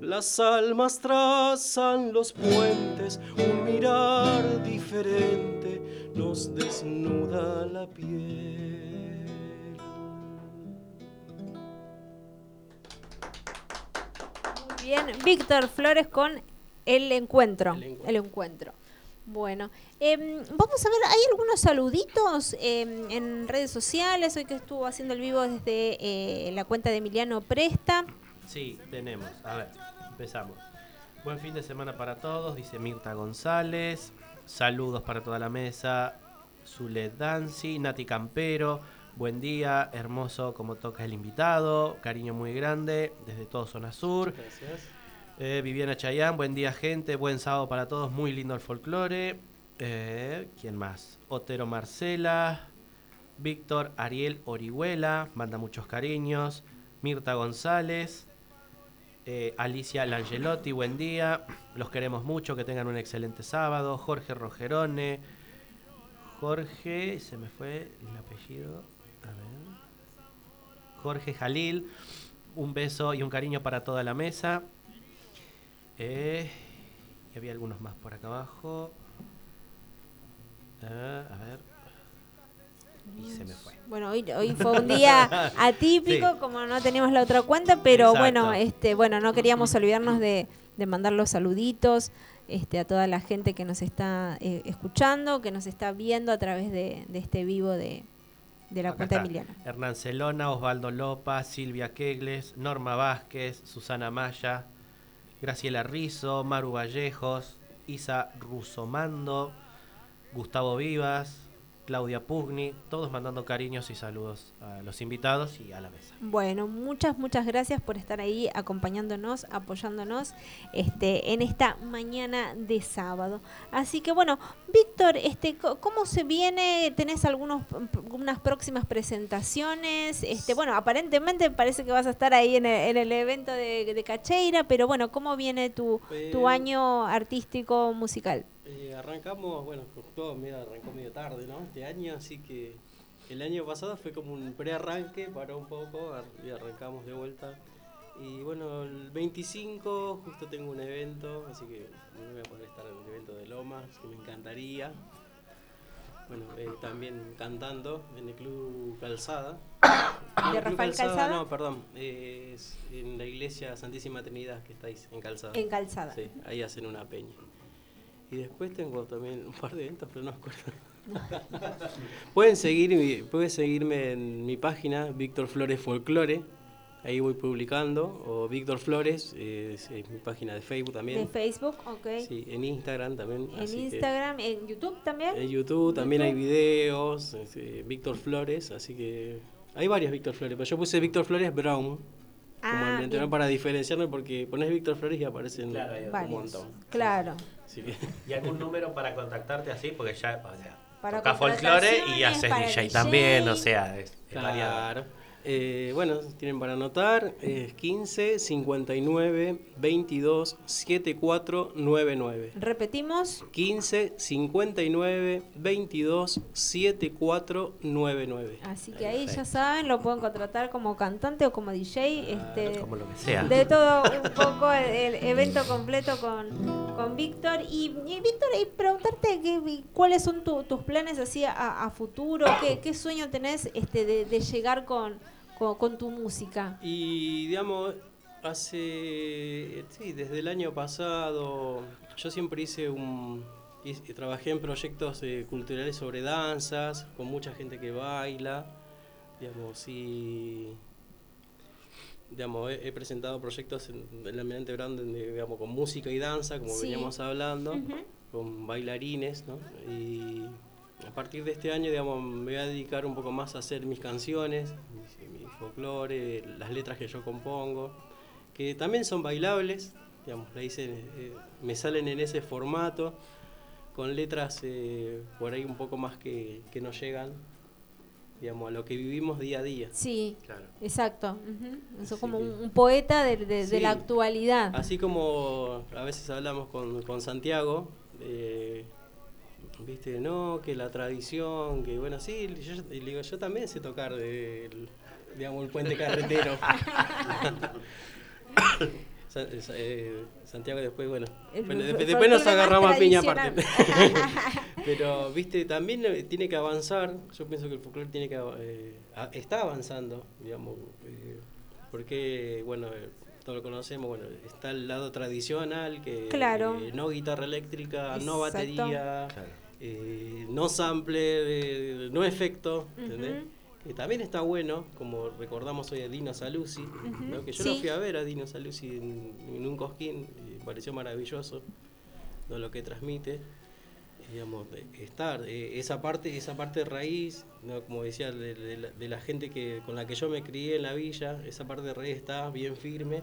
Las almas trazan los puentes, un mirar diferente nos desnuda la piel. Muy bien, Víctor Flores con El Encuentro. El Encuentro. Bueno, em, vamos a ver, hay algunos saluditos em, en redes sociales, hoy que estuvo haciendo el vivo desde eh, la cuenta de Emiliano Presta. Sí, tenemos. A ver, empezamos. Buen fin de semana para todos, dice Mirta González. Saludos para toda la mesa. Zulet Danzi, Nati Campero. Buen día, hermoso como toca el invitado. Cariño muy grande desde todo Zona Sur. Gracias. Eh, Viviana Chayán, buen día gente, buen sábado para todos, muy lindo el folclore. Eh, ¿Quién más? Otero Marcela, Víctor Ariel Orihuela, manda muchos cariños. Mirta González, eh, Alicia Langelotti, buen día. Los queremos mucho, que tengan un excelente sábado. Jorge Rogerone, Jorge, se me fue el apellido. A ver. Jorge Jalil, un beso y un cariño para toda la mesa. Eh, y había algunos más por acá abajo. Ah, a ver. Y se me fue. Bueno, hoy, hoy fue un día atípico, Sí. como no teníamos la otra cuenta, pero Exacto. bueno, este, bueno, no queríamos olvidarnos de, de mandar los saluditos este, a toda la gente que nos está eh, escuchando, que nos está viendo a través de, de este vivo de, de la Acá cuenta de está. Emiliano. Hernán Celona, Osvaldo Lopa, Silvia Kegles, Norma Vázquez, Susana Maya, Graciela Rizo, Maru Vallejos, Isa Rusomando, Gustavo Vivas, Claudia Pugni, todos mandando cariños y saludos a los invitados y a la mesa. Bueno, muchas, muchas gracias por estar ahí acompañándonos, apoyándonos este, en esta mañana de sábado. Así que bueno, Víctor, este, co- ¿cómo se viene? ¿Tenés algunos, unas próximas presentaciones? Este, bueno, aparentemente parece que vas a estar ahí en el, en el evento de, de Cacheira, pero bueno, ¿cómo viene tu, tu año artístico musical? Eh, arrancamos, bueno, todo medio, arrancó medio tarde, ¿no? Este año, así que el año pasado fue como un pre-arranque, paró un poco y arrancamos de vuelta. Y bueno, el 25 justo tengo un evento, así que no voy a poder estar en el evento de Lomas, que me encantaría. Bueno, eh, también cantando en el Club Calzada. No, ¿De Rafael Calzada? No, perdón, eh, es en la iglesia Santísima Trinidad que estáis en Calzada. En Calzada. Sí, ahí hacen una peña. Y después tengo también un par de eventos, pero no me acuerdo. pueden, seguir, pueden seguirme en mi página, Víctor Flores Folklore. Ahí voy publicando. O Víctor Flores, eh, es, es mi página de Facebook también. De Facebook, ok. Sí, en Instagram también. En así que- Instagram, en YouTube también. en YouTube también hay videos, este, Víctor Flores, así que hay varios Víctor Flores, pero yo puse Víctor Flores Brown como Ah, el entrenador bien. para diferenciarme porque pones Víctor Flores y aparecen Claro, un montón. Claro. ¿Y algún número para contactarte así? Porque ya, o sea, Para toca folclore y haces DJ, DJ. también, o sea, es, es variado. Eh, bueno, tienen para anotar, es 15 59 22 74 99. Repetimos. 15 59 22 74 99. Así que ahí ya saben, lo pueden contratar como cantante o como DJ. Este, como lo que sea. De todo un poco el, el evento completo con, con Víctor. Y, y Víctor, y preguntarte que, cuáles son tu- tus planes así a, a futuro, qué, qué sueño tenés este, de, de llegar con, con, con tu música. Y digamos, hace, sí, desde el año pasado, yo siempre hice un, hice- trabajé en proyectos eh, culturales sobre danzas, con mucha gente que baila, digamos, y, digamos, he, he presentado proyectos en, Almirante Brown, donde, digamos, con música y danza, como Sí. veníamos hablando, con bailarines, ¿no? Y a partir de este año, digamos, me voy a dedicar un poco más a hacer mis canciones, folclore, las letras que yo compongo, que también son bailables, digamos, la hice, eh, me salen en ese formato, con letras eh, por ahí un poco más que, que nos llegan, digamos, a lo que vivimos día a día. Sí, Claro. exacto. Eso Así como que- un, un poeta de, de- de la actualidad. Así como a veces hablamos con, con Santiago, eh, viste, no, que la tradición, que bueno, sí, yo, digo, yo también sé tocar el, digamos, el puente carretero. Sa- eh, Santiago después, bueno, El bueno, fol- después, después nos agarramos a piña aparte. Pero, viste, también eh, tiene que avanzar. Yo pienso que el folclore tiene que eh, está avanzando, digamos, eh, porque, bueno, eh, todos lo conocemos, bueno, está el lado tradicional, que Claro. eh, no guitarra eléctrica, no batería, eh, no sample, eh, no efecto, ¿entendés? Que también está bueno, como recordamos hoy a Dino Saluzzi, ¿no? que yo lo Sí. fui a ver a Dino Saluzzi en, en un cosquín, y me pareció maravilloso ¿no? lo que transmite digamos, de estar, eh, esa parte, esa parte raíz, ¿no? como decía, de, de la, de la gente que, con la que yo me crié en la villa, esa parte de raíz está bien firme,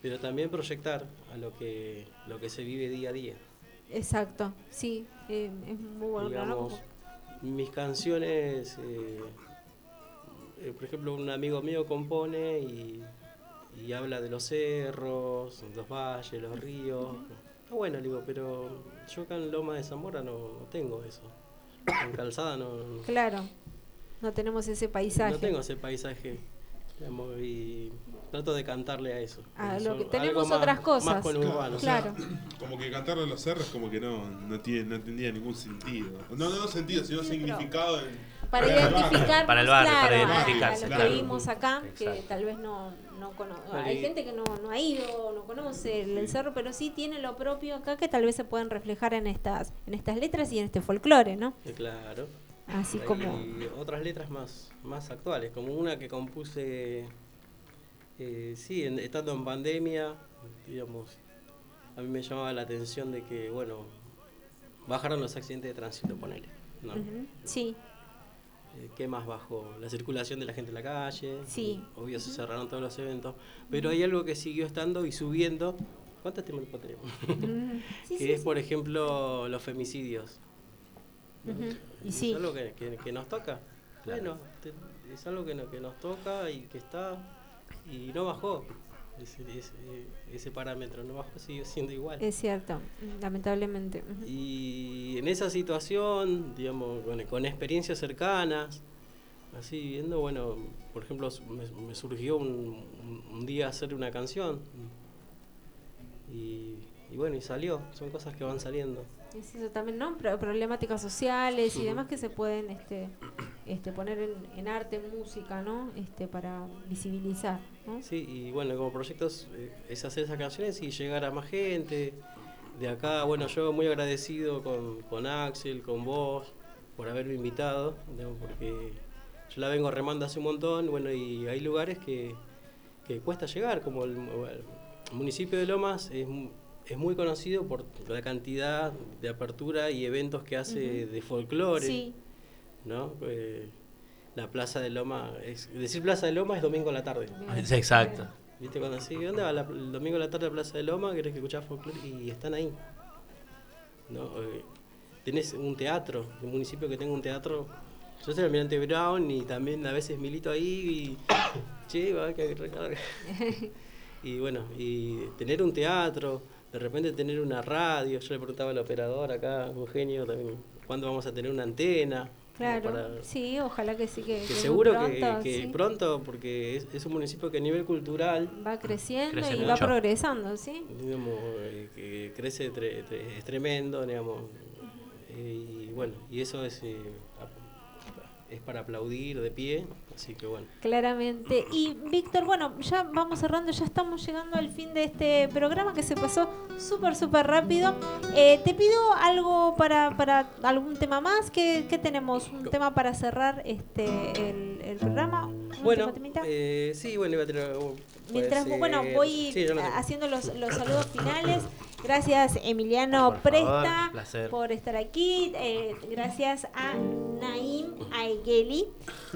pero también proyectar a lo que, lo que se vive día a día. Exacto, sí, eh, es muy bueno. ¿no? Digamos, mis canciones, eh, por ejemplo, un amigo mío compone y, y habla de los cerros, los valles, los ríos. Está bueno, digo, pero yo acá en Loma de Zamora no, no tengo eso. En Calzada no, no- Claro, no tenemos ese paisaje. no tengo ese paisaje. digamos, y trato de cantarle a eso. A Eso, lo que tenemos más- otras cosas. Más conurbano. o sea, como que cantarle a los cerros como que no, no, tiene, no tendría ningún sentido. No, no sentido, sino significado en, Para identificar, Para el barrio, claro, para a- identificarse, a, lo claro. que vimos acá, que Exacto. tal vez no, no conoce. Hay gente que no, no ha ido, no conoce el, el cerro, pero sí tiene lo propio acá que tal vez se pueden reflejar en estas, en estas letras y en este folclore, ¿no? Claro. Así Hay como- otras letras más, más actuales, como una que compuse, eh, sí, en- estando en pandemia, digamos, a mí me llamaba la atención de que, bueno, bajaron los accidentes de tránsito, ponele. ¿no? Sí, Eh, ¿Qué más bajó? La circulación de la gente en la calle. Sí. Obvio se cerraron todos los eventos. Pero hay algo que siguió estando y subiendo. ¿Cuántos temas tenemos? Sí, que sí, es, sí. por ejemplo, los femicidios. Y Es sí. algo que, que- que nos toca. Bueno, te- es algo que, no- que nos toca y que está. Y no bajó. Ese, ese- ese parámetro no bajó, siguió siendo igual. es cierto, lamentablemente. Y en esa situación, digamos, con, con experiencias cercanas, así viendo, bueno, por ejemplo, me surgió un, un- un día hacer una canción. Y, y bueno, y salió, son cosas que van saliendo. Es eso también, ¿no? Pro- problemáticas sociales y demás que se pueden este, este, poner en, en arte, en música, ¿no? Este, para visibilizar, ¿no? Sí, y bueno, como proyectos eh, es hacer esas canciones y llegar a más gente. de acá, bueno, yo muy agradecido con, con Axel, con vos, por haberme invitado, digamos, porque yo la vengo remando hace un montón, bueno, y hay lugares que, que cuesta llegar, como el, el municipio de Lomas es, es muy conocido por la cantidad de apertura y eventos que hace de folclore, Sí. ¿no? Eh, la Plaza de Loma, es, decir Plaza de Loma es domingo a la tarde. Sí, exacto. ¿Viste cuando así? ¿Dónde va la- el domingo a la tarde a Plaza de Loma? ¿Querés que escuchás folclore? Y están ahí. ¿No? Eh, tenés un teatro, un municipio que tenga un teatro. Yo soy el almirante Brown y también a veces milito ahí y. che, va, que recarga. Y bueno, y tener un teatro, de repente tener una radio. Yo le preguntaba al operador acá, un genio también, ¿cuándo vamos a tener una antena? Claro, Para- sí, ojalá que sí, que, que que seguro que- pronto, que, sí. pronto, porque es, es un municipio que a nivel cultural va creciendo Crece y va progresando, ¿sí? digamos, eh, que crece tre- tre- es tremendo, digamos, eh, y bueno, y eso es, eh, es para aplaudir de pie, así que bueno. Claramente. Y Víctor, bueno, ya vamos cerrando, ya estamos llegando al fin de este programa que se pasó súper, súper rápido. Eh, te pido algo para, para algún tema más. ¿Qué, qué tenemos? ¿Un tema para cerrar este el, el programa? ¿Un Bueno, eh, sí, bueno, iba a tener... Mientras, ser- bueno, voy sí, lo haciendo los, los saludos finales. Gracias, Emiliano Por Presta, por estar aquí. Eh, gracias a Naim Aigeli.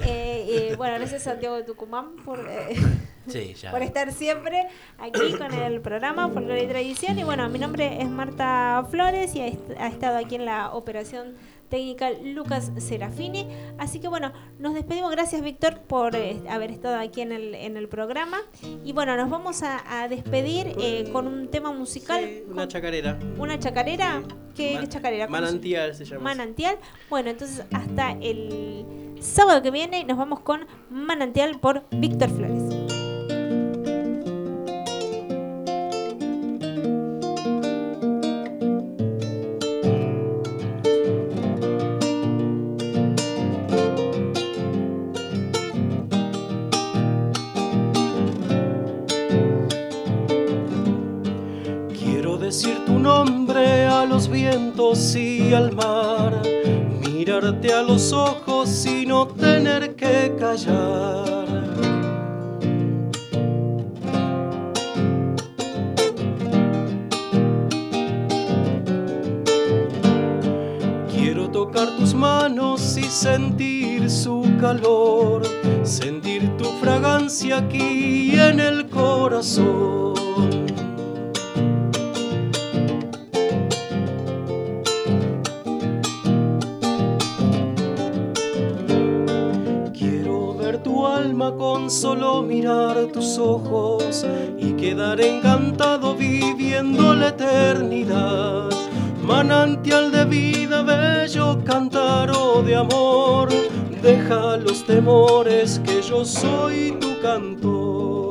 Eh, eh, bueno, gracias a Santiago de Tucumán por, eh, Sí, ya. por estar siempre aquí con el programa Folklore y Tradición. Y bueno, mi nombre es Marta Flores y ha, est- ha estado aquí en la operación técnica Lucas Serafini. Así que bueno, nos despedimos. Gracias Víctor por eh, haber estado aquí en el, en el programa. Y bueno, nos vamos a, a despedir eh, con un tema musical. Una chacarera. ¿Una chacarera? ¿Qué, qué chacarera? ¿Cómo se- Manantial se llama. Manantial. Bueno, entonces hasta el sábado que viene nos vamos con Manantial por Víctor Flores. Vientos y al mar, mirarte a los ojos y no tener que callar. Quiero tocar tus manos y sentir su calor, sentir tu fragancia aquí en el corazón. Alma con solo mirar tus ojos y quedar encantado viviendo la eternidad. Manantial de vida, bello cántaro de amor, deja los temores que yo soy tu cantor.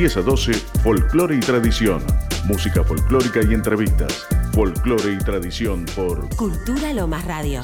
10 a 12, Folclore y Tradición. Música folclórica y entrevistas. Folclore y Tradición por Cultura Lomas Radio.